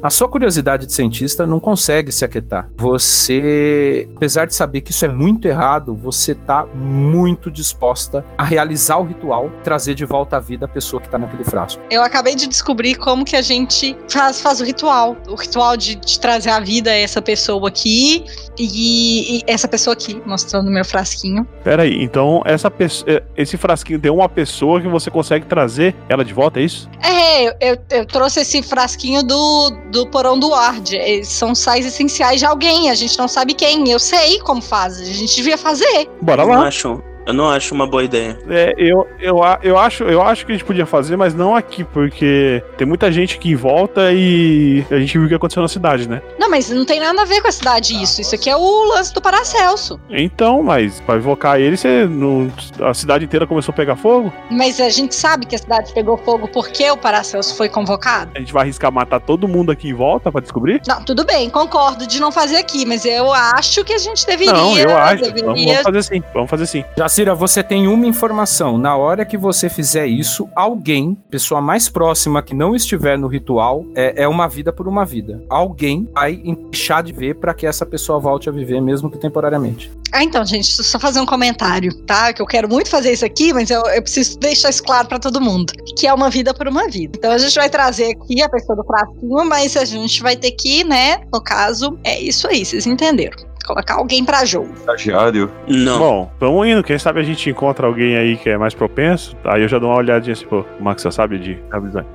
A sua curiosidade de cientista não consegue se aquietar. Você, apesar de saber que isso é muito errado, você tá muito disposta a realizar o ritual, trazer de volta à vida a pessoa que tá naquele frasco. Eu acabei de descobrir como que a gente faz, faz o ritual. O ritual de, de trazer a vida a essa pessoa aqui e, e, essa pessoa aqui, mostrando meu frasquinho. Pera aí, então essa é, esse frasquinho tem uma pessoa que você consegue trazer ela de volta, é isso? É, eu, eu, eu trouxe esse frasquinho do do porão do Ward. Eles são sais essenciais de alguém, a gente não sabe quem. Eu sei como faz, a gente devia fazer. Bora lá. Não acham? Eu não acho uma boa ideia. É, eu, eu, eu, acho, eu acho que a gente podia fazer, mas não aqui, porque tem muita gente aqui em volta e a gente viu o que aconteceu na cidade, né? Não, mas não tem nada a ver com a cidade isso. Isso aqui é o lance do Paracelso. Então, mas pra invocar ele, você não, a cidade inteira começou a pegar fogo? Mas a gente sabe que a cidade pegou fogo porque o Paracelso foi convocado. A gente vai arriscar matar todo mundo aqui em volta pra descobrir? Não, tudo bem, concordo de não fazer aqui, mas eu acho que a gente deveria. Não, eu acho. Deveria... Vamos, vamos fazer sim, vamos fazer sim. Já Cira, você tem uma informação. Na hora que você fizer isso, alguém, pessoa mais próxima que não estiver no ritual, é, é uma vida por uma vida. Alguém vai deixar de ver para que essa pessoa volte a viver, mesmo que temporariamente. Ah, então, gente, só fazer um comentário, tá? Que eu quero muito fazer isso aqui, mas eu, eu preciso deixar isso claro para todo mundo. Que é uma vida por uma vida. Então a gente vai trazer aqui a pessoa do frasquinho, mas a gente vai ter que, né? No caso, é isso aí, vocês entenderam colocar alguém pra jogo. Estagiário? Não. Bom, vamos indo. Quem sabe a gente encontra alguém aí que é mais propenso. Aí eu já dou uma olhadinha assim, pô, o Max já sabe de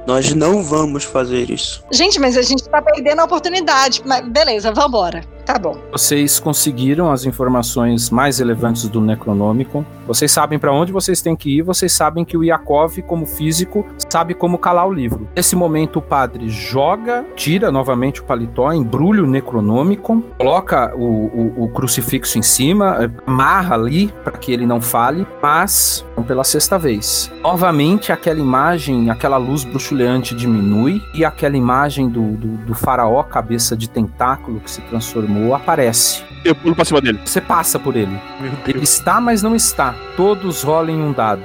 Nós não vamos fazer isso. Gente, mas a gente tá perdendo a oportunidade. Mas beleza, vambora. Tá bom. Vocês conseguiram as informações mais relevantes do Necronômico. Vocês sabem para onde vocês têm que ir. Vocês sabem que o Yakov, como físico, sabe como calar o livro. Nesse momento, o padre joga, tira novamente o paletó, embrulha o Necronômico, coloca o, o, o crucifixo em cima, amarra ali para que ele não fale, mas pela sexta vez. Novamente, aquela imagem, aquela luz bruxuleante diminui e aquela imagem do, do, do faraó, cabeça de tentáculo que se transformou aparece. Eu pulo pra cima dele. Você passa por ele. Ele está, mas não está. Todos rolem um dado.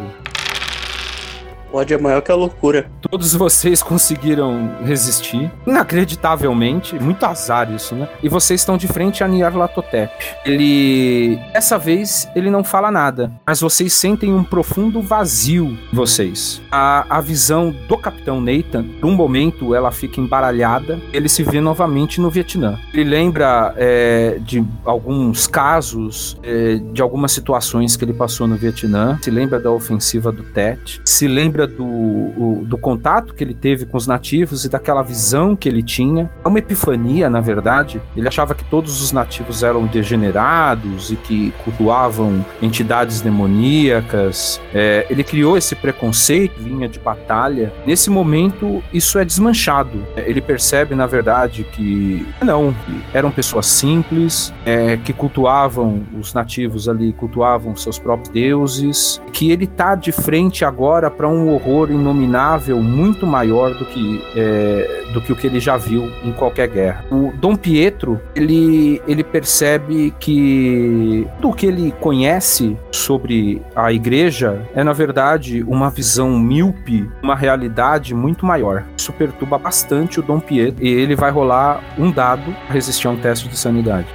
O ódio é maior que a loucura. Todos vocês conseguiram resistir, inacreditavelmente. Muito azar isso, né? E vocês estão de frente a Nyarlathotep. Ele. Dessa vez, ele não fala nada, mas vocês sentem um profundo vazio em vocês. A, a visão do Capitão Nathan, por um momento, ela fica embaralhada. Ele se vê novamente no Vietnã. Ele lembra é, de alguns casos, é, de algumas situações que ele passou no Vietnã. Se lembra da ofensiva do Tet. Se lembra do, o, do contato que ele teve com os nativos e daquela visão que ele tinha. É uma epifania, na verdade. Ele achava que todos os nativos eram degenerados e que cultuavam entidades demoníacas. É, ele criou esse preconceito, linha de batalha. Nesse momento, isso é desmanchado. É, ele percebe, na verdade, que não, eram pessoas simples, é, que cultuavam os nativos ali, cultuavam seus próprios deuses, que ele tá de frente agora para um horror inominável muito maior do que, é, do que o que ele já viu em qualquer guerra. O Dom Pietro, ele, ele percebe que tudo o que ele conhece sobre a igreja é, na verdade, uma visão míope, uma realidade muito maior. Isso perturba bastante o Dom Pietro e ele vai rolar um dado para resistir a um teste de sanidade.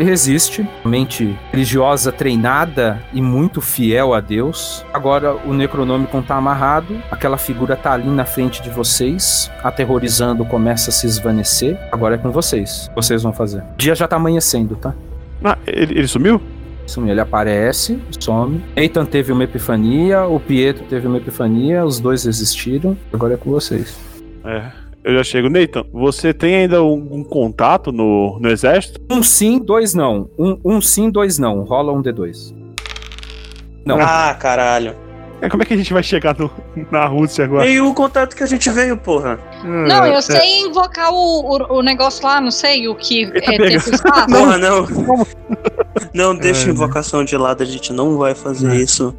Ele resiste, mente religiosa treinada e muito fiel a Deus. Agora o Necronômico tá amarrado, aquela figura tá ali na frente de vocês, aterrorizando, começa a se esvanecer. Agora é com vocês. Vocês vão fazer. O dia já tá amanhecendo, tá? Ah, ele, ele sumiu? Sumiu. Ele aparece, some. Ethan teve uma epifania, o Pietro teve uma epifania, os dois existiram. Agora é com vocês. É. Eu já chego. Nathan, você tem ainda um, um contato no, no exército? Um sim, dois não. Um, um sim, dois não. Rola um D2. Não. Ah, caralho. É, como é que a gente vai chegar no- na Rússia agora? E o contato que a gente veio, porra? Não, eu sei invocar o, o, o negócio lá, não sei, o que é pega. tempo e espaço. Porra, não. Não, deixa a invocação de lado, a gente não vai fazer isso.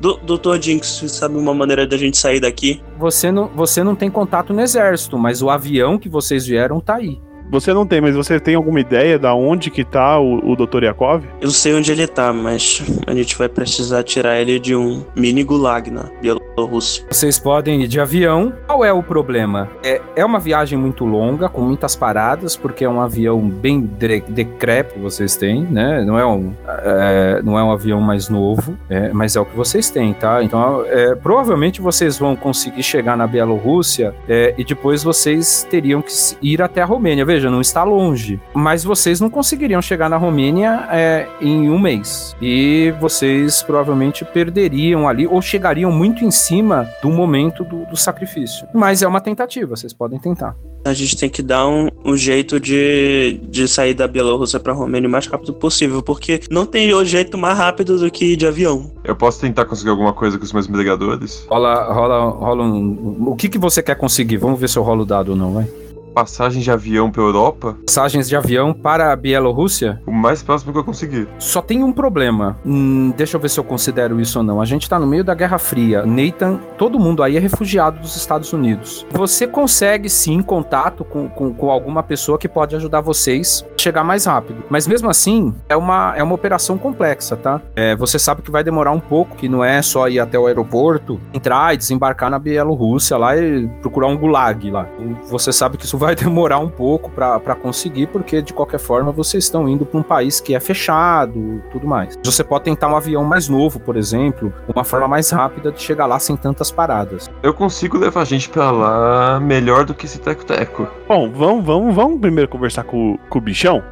Do, Doutor Jinx, sabe uma maneira da gente sair daqui? Você não, você não tem contato no exército, mas o avião que vocês vieram tá aí. Você não tem, mas você tem alguma ideia da onde que tá o, o Dr. Yakov? Eu sei onde ele tá, mas a gente vai precisar tirar ele de um mini gulag na Bielorrússia. Vocês podem ir de avião. Qual é o problema? É, é uma viagem muito longa, com muitas paradas, porque é um avião bem decrépito que vocês têm, né? Não é um, é, não é um avião mais novo, é, mas é o que vocês têm, tá? Então, é, provavelmente vocês vão conseguir chegar na Bielorrússia é, e depois vocês teriam que ir até a Romênia. Veja, não está longe, mas vocês não conseguiriam chegar na Romênia é, em um mês. E vocês provavelmente perderiam ali, ou chegariam muito em cima do momento do, do sacrifício. Mas é uma tentativa, vocês podem tentar. A gente tem que dar um, um jeito de, de sair da Bielorrússia pra Romênia o mais rápido possível, porque não tem o jeito mais rápido do que ir de avião. Eu posso tentar conseguir alguma coisa com os meus empregadores? Rola, rola, rola um. O que, que você quer conseguir? Vamos ver se eu rolo o dado ou não, vai. Passagem de avião pra Europa? Passagens de avião para a Bielorrússia? O mais próximo que eu conseguir. Só tem um problema. Hum, deixa eu ver se eu considero isso ou não. A gente tá no meio da Guerra Fria. Nathan, todo mundo aí é refugiado dos Estados Unidos. Você consegue sim contato com, com, com alguma pessoa que pode ajudar vocês a chegar mais rápido. Mas mesmo assim, é uma, é uma operação complexa, tá? É, você sabe que vai demorar um pouco, que não é só ir até o aeroporto, entrar e desembarcar na Bielorrússia lá e procurar um gulag lá. Você sabe que isso vai demorar um pouco pra pra conseguir, porque de qualquer forma vocês estão indo pra um país que é fechado, tudo mais. Você pode tentar um avião mais novo, por exemplo, uma forma mais rápida de chegar lá sem tantas paradas. Eu consigo levar a gente pra lá melhor do que esse teco-teco. Bom, vamos, vamos, vamos primeiro conversar com, com o bichão.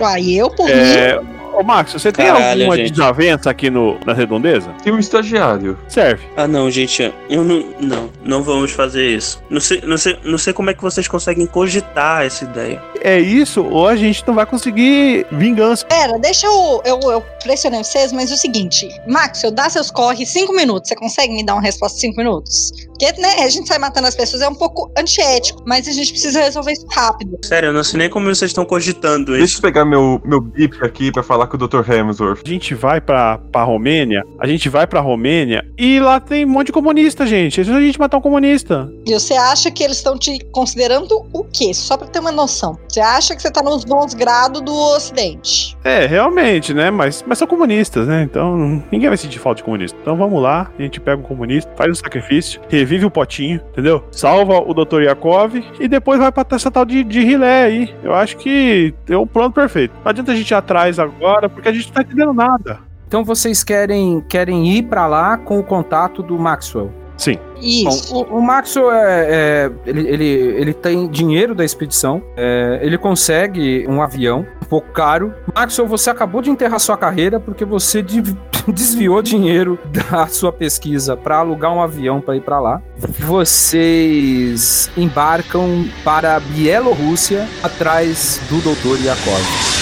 Aí eu, por É, mim. Ô, Max, você tem Caralho, alguma gente. desavença aqui no, na redondeza? Tem um estagiário. Serve. Ah, não, gente, eu não. Não, não vamos fazer isso. Não sei, não sei, não sei como é que vocês conseguem cogitar essa ideia. É isso, ou a gente não vai conseguir vingança. Pera, deixa eu, eu, eu pressionar vocês, mas é o seguinte, Max, eu dar seus corre cinco minutos, você consegue me dar uma resposta em cinco minutos? Porque, né, a gente sai matando as pessoas, é um pouco antiético, mas a gente precisa resolver isso rápido. Sério, eu não sei nem como vocês estão cogitando Deixa isso. eu pegar meu, meu bip aqui pra falar falar com o Dr. Hemsworth. A gente vai pra, pra Romênia, a gente vai pra Romênia e lá tem um monte de comunista, gente. Se a gente matar um comunista. E você acha que eles estão te considerando o quê? Só pra ter uma noção. Você acha que você tá nos bons grados do Ocidente? É, realmente, né? Mas, mas são comunistas, né? Então ninguém vai sentir falta de comunista. Então vamos lá, a gente pega um comunista, faz o sacrifício, revive o potinho, entendeu? Salva o Dr. Yakov e depois vai pra essa tal de, de Rilé aí. Eu acho que é o plano perfeito. Não adianta a gente ir atrás agora, porque a gente não tá entendendo nada. Então vocês querem, querem ir pra lá com o contato do Maxwell? Sim. Isso. Bom, o, o Maxwell é, é- ele, ele, ele tem dinheiro da expedição, é, ele consegue um avião um pouco caro. Maxwell, você acabou de enterrar sua carreira porque você de- desviou dinheiro da sua pesquisa para alugar um avião para ir para lá. Vocês embarcam para a Bielorrússia atrás do Dr. Yakov.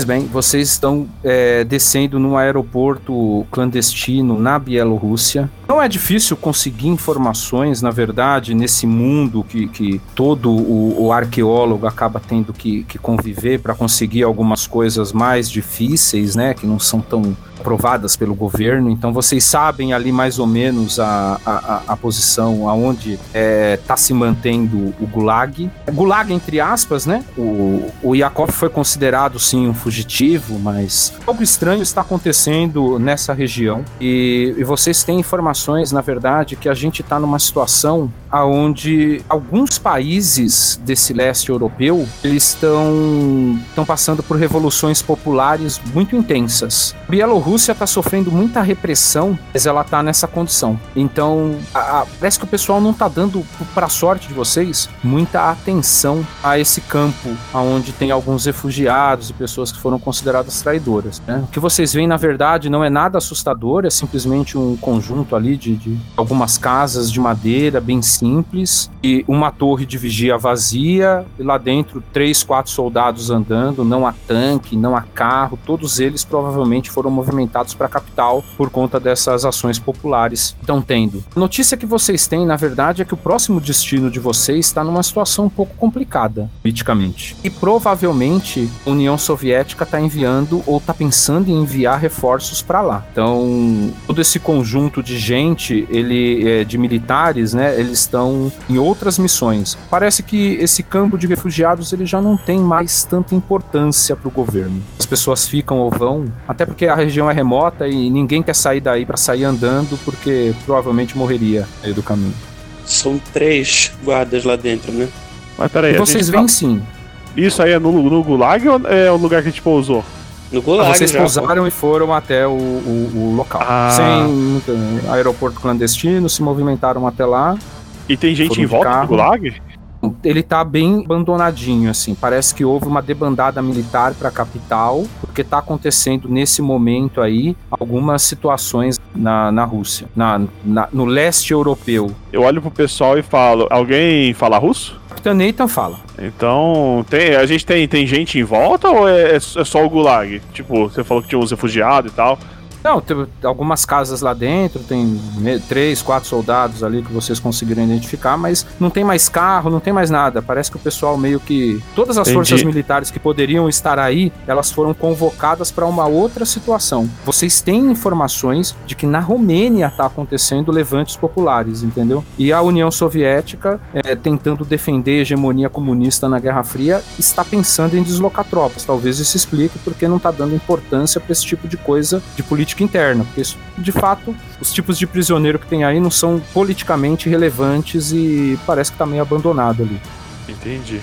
Pois bem, vocês estão é, descendo num aeroporto clandestino na Bielorrússia. Não é difícil conseguir informações, na verdade, nesse mundo que, que todo o, o arqueólogo acaba tendo que, que conviver para conseguir algumas coisas mais difíceis, né? Que não são tão aprovadas pelo governo. Então vocês sabem ali mais ou menos a, a, a- posição aonde está se mantendo o Gulag. Gulag, entre aspas, né? O, o Yakov foi considerado sim um fugitivo, mas algo estranho está acontecendo nessa região. E, e vocês têm informações, na verdade, que a gente está numa situação aonde alguns países desse leste europeu eles estão estão passando por revoluções populares muito intensas. A Bielorrússia está sofrendo muita repressão, mas ela está nessa condição. Então, a- a- parece que o pessoal não está dando, para sorte de vocês, muita atenção a esse campo aonde tem alguns refugiados e pessoas que foram consideradas traidoras. né? O que vocês veem, na verdade, não é nada assustador, é simplesmente um conjunto ali de, de algumas casas de madeira bem simples e uma torre de vigia vazia e lá dentro três, quatro soldados andando, não há tanque, não há carro, todos eles provavelmente foram movimentados para a capital por conta dessas ações populares estão tendo. A notícia que vocês têm, na verdade, é que o próximo destino de vocês está numa situação um pouco complicada, politicamente. E provavelmente a União Soviética está enviando ou está pensando em enviar reforços para lá. Então, todo esse conjunto de gente, ele é, de militares, né, eles estão em outras missões. Parece que esse campo de refugiados ele já não tem mais tanta importância para o governo. As pessoas ficam ou vão, até porque a região é remota e ninguém quer sair daí para sair andando porque provavelmente morreria meio do caminho. São três guardas lá dentro, né? Mas peraí, E vocês gente veem tá- sim. Isso aí é no, no Gulag ou é o lugar que a gente pousou? No Vocês pousaram e foram até o, o- o local. Ah. Sem aeroporto clandestino, se movimentaram até lá. E tem gente em volta do carro. Gulag? Ele tá bem abandonadinho, assim. Parece que houve uma debandada militar para a capital, porque tá acontecendo nesse momento aí algumas situações na, na Rússia, na, na- no leste europeu. Eu olho pro pessoal e falo: alguém fala russo? Capitão Nathan fala. Então, tem, a gente tem, tem gente em volta ou é, é só o Gulag? Tipo, você falou que tinha uns refugiados e tal. Não, tem algumas casas lá dentro, tem três, quatro soldados ali que vocês conseguiram identificar, mas não tem mais carro, não tem mais nada. Parece que o pessoal meio que. Todas as Entendi. forças militares que poderiam estar aí, elas foram convocadas para uma outra situação. Vocês têm informações de que na Romênia está acontecendo levantes populares, entendeu? E a União Soviética, eh, tentando defender a hegemonia comunista na Guerra Fria, está pensando em deslocar tropas. Talvez isso explique porque não está dando importância para esse tipo de coisa de política interna, porque isso, de fato os tipos de prisioneiro que tem aí não são politicamente relevantes e parece que tá meio abandonado ali. Entendi.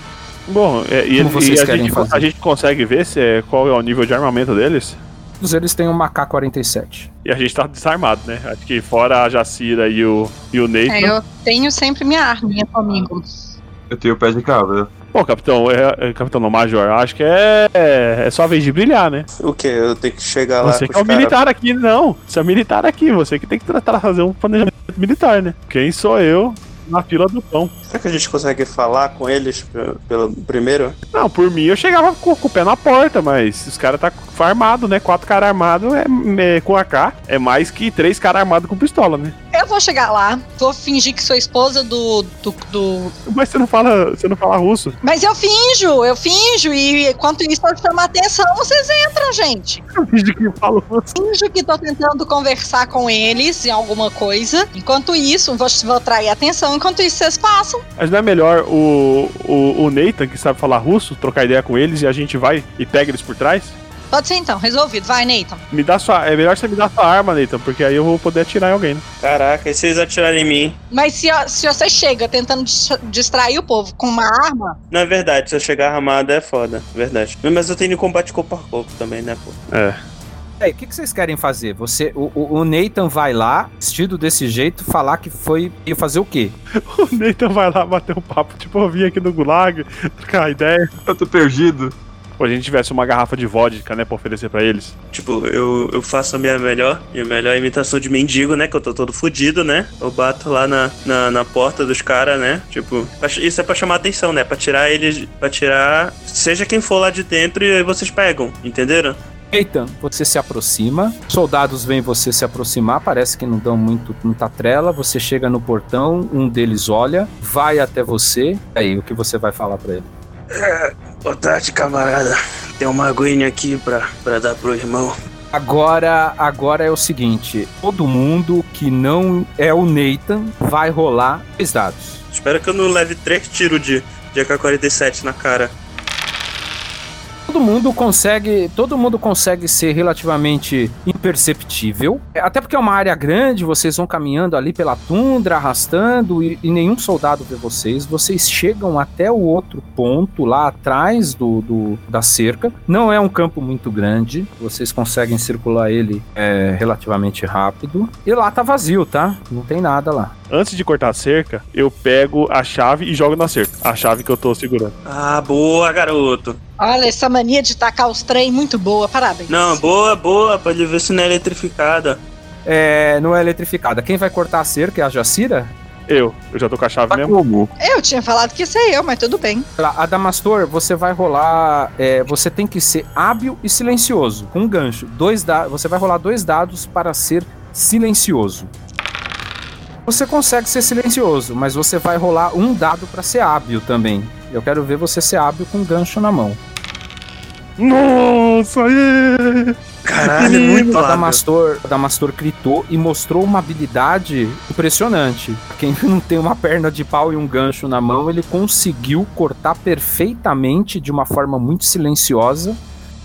Bom, é, e, Como ele- vocês e a, querem gente, fazer? a gente consegue ver se é, qual é o nível de armamento deles? Todos eles têm um K-47. E a gente tá desarmado, né? Acho que fora a Jacira e o, e o Nathan. É, eu tenho sempre minha arminha comigo. Eu tenho pé de cabra. Pô, capitão, é, é, capitão não, major, acho que é, é só a vez de brilhar, né? O que? Eu tenho que chegar lá Você que é o os caras- militar aqui, não. Você é militar aqui, você que tem que tratar, fazer um planejamento militar, né? Quem sou eu na fila do pão? Será que a gente consegue falar com eles pe- pelo primeiro? Não, por mim eu chegava com, com o pé na porta, mas os caras tá armado, né? Quatro caras armados é, é, com AK é mais que três caras armados com pistola, né? Eu eu vou chegar lá, vou fingir que sou esposa do, do, do- Mas você não fala, você não fala russo. Mas eu finjo, eu finjo, e enquanto isso eu chamo a atenção, vocês entram, gente. Eu finjo que falo russo. Finjo que tô tentando conversar com eles em alguma coisa. Enquanto isso, vou, vou atrair atenção, enquanto isso vocês passam. Mas não é melhor o, o, o Nathan, que sabe falar russo, trocar ideia com eles e a gente vai e pega eles por trás? Pode ser então, resolvido. Vai, Nathan. Me dá sua. É melhor você me dar sua arma, Nathan, porque aí eu vou poder atirar em alguém, né? Caraca, e se eles atirarem em mim? Mas se, se você chega tentando dis- distrair o povo com uma arma, Não é verdade, se eu chegar armado é foda, verdade. Mas eu tenho combate corpo a corpo também, né, pô? É. É, o que, que vocês querem fazer? Você, o, o- o Nathan vai lá, vestido desse jeito, falar que foi ia fazer o quê? O Nathan vai lá bater um papo, tipo, eu vim aqui no Gulag, trocar ideia. Eu tô perdido. Pô, a gente tivesse uma garrafa de vodka, né, pra oferecer pra eles. Tipo, eu, eu faço a minha melhor, minha melhor imitação de mendigo, né? Que eu tô todo fudido, né? Eu bato lá na, na, na porta dos caras, né? Tipo, pra- isso é pra chamar atenção, né? Pra tirar eles. Pra tirar. Seja quem for lá de dentro e aí vocês pegam, entenderam? Nathan, você se aproxima, soldados veem você se aproximar, parece que não dão muito, muita trela. Você chega no portão, um deles olha, vai até você. E aí, o que você vai falar pra ele? É, boa tarde, camarada. Tem uma aguinha aqui pra, pra dar pro irmão. Agora, agora é o seguinte: todo mundo que não é o Nathan vai rolar dois dados. Espero que eu não leve três tiros de, de AK-47 na cara. Todo mundo consegue, todo mundo consegue ser relativamente imperceptível. Até porque é uma área grande, vocês vão caminhando ali pela tundra, arrastando e, e nenhum soldado vê vocês. Vocês chegam até o outro ponto lá atrás do, do- da cerca. Não é um campo muito grande, vocês conseguem circular ele é, relativamente rápido. E lá tá vazio, tá? Não tem nada lá. Antes de cortar a cerca, eu pego a chave e jogo na cerca. A chave que eu tô segurando. Ah, boa, garoto. olha essa mania de tacar os trem muito boa, parabéns. Não, boa, boa, pra ele ver se não é eletrificada. É, não é eletrificada. Quem vai cortar a cerca é a Jacira? Eu, eu já tô com a chave mesmo. Como? Eu tinha falado que ia ser eu, mas tudo bem. Lá, Adamastor, você vai rolar. é, você tem que ser hábil e silencioso, com um gancho. Dois da, você vai rolar dois dados para ser silencioso. Você consegue ser silencioso, mas você vai rolar um dado para ser hábil também. Eu quero ver você ser hábil com um gancho na mão. Nossa, aí! Caralho, é muito o hábil. Adamastor, o Adamastor gritou e mostrou uma habilidade impressionante. Quem não tem uma perna de pau e um gancho na mão, ele conseguiu cortar perfeitamente de uma forma muito silenciosa.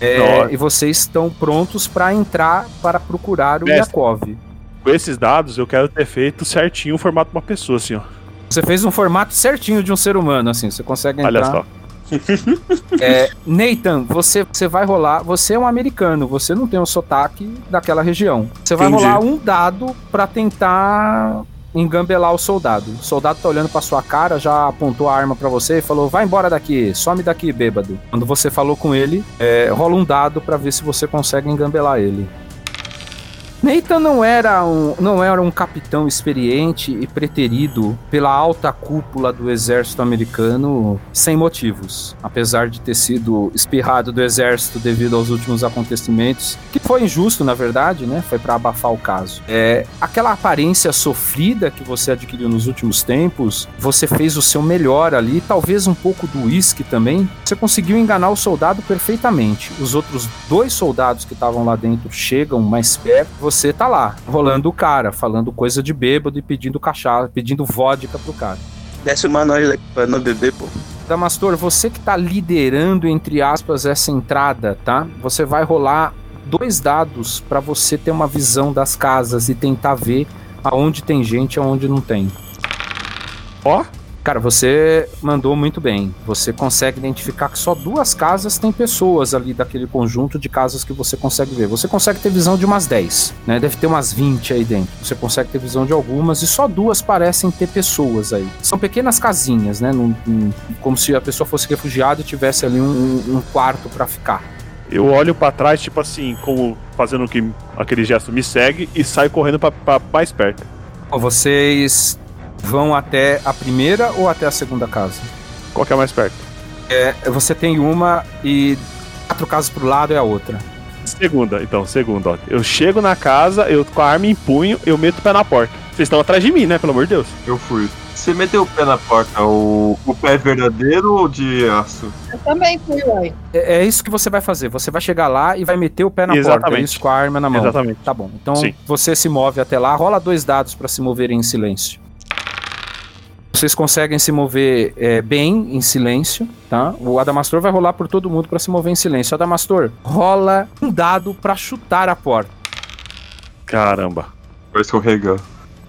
É, e vocês estão prontos para entrar para procurar o Mestre. Yakov. Com esses dados, eu quero ter feito certinho o formato de uma pessoa, assim, ó. Você fez um formato certinho de um ser humano, assim. Você consegue entrar. Olha só. É, Nathan, você, você vai rolar. Você é um americano, você não tem o sotaque daquela região. Você vai Entendi. rolar um dado pra tentar engambelar o soldado. O soldado tá olhando pra sua cara, já apontou a arma pra você e falou: vai embora daqui, some daqui, bêbado. Quando você falou com ele, é, rola um dado pra ver se você consegue engambelar ele. Nathan não era, um, não era um capitão experiente e preterido pela alta cúpula do exército americano sem motivos. Apesar de ter sido espirrado do exército devido aos últimos acontecimentos, que foi injusto, na verdade, né? Foi para abafar o caso. É, aquela aparência sofrida que você adquiriu nos últimos tempos, você fez o seu melhor ali, talvez um pouco do uísque também. Você conseguiu enganar o soldado perfeitamente. Os outros dois soldados que estavam lá dentro chegam mais perto, você tá lá, rolando o cara, falando coisa de bêbado e pedindo cachaça, pedindo vodka pro cara. Desce uma nós daqui pra não beber, pô. Damastor, você que tá liderando, entre aspas, essa entrada, tá? Você vai rolar dois dados pra você ter uma visão das casas e tentar ver aonde tem gente e aonde não tem. Ó. Cara, você mandou muito bem. Você consegue identificar que só duas casas têm pessoas ali daquele conjunto de casas que você consegue ver. Você consegue ter visão de umas 10, né? Deve ter umas 20 aí dentro. Você consegue ter visão de algumas e só duas parecem ter pessoas aí. São pequenas casinhas, né? Num- num- como se a pessoa fosse refugiada e tivesse ali um, um quarto pra ficar. Eu olho pra trás, tipo assim, como fazendo que aquele gesto me segue e saio correndo pra, pra mais perto. Vocês vão até a primeira ou até a segunda casa? Qual que é mais perto? É, você tem uma e quatro casas pro lado é a outra. Segunda, então, segunda, ó. Eu chego na casa, eu com a arma em punho, eu meto o pé na porta. Vocês estão atrás de mim, né? Pelo amor de Deus. Eu fui. Você meteu o pé na porta, o, o pé é verdadeiro ou de aço? Eu também fui, uai. É, é isso que você vai fazer. Você vai chegar lá e vai meter o pé na porta. Exatamente. É isso com a arma na mão. Exatamente. Tá bom. Então Sim. você se move até lá. Rola dois dados pra se moverem em silêncio. Vocês conseguem se mover é, bem em silêncio, tá? O Adamastor vai rolar por todo mundo pra se mover em silêncio. Adamastor, rola um dado pra chutar a porta. Caramba. Vai escorregar.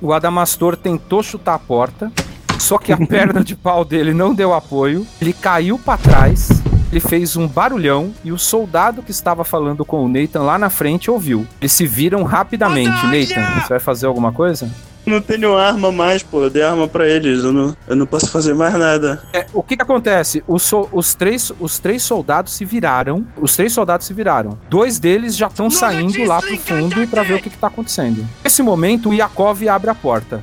O Adamastor tentou chutar a porta, só que a perna de pau dele não deu apoio. Ele caiu pra trás, ele fez um barulhão e o soldado que estava falando com o Nathan lá na frente ouviu. Eles se viram rapidamente. Nathan, você vai fazer alguma coisa? Não tenho arma mais, pô. Eu dei arma pra eles. Eu não, eu não posso fazer mais nada. É, o que que acontece? Os, so- os três, os três soldados se viraram. Os três soldados se viraram. Dois deles já estão saindo lá pro fundo pra ver o que, que tá acontecendo. Nesse momento, o Yakov abre a porta.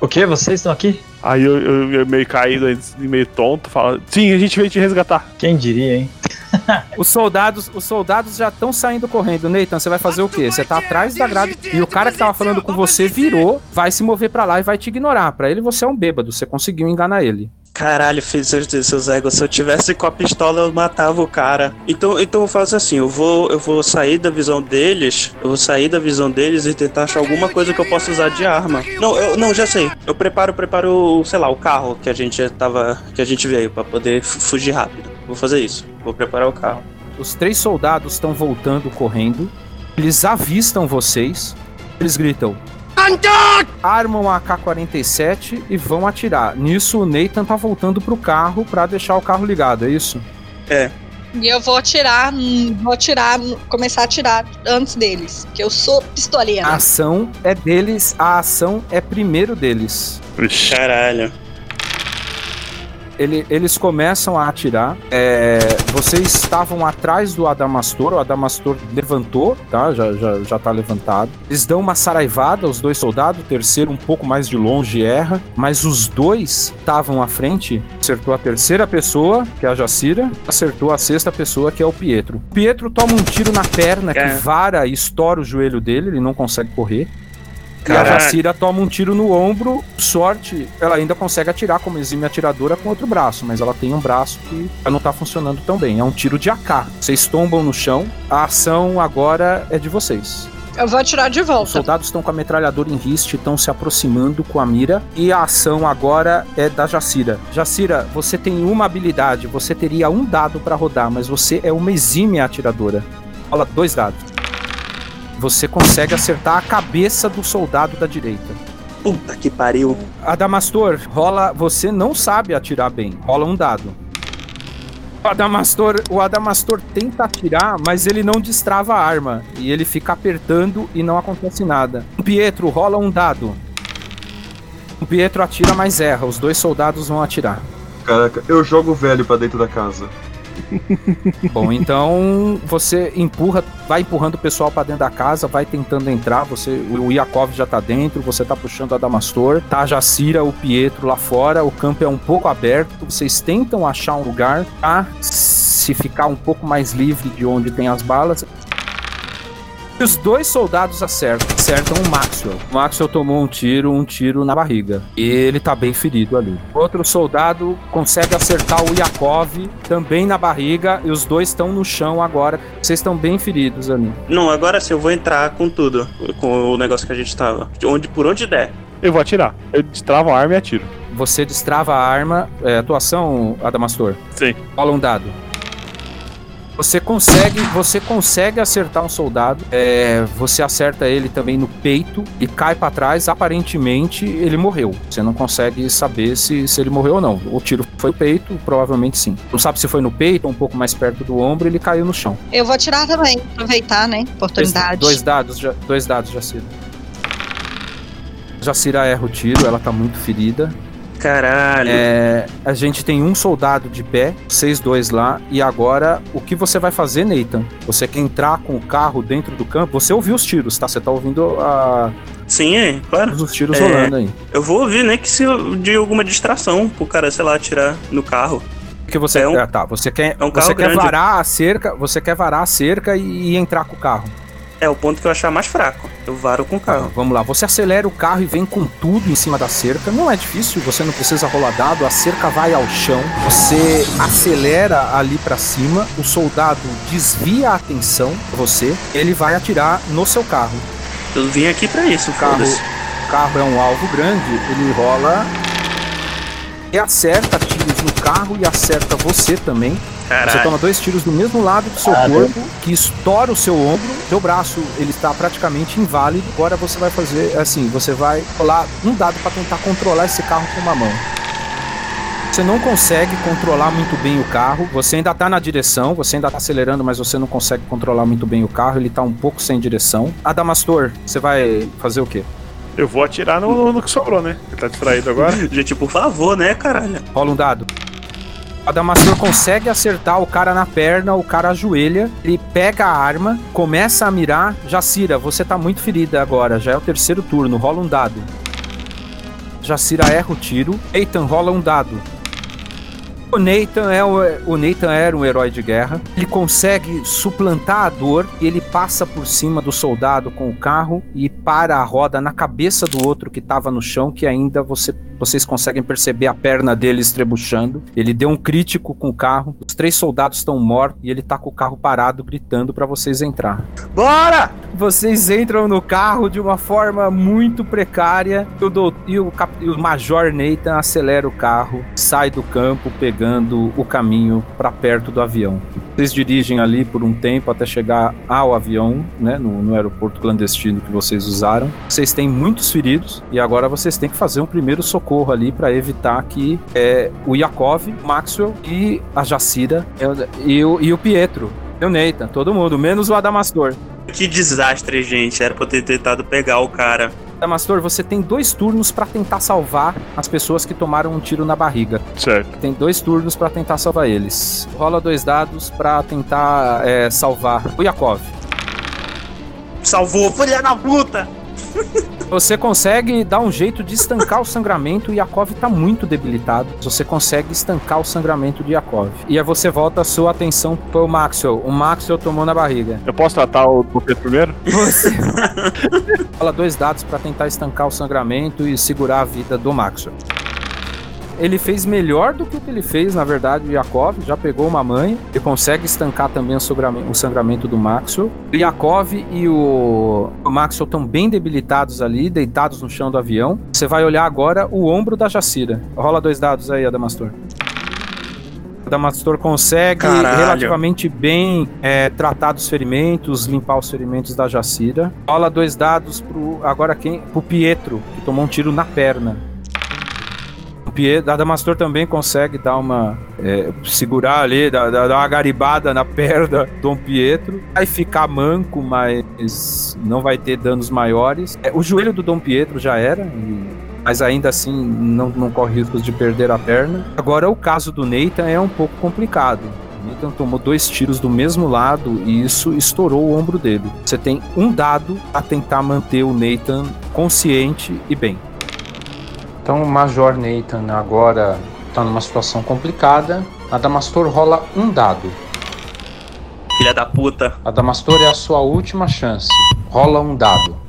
O que? Vocês estão aqui? Aí eu, eu- eu meio caído, meio tonto, fala: Sim, a gente veio te resgatar. Quem diria, hein? Os soldados, os soldados já estão saindo correndo. Nathan, você vai fazer o quê? Você tá atrás da grade e o cara que tava falando com você virou, vai se mover pra lá e vai te ignorar. Pra ele você é um bêbado, você conseguiu enganar ele. Caralho, de seus egos. Se eu tivesse com a pistola, eu matava o cara. Então, então eu faço assim: eu vou, eu vou sair da visão deles. Eu vou sair da visão deles e tentar achar alguma coisa que eu possa usar de arma. Não, eu não, já sei. Eu preparo, preparo, sei lá, o carro que a gente tava. que a gente veio pra poder fu- fugir rápido. Vou fazer isso. Vou preparar o carro. Os três soldados estão voltando correndo. Eles avistam vocês. Eles gritam: Armam a AK-47 e vão atirar. Nisso, o Nathan tá voltando pro carro pra deixar o carro ligado, é isso? É. E eu vou atirar, vou atirar, começar a atirar antes deles. Que eu sou pistoleira. A ação é deles, a ação é primeiro deles. Caralho. Ele- eles começam a atirar. É, vocês estavam atrás do Adamastor. O Adamastor levantou, tá? Já, já, já tá levantado. Eles dão uma saraivada, os dois soldados. O terceiro, um pouco mais de longe, erra. Mas os dois estavam à frente. Acertou a terceira pessoa, que é a Jacira. Acertou a sexta pessoa, que é o Pietro. O Pietro toma um tiro na perna, que É. vara e estoura o joelho dele. Ele não consegue correr. E a. Jacira toma um tiro no ombro. Sorte, ela ainda consegue atirar como exime atiradora com outro braço, mas ela tem um braço que não tá funcionando tão bem. É um tiro de AK. Vocês tombam no chão. A ação agora é de vocês. Eu vou atirar de Os volta. soldados estão com a metralhadora em riste, estão se aproximando com a mira. E a ação agora é da Jacira. Jacira, você tem uma habilidade, você teria um dado pra rodar, mas você é uma exímia atiradora. Rola dois dados. Você consegue acertar a cabeça do soldado da direita. Puta que pariu. Adamastor, rola. Você não sabe atirar bem. Rola um dado. O Adamastor, o Adamastor tenta atirar, mas ele não destrava a arma. E ele fica apertando e não acontece nada. O Pietro, rola um dado. O Pietro atira, mas erra. Os dois soldados vão atirar. Caraca, eu jogo o velho pra dentro da casa. Bom, então você empurra, vai empurrando o pessoal pra dentro da casa, vai tentando entrar. Você, o Yakov já tá dentro, você tá puxando a Damastor, tá a Jacira, o Pietro lá fora. O campo é um pouco aberto. Vocês tentam achar um lugar pra se ficar um pouco mais livre de onde tem as balas. E os dois soldados acertam, acertam o Maxwell. O Maxwell tomou um tiro, um tiro na barriga. E ele tá bem ferido ali. Outro soldado consegue acertar o Yakov também na barriga. E os dois estão no chão agora. Vocês estão bem feridos ali. Não, agora sim, eu vou entrar com tudo. Com o negócio que a gente tava. Onde, por onde der. Eu vou atirar. Eu destravo a arma e atiro. Você destrava a arma. É, atuação, Adamastor? Sim. Rola um dado. Você consegue, você consegue acertar um soldado. é, você acerta ele também no peito e cai pra trás. Aparentemente ele morreu. Você não consegue saber se, se ele morreu ou não. O tiro foi no peito, provavelmente sim. Não sabe se foi no peito ou um pouco mais perto do ombro. Ele caiu no chão. Eu vou atirar também, aproveitar, né? Dois, Oportunidade. dois dados, ja- dois dados, Jacira. Jacira erra o tiro. Ela tá muito ferida. Caralho. É, a gente tem um soldado de pé, vocês dois lá, e agora o que você vai fazer, Nathan? Você quer entrar com o carro dentro do campo? Você ouviu os tiros, tá? Você tá ouvindo a... Sim, é, claro. os tiros É, rolando aí. Eu vou ouvir, né? Que se de alguma distração pro cara, sei lá, atirar no carro. Que você, É um- ah, tá, você quer, é um você quer grande. varar a cerca, você quer varar a cerca e, e entrar com o carro. É o ponto que eu achar mais fraco. Eu varo com o carro. Vamos lá, você acelera o carro e vem com tudo em cima da cerca. Não é difícil, você não precisa rolar dado, a cerca vai ao chão. Você acelera ali pra cima, o soldado desvia a atenção você, ele vai atirar no seu carro. Eu vim aqui pra isso, o carro. O carro é um alvo grande, ele rola e acerta tiros no carro e acerta você também. Caralho. Você toma dois tiros do mesmo lado do seu Caralho. corpo, que estoura o seu ombro. Seu braço, ele está praticamente inválido. Agora você vai fazer assim, você vai rolar um dado para tentar controlar esse carro com uma mão. Você não consegue controlar muito bem o carro. Você ainda tá na direção, você ainda tá acelerando, mas você não consegue controlar muito bem o carro. Ele tá um pouco sem direção. Adamastor, você vai fazer o quê? Eu vou atirar no, no que sobrou, né? Ele tá distraído agora. Gente, por favor, né, caralho? Rola um dado. Adamastor consegue acertar o cara na perna, o cara ajoelha, ele pega a arma, começa a mirar. Jacira, você tá muito ferida agora, já é o terceiro turno, rola um dado. Jacira erra o tiro. Ethan rola um dado. O Nathan, é o, o Nathan era um herói de guerra. Ele consegue suplantar a dor e ele passa por cima do soldado com o carro e para a roda na cabeça do outro que estava no chão, que ainda você, vocês conseguem perceber a perna dele estrebuchando. Ele deu um crítico com o carro. Os três soldados estão mortos e ele tá com o carro parado gritando para vocês entrar. Bora! Vocês entram no carro de uma forma muito precária e o, e o cap- e o Major Nathan acelera o carro, sai do campo pegando o caminho para perto do avião. Vocês dirigem ali por um tempo até chegar ao avião, né, no, no aeroporto clandestino que vocês usaram. Vocês têm muitos feridos e agora vocês têm que fazer um primeiro socorro ali para evitar que é, o Yakov, o Maxwell e a Jacira e, e o, e o Pietro. E o Nathan, todo mundo, menos o Adamastor. Que desastre, gente. Era pra eu ter tentado pegar o cara. Damastor, você tem dois turnos pra tentar salvar as pessoas que tomaram um tiro na barriga. Certo. Tem dois turnos pra tentar salvar eles. Rola dois dados pra tentar é, salvar o Yakov. Salvou, filha da puta! Você consegue dar um jeito de estancar o sangramento. Yakov tá muito debilitado. Você consegue estancar o sangramento de Yakov. E aí você volta a sua atenção pro Maxwell. O Maxwell tomou na barriga. Eu posso tratar o Pedro primeiro? Você rola dois dados pra tentar estancar o sangramento e segurar a vida do Maxwell. Ele fez melhor do que o que ele fez, na verdade, o Yakov. Já pegou uma manha. Ele consegue estancar também o sangramento, o sangramento do Maxwell. O Yakov e o, o Maxwell estão bem debilitados ali, deitados no chão do avião. Você vai olhar agora o ombro da Jacira. Rola dois dados aí, Adamastor. Adamastor consegue Caralho. relativamente bem é, tratar dos ferimentos, limpar os ferimentos da Jacira. Rola dois dados pro. Agora quem? Pro Pietro, que tomou um tiro na perna. O Adamastor também consegue dar uma. é, segurar ali, dar, dar uma garibada na perna do Dom Pietro. Vai ficar manco, mas não vai ter danos maiores. É, o joelho do Dom Pietro já era. mas ainda assim não, não corre riscos de perder a perna. Agora, o caso do Nathan é um pouco complicado. O Nathan tomou dois tiros do mesmo lado e isso estourou o ombro dele. Você tem um dado a tentar manter o Nathan consciente e bem. Então o Major Nathan agora está numa situação complicada. Adamastor rola um dado. Filha da puta. Adamastor é a sua última chance. Rola um dado.